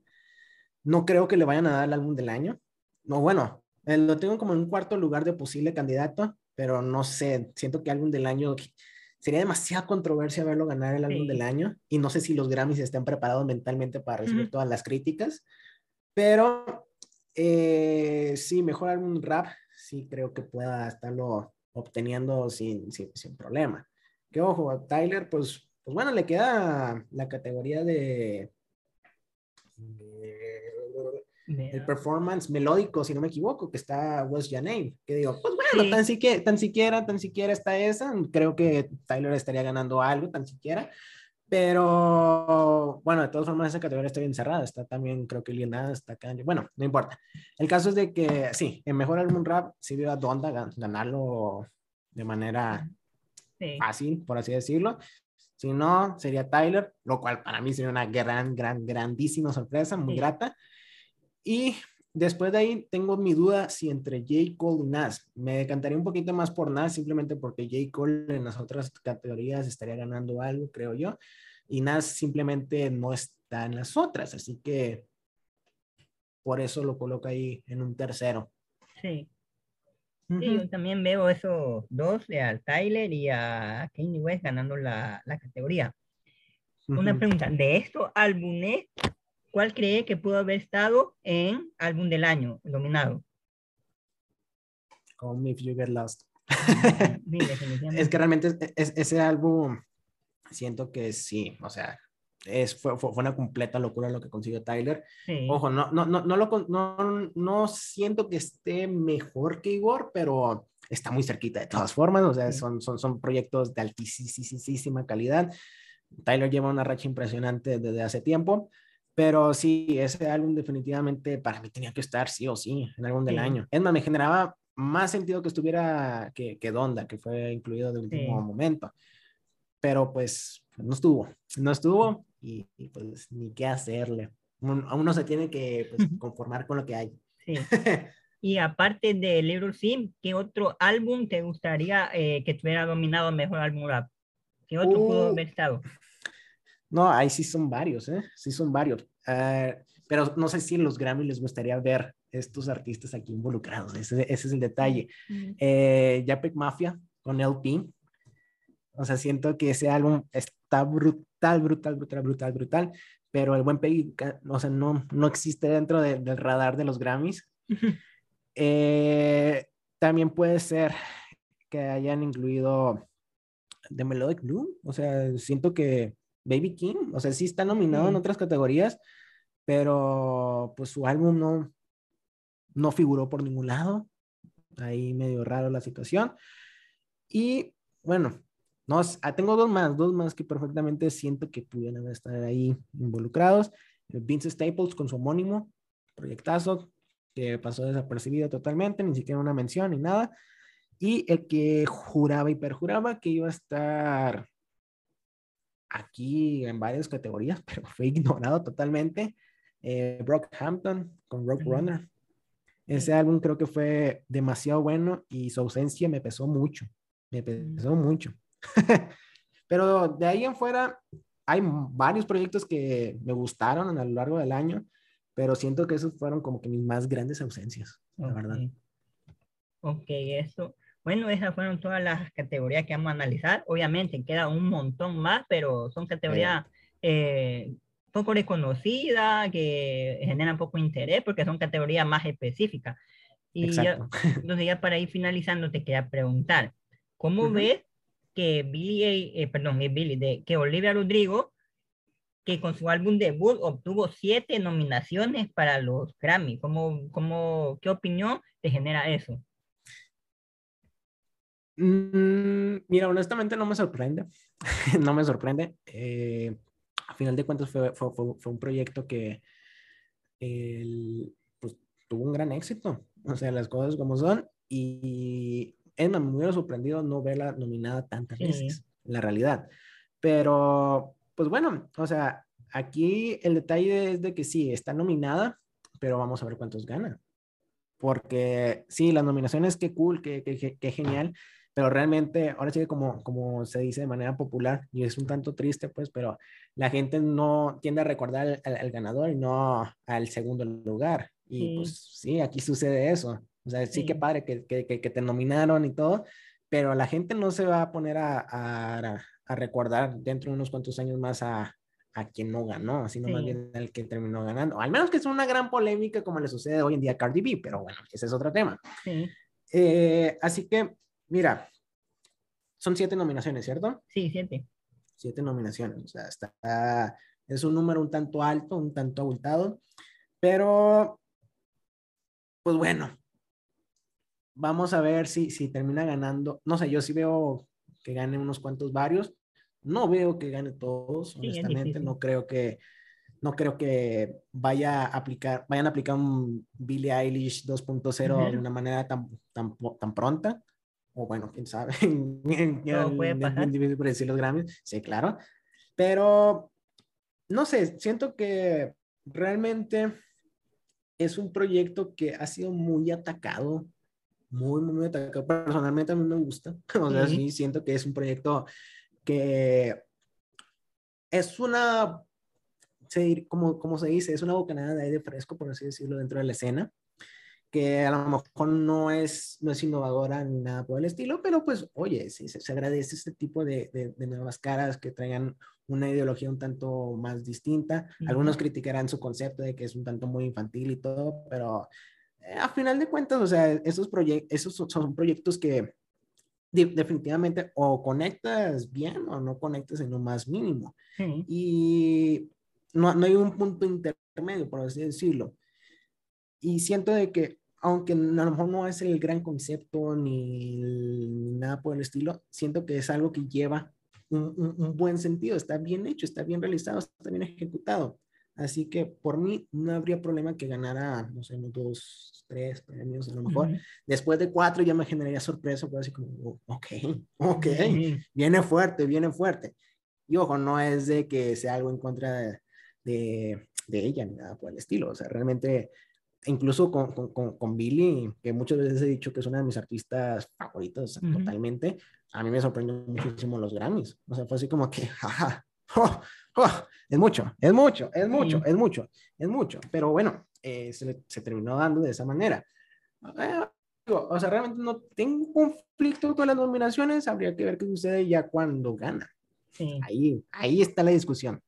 No creo que le vayan a dar el álbum del año. No, bueno, eh, lo tengo como en un cuarto lugar de posible candidato, pero no sé, siento que álbum del año sería demasiada controversia verlo ganar el álbum del año y no sé si los Grammys estén preparados mentalmente para recibir todas las críticas, pero eh, sí, mejor álbum rap, sí creo que pueda estarlo obteniendo sin, sin, sin problema. Que ojo, a Tyler, pues, pues bueno, le queda la categoría de el performance melódico, si no me equivoco, que está West Janine, que digo, pues bueno, tan, siquiera, tan siquiera, tan siquiera está esa, creo que Tyler estaría ganando algo, tan siquiera, pero bueno, de todas formas esa categoría está bien cerrada, está también, creo que Lil está Kanye, bueno, no importa. El caso es de que sí, en Mejor Álbum Rap sí vio a Donda ganarlo de manera fácil, por así decirlo. Si no, sería Tyler, lo cual para mí sería una gran, gran, grandísima sorpresa, muy grata. Y después de ahí tengo mi duda si entre J. Cole y Nas. Me decantaría un poquito más por Nas simplemente porque J. Cole en las otras categorías estaría ganando algo, creo yo. Y Nas simplemente no está en las otras. Así que por eso lo coloco ahí en un tercero. Sí. Sí, yo también veo esos dos, a Tyler y a Kanye West ganando la, la categoría. Una pregunta, de estos álbumes, ¿cuál cree que pudo haber estado en álbum del año nominado? Call Me If You Get Lost. es que realmente ese álbum, siento que sí, o sea, es, fue, fue, una completa locura lo que consiguió Tyler. Ojo, no, no, no, no, lo, no, no siento que esté mejor que Igor, pero está muy cerquita de todas formas, o sea, son, son, son proyectos de altísima calidad. Tyler lleva una racha impresionante desde hace tiempo. Pero sí, ese álbum definitivamente para mí tenía que estar sí o sí en álbum del año. Es más, me generaba más sentido que estuviera que, que Donda, que fue incluido de último momento. Pero pues no estuvo, no estuvo y, pues ni qué hacerle. Uno, uno se tiene que pues, conformar con lo que hay. Sí. y aparte de Little Sim, ¿qué otro álbum te gustaría eh, que tuviera dominado mejor álbum rap? ¿Qué otro pudo uh. haber estado? No, ahí sí son varios, ¿eh? Sí son varios. Ah, pero no sé si en los Grammy les gustaría ver estos artistas aquí involucrados. Ese, ese es el detalle. Eh, Japek Mafia con LP. O sea, siento que ese álbum está brutal, brutal, brutal, brutal, brutal. Pero el buen Peggy, o sea, no, no existe dentro del radar de los Grammys. Eh, también puede ser que hayan incluido The Melodic Blue. O sea, siento que Baby King, o sea, sí está nominado en otras categorías, pero pues su álbum no, no figuró por ningún lado. Ahí medio raro la situación. Y bueno, no, ah, tengo dos más, dos más que perfectamente siento que pudieran estar ahí involucrados. Vince Staples con su homónimo, proyectazo, que pasó desapercibido totalmente, ni siquiera una mención ni nada. Y el que juraba y perjuraba que iba a estar aquí en varias categorías, pero fue ignorado totalmente. Eh, Brockhampton con Rock Runner. Ese álbum creo que fue demasiado bueno y su ausencia me pesó mucho. Me pesó mucho. pero de ahí en fuera hay varios proyectos que me gustaron a lo largo del año, pero siento que esos fueron como que mis más grandes ausencias, la verdad. Ok, eso. Bueno, esas fueron todas las categorías que vamos a analizar. Obviamente queda un montón más, pero son categorías eh, poco reconocidas, que generan poco interés porque son categorías más específicas. Y ya, entonces ya para ir finalizando te quería preguntar, ¿cómo ves que Billy, eh, perdón, Billy, de, que Olivia Rodrigo que con su álbum debut obtuvo siete nominaciones para los Grammy. ¿Cómo, cómo, ¿Qué opinión te genera eso? Mm, mira, honestamente no me sorprende. no me sorprende. Eh, a final de cuentas fue, fue, fue, un proyecto que pues, tuvo un gran éxito. O sea, las cosas como son. Y es me hubiera sorprendido no verla nominada tantas veces, la realidad. Pero, pues bueno, o sea, aquí el detalle es de que sí, está nominada, pero vamos a ver cuántos gana. Porque sí, las nominaciones, qué cool, qué, qué, qué genial, pero realmente, ahora sí que como, como se dice de manera popular, y es un tanto triste, pues, pero la gente no tiende a recordar al, ganador y no al segundo lugar. Y pues sí, aquí sucede eso. O sea, sí, que padre que, que, que, te nominaron y todo, pero la gente no se va a poner a, a, a recordar dentro de unos cuantos años más a, a quien no ganó, sino más bien al que terminó ganando. Al menos que es una gran polémica como le sucede hoy en día a Cardi B, pero bueno, ese es otro tema. Sí. Eh, así que Mira, son siete nominaciones, ¿cierto? Sí, siete. Siete nominaciones, o sea, está, es un número un tanto alto, un tanto abultado, pero, pues bueno, vamos a ver si, si termina ganando. No sé, yo sí veo que gane unos cuantos varios. No veo que gane todos, honestamente. no creo que no creo que vaya a aplicar, vayan a aplicar un Billie Eilish 2.0 de una manera tan, tan, tan pronta o bueno, quién sabe, no puede pasar. por decir los Grammys, sí, claro, pero no sé, siento que realmente es un proyecto que ha sido muy atacado, muy, muy, atacado. Personalmente a mí me gusta, o sea, sí, siento que es un proyecto que es una, como, como se dice, es una bocanada de aire fresco, por así decirlo, dentro de la escena que a lo mejor no es, no es innovadora ni nada por el estilo, pero pues, oye, sí, se, agradece este tipo de, de, nuevas caras que traigan una ideología un tanto más distinta. Algunos criticarán su concepto de que es un tanto muy infantil y todo, pero eh, a final de cuentas, o sea, esos, proyectos esos son, proyectos que definitivamente o conectas bien o no conectas en lo más mínimo. Y no, no hay un punto intermedio, por así decirlo y siento de que aunque a lo mejor no es el gran concepto ni, nada por el estilo, siento que es algo que lleva un, un, buen sentido, está bien hecho, está bien realizado, está bien ejecutado. Así que por mí no habría problema que ganara, no sé, unos dos, tres premios a lo mejor. Después de cuatro ya me generaría sorpresa, pues así como, oh, ok, ok, viene fuerte, viene fuerte. Y ojo, no es de que sea algo en contra de, de, de ella ni nada por el estilo. O sea, realmente incluso con, con, con, Billy, que muchas veces he dicho que es una de mis artistas favoritos totalmente, a mí me sorprendió muchísimo los Grammys. O sea, fue así como que, jaja, oh, oh, es mucho, es mucho, es mucho, es mucho, es mucho. Pero bueno, eh, se, se, terminó dando de esa manera. Eh, o sea, realmente no tengo conflicto con las nominaciones, habría que ver qué sucede ya cuando gana. Ahí, ahí está la discusión.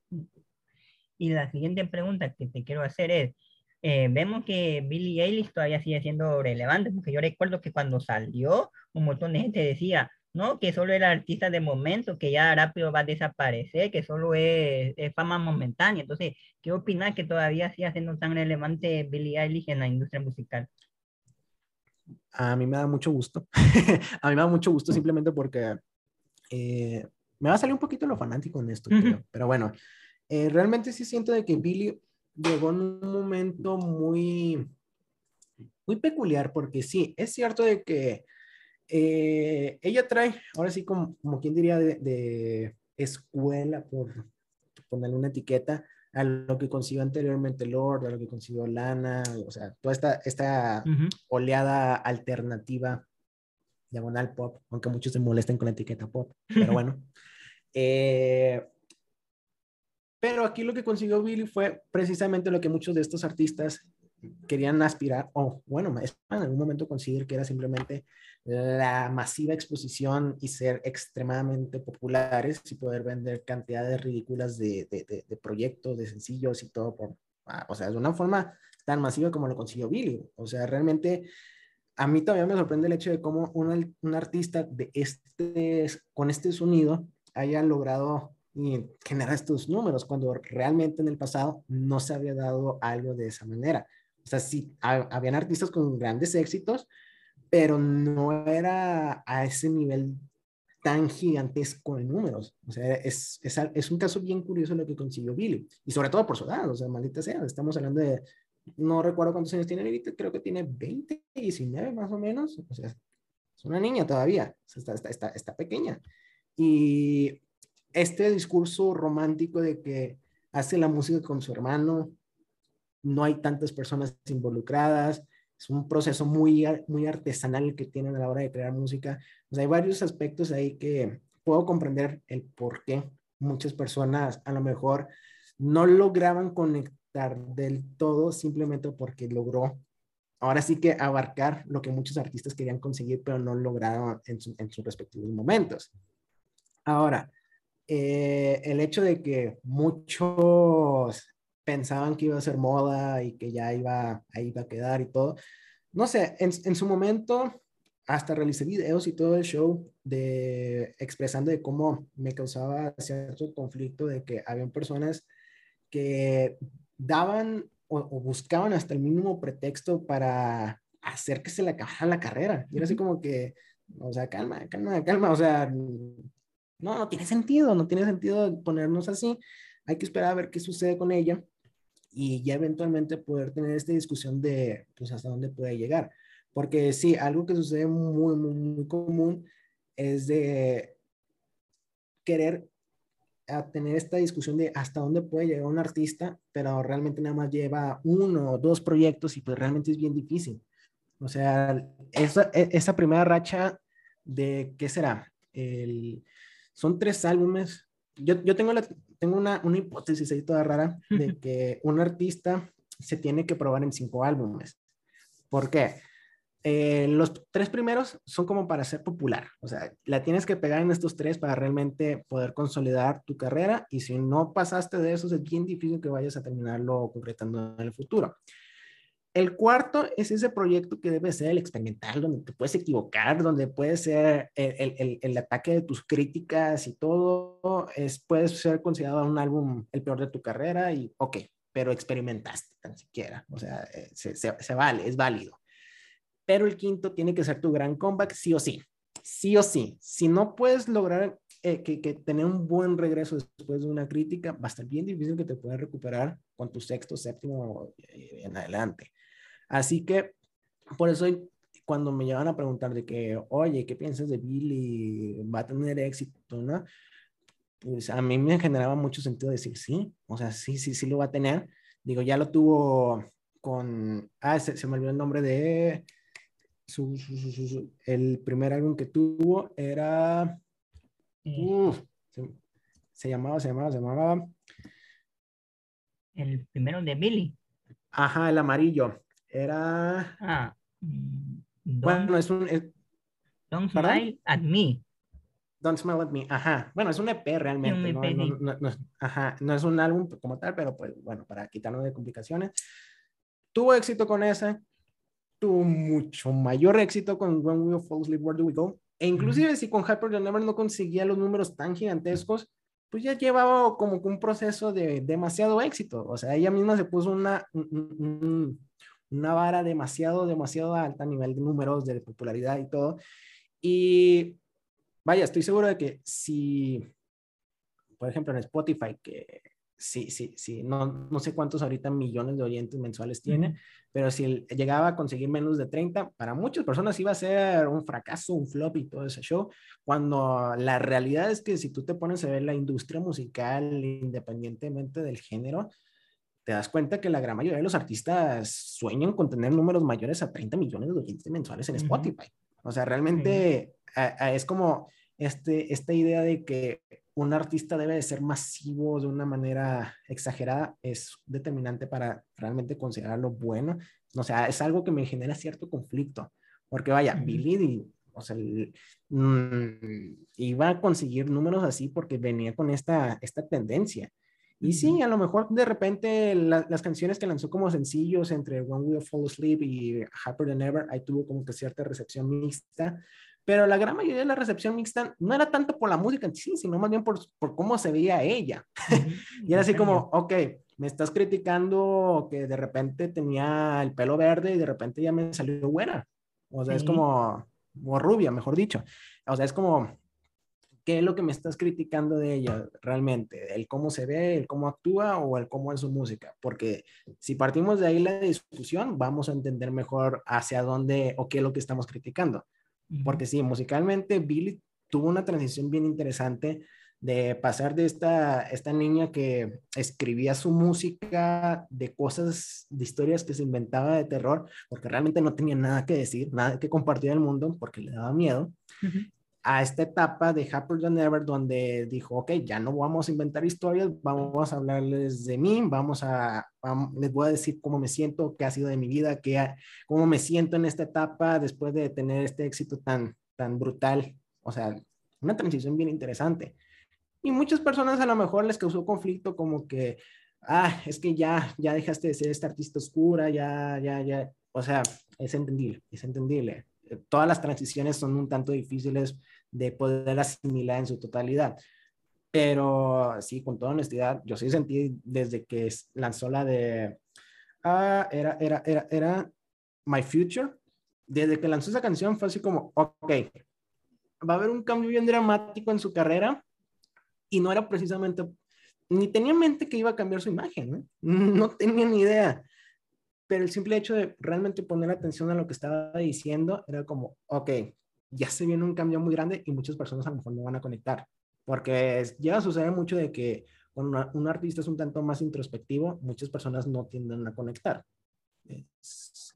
Y la siguiente pregunta que te quiero hacer es, eh, vemos que Billie Eilish todavía sigue siendo relevante, porque yo recuerdo que cuando salió, un montón de gente decía, no, que solo era artista de momento, que ya rápido va a desaparecer, que solo es, fama momentánea. Entonces, ¿qué opinas que todavía sigue siendo tan relevante Billie Eilish en la industria musical? A mí me da mucho gusto. a mí me da mucho gusto simplemente porque eh, me va a salir un poquito lo fanático en esto, pero, bueno, eh, realmente sí siento de que Billie llegó en un momento muy, muy peculiar, porque sí, es cierto de que eh, ella trae, ahora sí, como, como quien diría, de, escuela, por ponerle una etiqueta, a lo que consiguió anteriormente Lord, a lo que consiguió Lana, o sea, toda esta, esta oleada alternativa, diagonal pop, aunque muchos se molesten con la etiqueta pop, pero bueno. eh, pero aquí lo que consiguió Billy fue precisamente lo que muchos de estos artistas querían aspirar, o bueno, en algún momento conseguir que era simplemente la masiva exposición y ser extremadamente populares y poder vender cantidades ridículas de, de, proyectos, de sencillos y todo, por, ah, o sea, de una forma tan masiva como lo consiguió Billy. O sea, realmente a mí todavía me sorprende el hecho de cómo un, un artista de este, con este sonido haya logrado y genera estos números cuando realmente en el pasado no se había dado algo de esa manera. O sea, sí, habían artistas con grandes éxitos, pero no era a ese nivel tan gigantesco en números. O sea, es, es, es, un caso bien curioso lo que consiguió Billy. Y sobre todo por su edad, o sea, maldita sea, estamos hablando de, no recuerdo cuántos años tiene ahorita, creo que tiene 20, 19 más o menos. O sea, es una niña todavía, está, está, está, está pequeña. Y este discurso romántico de que hace la música con su hermano, no hay tantas personas involucradas, es un proceso muy, muy artesanal que tienen a la hora de crear música. O sea, hay varios aspectos ahí que puedo comprender el por qué muchas personas a lo mejor no lograban conectar del todo simplemente porque logró ahora sí que abarcar lo que muchos artistas querían conseguir, pero no lograron en, en sus respectivos momentos. Ahora, eh, el hecho de que muchos pensaban que iba a ser moda y que ya iba, ahí iba a quedar y todo. No sé, en, en su momento hasta realicé videos y todo el show de expresando de cómo me causaba cierto conflicto de que habían personas que daban o, buscaban hasta el mínimo pretexto para hacer que se le acabara la carrera. Y era así como que, o sea, calma, calma, calma, o sea, no, no tiene sentido, no tiene sentido ponernos así. Hay que esperar a ver qué sucede con ella y ya eventualmente poder tener esta discusión de, pues, hasta dónde puede llegar. Porque sí, algo que sucede muy, muy, muy común es de querer tener esta discusión de hasta dónde puede llegar un artista, pero realmente nada más lleva uno o dos proyectos y pues realmente es bien difícil. O sea, esa, e, esa primera racha de, ¿qué será? El, son tres álbumes. Yo, yo tengo, la, tengo una, una, hipótesis ahí toda rara de que un artista se tiene que probar en cinco álbumes. ¿Por qué? Eh, los tres primeros son como para ser popular, o sea, la tienes que pegar en estos tres para realmente poder consolidar tu carrera y si no pasaste de esos es bien difícil que vayas a terminarlo concretando en el futuro. El cuarto es ese proyecto que debe ser el experimental, donde te puedes equivocar, donde puede ser el, el, el, ataque de tus críticas y todo, es, puede ser considerado un álbum el peor de tu carrera y ok, pero experimentaste tan siquiera, o sea, eh, se, se, vale, es válido. Pero el quinto tiene que ser tu gran comeback, sí o sí, sí o sí. Si no puedes lograr eh, que, que, tener un buen regreso después de una crítica, va a estar bien difícil que te puedas recuperar con tu sexto, séptimo eh, en adelante. Así que por eso cuando me llevan a preguntar de que, oye, ¿qué piensas de Billy? ¿Va a tener éxito? ¿no? Pues a mí me generaba mucho sentido decir sí, o sea, sí, sí, sí lo va a tener. Digo, ya lo tuvo con, ah, se, me olvidó el nombre de, su, el primer álbum que tuvo era, se, se, llamaba, se llamaba, se llamaba. El primero de Billy. Ajá, el amarillo. Era. Ah. Mm, bueno, es un. don't smile at me. Don't Smile at Me, ajá. Bueno, es un EP realmente, ¿no? No, no, ajá, no es un álbum como tal, pero pues bueno, para quitarnos de complicaciones. Tuvo éxito con ese, tuvo mucho mayor éxito con When We Fall Asleep, Where Do We Go? E inclusive si con Hyper Never no conseguía los números tan gigantescos, pues ya llevaba como un proceso de demasiado éxito. O sea, ella misma se puso una, un, una vara demasiado, demasiado alta a nivel de números, de popularidad y todo. Y vaya, estoy seguro de que si, por ejemplo, en Spotify, que sí, sí, sí, no, no sé cuántos ahorita millones de oyentes mensuales tiene, pero si llegaba a conseguir menos de 30, para muchas personas iba a ser un fracaso, un flop y todo ese show, cuando la realidad es que si tú te pones a ver la industria musical, independientemente del género, te das cuenta que la gran mayoría de los artistas sueñan con tener números mayores a 30 millones de oyentes mensuales en Spotify. O sea, realmente es como este, esta idea de que un artista debe de ser masivo de una manera exagerada es determinante para realmente considerarlo bueno. O sea, es algo que me genera cierto conflicto. Porque vaya, Billy, o sea, mm, iba a conseguir números así porque venía con esta, esta tendencia. Y sí, a lo mejor de repente las canciones que lanzó como sencillos entre One Will Fall Asleep y Happier Than Ever, ahí tuvo como que cierta recepción mixta, pero la gran mayoría de la recepción mixta no era tanto por la música en sí, sino más bien por, por cómo se veía ella. y era así como, ok, me estás criticando que de repente tenía el pelo verde y de repente ya me salió buena. O sea, es como, o rubia, mejor dicho. O sea, es como, ¿qué es lo que me estás criticando de ella realmente? ¿El cómo se ve, el cómo actúa o el cómo es su música? Porque si partimos de ahí la discusión, vamos a entender mejor hacia dónde o qué es lo que estamos criticando. Porque sí, musicalmente Billy tuvo una transición bien interesante de pasar de esta, esta niña que escribía su música de cosas, de historias que se inventaba de terror, porque realmente no tenía nada que decir, nada que compartir al mundo, porque le daba miedo, a esta etapa de Happier Than Ever, donde dijo, ok, ya no vamos a inventar historias, vamos a hablarles de mí, vamos a, les voy a decir cómo me siento, qué ha sido de mi vida, qué cómo me siento en esta etapa después de tener este éxito tan, tan brutal. O sea, una transición bien interesante. Y muchas personas a lo mejor les causó conflicto como que, ah, es que ya, ya dejaste de ser esta artista oscura, ya, ya, ya. O sea, es entendible, es entendible todas las transiciones son un tanto difíciles de poder asimilar en su totalidad. Pero sí, con toda honestidad, yo sí sentí desde que lanzó la de, ah, era, era, era, era My Future, desde que lanzó esa canción fue así como, ok, va a haber un cambio bien dramático en su carrera y no era precisamente, ni tenía en mente que iba a cambiar su imagen, no tenía ni idea pero el simple hecho de realmente poner atención a lo que estaba diciendo era como, ok, ya se viene un cambio muy grande y muchas personas a lo mejor no van a conectar, porque llega a suceder mucho de que cuando un artista es un tanto más introspectivo, muchas personas no tienden a conectar.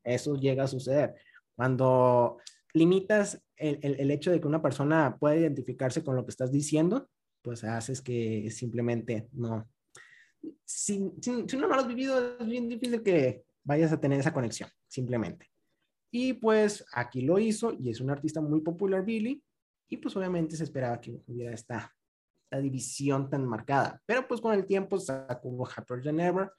Eso llega a suceder. Cuando limitas el, el, hecho de que una persona pueda identificarse con lo que estás diciendo, pues haces que simplemente no. Si, si, si no lo has vivido, es bien difícil que, vayas a tener esa conexión, simplemente. Y pues aquí lo hizo y es un artista muy popular, Billy, y pues obviamente se esperaba que hubiera esta, esta división tan marcada. Pero pues con el tiempo sacó Happier Than Ever,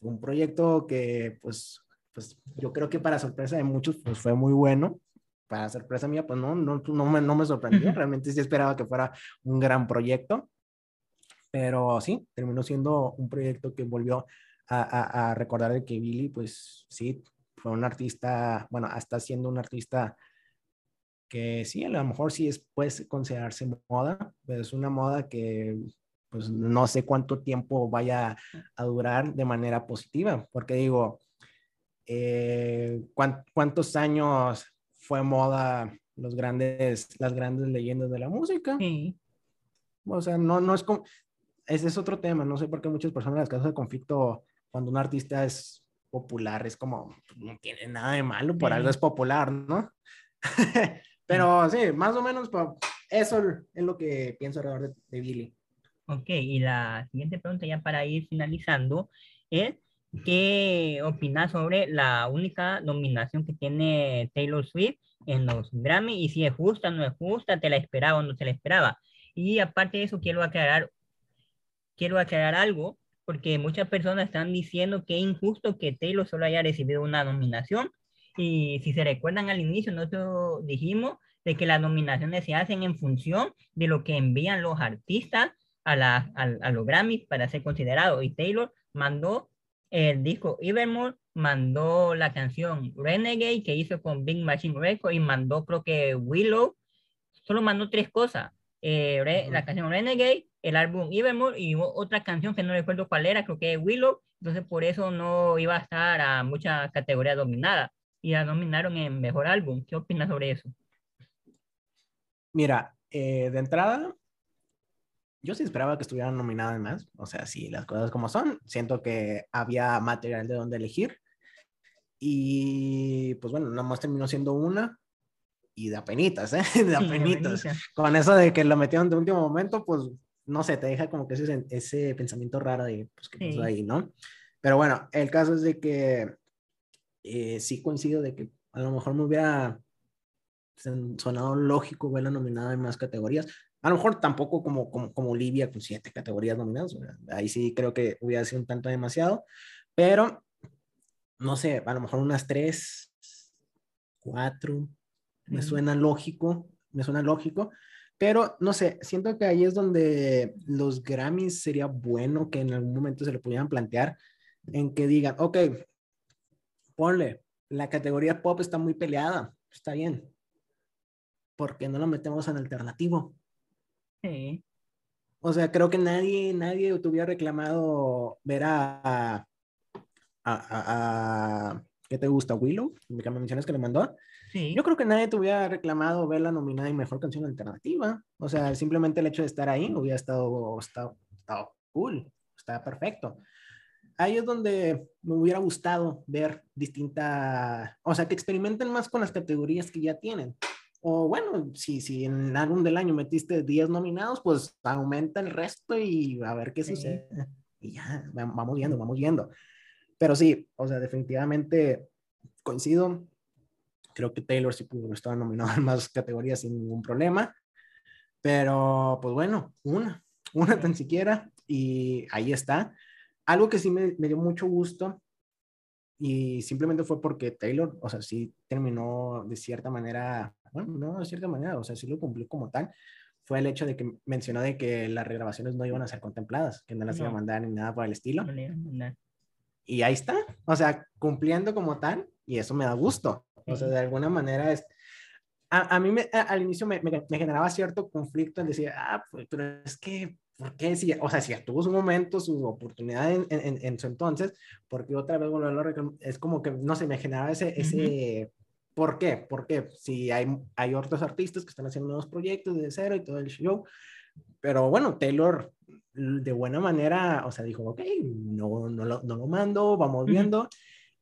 un proyecto que pues, pues yo creo que para sorpresa de muchos pues fue muy bueno. Para sorpresa mía pues no, no, no, me, no me sorprendió, realmente sí esperaba que fuera un gran proyecto. Pero sí, terminó siendo un proyecto que volvió a, recordar que Billy, pues sí, fue un artista, bueno, hasta siendo un artista que sí, a lo mejor sí es, puede considerarse moda, pero es una moda que pues no sé cuánto tiempo vaya a durar de manera positiva, porque digo, eh, ¿cuántos años fue moda los grandes, las grandes leyendas de la música? Sí. O sea, no, no es como, ese es otro tema, no sé por qué muchas personas en las casas de conflicto cuando un artista es popular, es como, no tiene nada de malo, por algo es popular, ¿no? Pero sí, más o menos pues, eso es lo que pienso alrededor de, Billy. Ok, y la siguiente pregunta ya para ir finalizando es, ¿qué opinas sobre la única nominación que tiene Taylor Swift en los Grammy? Y si es justa, no es justa, te la esperaba o no te la esperaba. Y aparte de eso, quiero aclarar, quiero aclarar algo porque muchas personas están diciendo que es injusto que Taylor solo haya recibido una nominación. Y si se recuerdan al inicio, nosotros dijimos de que las nominaciones se hacen en función de lo que envían los artistas a, la, a, los Grammys para ser considerados. Y Taylor mandó el disco Evermore, mandó la canción Renegade que hizo con Big Machine Records y mandó creo que Willow. Solo mandó tres cosas. Eh, la canción Renegade, el álbum Evermore y otra canción que no recuerdo cuál era, creo que Willow, entonces por eso no iba a estar a muchas categorías dominadas y la nominaron en Mejor Álbum. ¿Qué opinas sobre eso? Mira, eh, de entrada, yo sí esperaba que estuvieran nominadas más, o sea, sí, las cosas como son, siento que había material de donde elegir y pues bueno, nada más terminó siendo una, y de apenitas, ¿eh? De apenitas. Con eso de que lo metieron de último momento, pues no sé, te deja como que ese, ese pensamiento raro de, pues, ¿qué pasó ahí, no? Pero bueno, el caso es de que eh, sí coincido de que a lo mejor me hubiera sonado lógico verla nominada en más categorías. A lo mejor tampoco como, como, como Olivia con siete categorías nominadas. Ahí sí creo que hubiera sido un tanto demasiado. Pero, no sé, a lo mejor unas tres, cuatro, me suena lógico me suena lógico, pero no sé, siento que ahí es donde los Grammys sería bueno que en algún momento se lo pudieran plantear en que digan, ok, ponle, la categoría pop está muy peleada, está bien. ¿Por qué no lo metemos en alternativo? Sí. O sea, creo que nadie, nadie tuviera reclamado ver a, a, a, ¿qué te gusta? Willow, que me mencionas que le mandó. Sí. Yo creo que nadie te hubiera reclamado verla nominada en mejor canción alternativa. O sea, simplemente el hecho de estar ahí hubiera estado, estado, estado cool, está perfecto ahí es donde me hubiera gustado ver distinta, o sea, que experimenten más con las categorías que ya tienen. O bueno, si, si en álbum del año metiste 10 nominados, pues aumenta el resto y a ver qué sucede. Y ya, vamos viendo, vamos viendo. Pero sí, o sea, definitivamente coincido. Creo que Taylor sí pudo estar nominado en más categorías sin ningún problema. Pero pues bueno, una, una tan siquiera. Y ahí está algo que sí me, dio mucho gusto y simplemente fue porque Taylor, o sea, sí terminó de cierta manera, bueno, no de cierta manera, o sea, sí lo cumplió como tal, fue el hecho de que mencionó de que las regrabaciones no iban a ser contempladas, que no las iba a mandar ni nada por el estilo. y ahí está, o sea, cumpliendo como tal, y eso me da gusto. O sea, de alguna manera es... A, a mí me, al inicio me, me, me, generaba cierto conflicto en decir, ah, pues, pero es que ¿por qué? Si, o sea, si tuvo su momento, su oportunidad en, en, en su entonces, porque otra vez volverlo Es como que, no sé, me generaba ese, ese ¿por qué? ¿Por qué? Si hay, hay otros artistas que están haciendo nuevos proyectos de cero y todo el show, pero bueno, Taylor de buena manera, o sea, dijo, ok, no, no, lo, no lo mando, vamos viendo,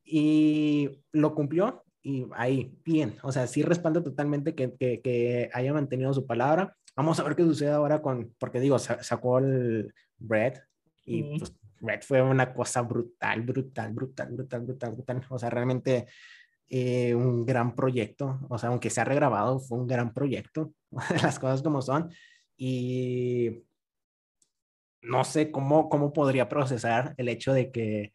y lo cumplió, y ahí, bien, o sea, sí respaldo totalmente que, que, que haya mantenido su palabra, Vamos a ver qué sucede ahora con, porque digo, sacó el Red y pues Red fue una cosa brutal, brutal, brutal, brutal, brutal, brutal. O sea, realmente eh, un gran proyecto. O sea, aunque se ha regrabado, fue un gran proyecto. Las cosas como son. Y no sé cómo, cómo podría procesar el hecho de que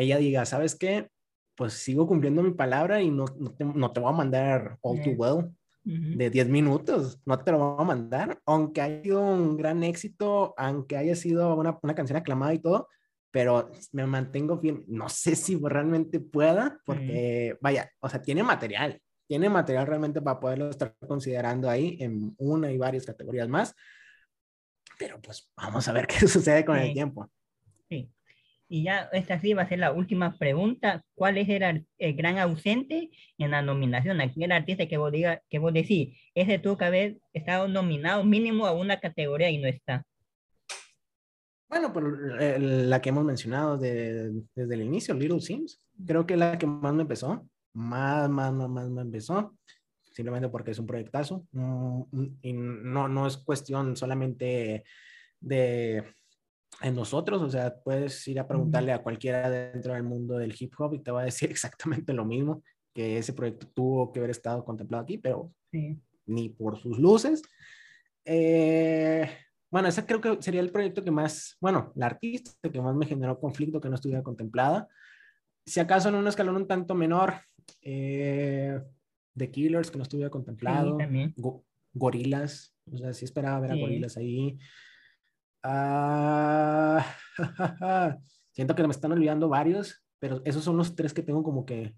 ella diga, ¿sabes qué? Pues sigo cumpliendo mi palabra y no, no, te, no te voy a mandar all too well de 10 minutos, no te lo voy a mandar, aunque haya sido un gran éxito, aunque haya sido una, una canción aclamada y todo, pero me mantengo bien, no sé si realmente pueda, porque vaya, o sea, tiene material, tiene material realmente para poderlo estar considerando ahí en una y varias categorías más, pero pues vamos a ver qué sucede con el tiempo. Sí. Y ya esta sí va a ser la última pregunta. ¿Cuál es el, el gran ausente en la nominación? Aquel artista que vos, diga, que vos decís, ese tuvo que haber estado nominado mínimo a una categoría y no está. Bueno, pues la que hemos mencionado desde el inicio, Little Sims, creo que es la que más me empezó, más, más, más, más me empezó, simplemente porque es un proyectazo mm, mm, y no, no es cuestión solamente de en nosotros, o sea, puedes ir a preguntarle a cualquiera dentro del mundo del hip hop y te va a decir exactamente lo mismo, que ese proyecto tuvo que haber estado contemplado aquí, pero ni por sus luces. Eh, bueno, ese creo que sería el proyecto que más, bueno, la artista que más me generó conflicto que no estuviera contemplada. Si acaso en un escalón un tanto menor, eh, The Killers que no estuviera contemplado, Gorilas, o sea, sí esperaba ver a Gorilas ahí. Ah, siento que me están olvidando varios, pero esos son los tres que tengo como que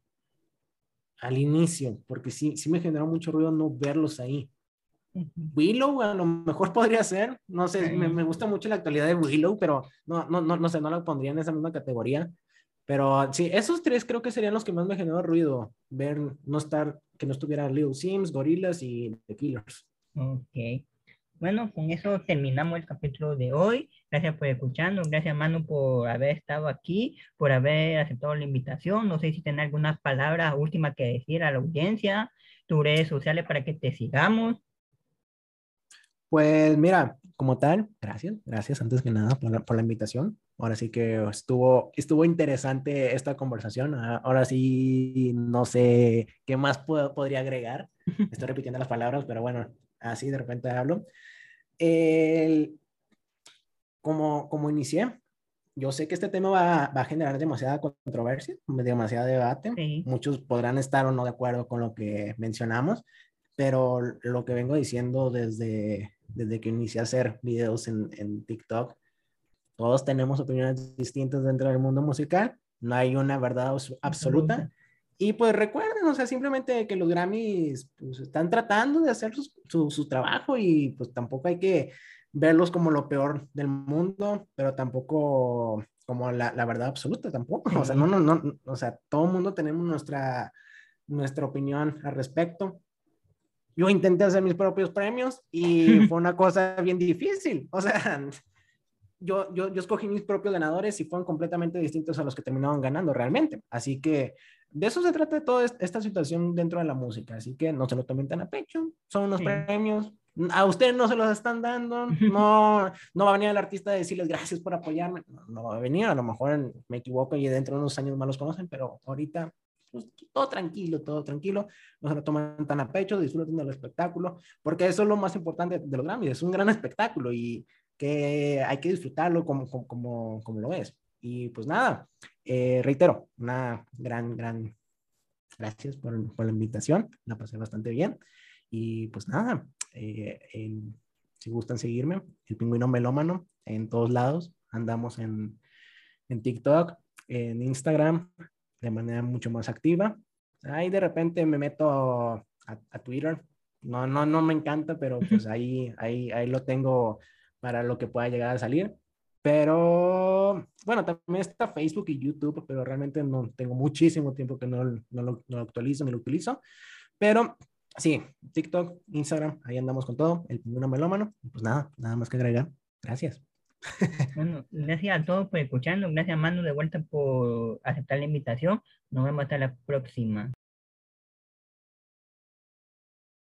al inicio, porque sí, sí me generó mucho ruido no verlos ahí. Willow a lo mejor podría ser, no sé, me, me, gusta mucho la actualidad de Willow, pero no, no, no, no sé, no la pondría en esa misma categoría. Pero sí, esos tres creo que serían los que más me generó ruido, ver, no estar, que no estuviera Little Sims, Gorillas y The Killers. Ok. Bueno, con eso terminamos el capítulo de hoy. Gracias por escucharnos. Gracias, Manu, por haber estado aquí, por haber aceptado la invitación. No sé si tiene algunas palabras últimas que decir a la audiencia, tus redes sociales para que te sigamos. Pues mira, como tal, gracias, gracias antes que nada por la, por la, invitación. Ahora sí que estuvo, estuvo interesante esta conversación. Ah, ahora sí, no sé qué más puedo, podría agregar. Estoy repitiendo las palabras, pero bueno, así de repente hablo el, como, como inicié, yo sé que este tema va, va, a generar demasiada controversia, demasiado debate. Muchos podrán estar o no de acuerdo con lo que mencionamos, pero lo que vengo diciendo desde, desde que inicié a hacer videos en, en TikTok, todos tenemos opiniones distintas dentro del mundo musical, no hay una verdad absoluta. Y pues recuerden, o sea, simplemente que los Grammys pues, están tratando de hacer su, su, trabajo y pues tampoco hay que verlos como lo peor del mundo, pero tampoco como la, la verdad absoluta, tampoco. O sea, no, no, no, o sea, todo el mundo tenemos nuestra, nuestra opinión al respecto. Yo intenté hacer mis propios premios y fue una cosa bien difícil. O sea, yo, yo, yo escogí mis propios ganadores y fueron completamente distintos a los que terminaron ganando realmente. Así que de eso se trata toda esta situación dentro de la música. Así que no se lo tomen tan a pecho. Son unos premios. A ustedes no se los están dando. No, no va a venir el artista a decirles gracias por apoyarme. No, va a venir. A lo mejor me equivoco y dentro de unos años más los conocen, pero ahorita pues, todo tranquilo, todo tranquilo, no se lo toman tan a pecho, disfruten del espectáculo, porque eso es lo más importante de los Grammys, es un gran espectáculo y que hay que disfrutarlo como, como, como lo es. Y pues nada, eh, reitero, una gran, gran gracias por, por, la invitación, la pasé bastante bien. Y pues nada, eh, si gustan seguirme, el pingüino melómano en todos lados, andamos en, en TikTok, en Instagram, de manera mucho más activa. Ahí de repente me meto a, a, Twitter. No, no, no me encanta, pero pues ahí, ahí, ahí lo tengo para lo que pueda llegar a salir. Pero bueno, también está Facebook y YouTube, pero realmente no tengo muchísimo tiempo que no, no, lo, actualizo ni lo utilizo. Pero sí, TikTok, Instagram, ahí andamos con todo, el pingüino melómano. Pues nada, nada más que agregar. Gracias. Bueno, gracias a todos por escucharnos. Gracias, Manu, de vuelta por aceptar la invitación. Nos vemos hasta la próxima.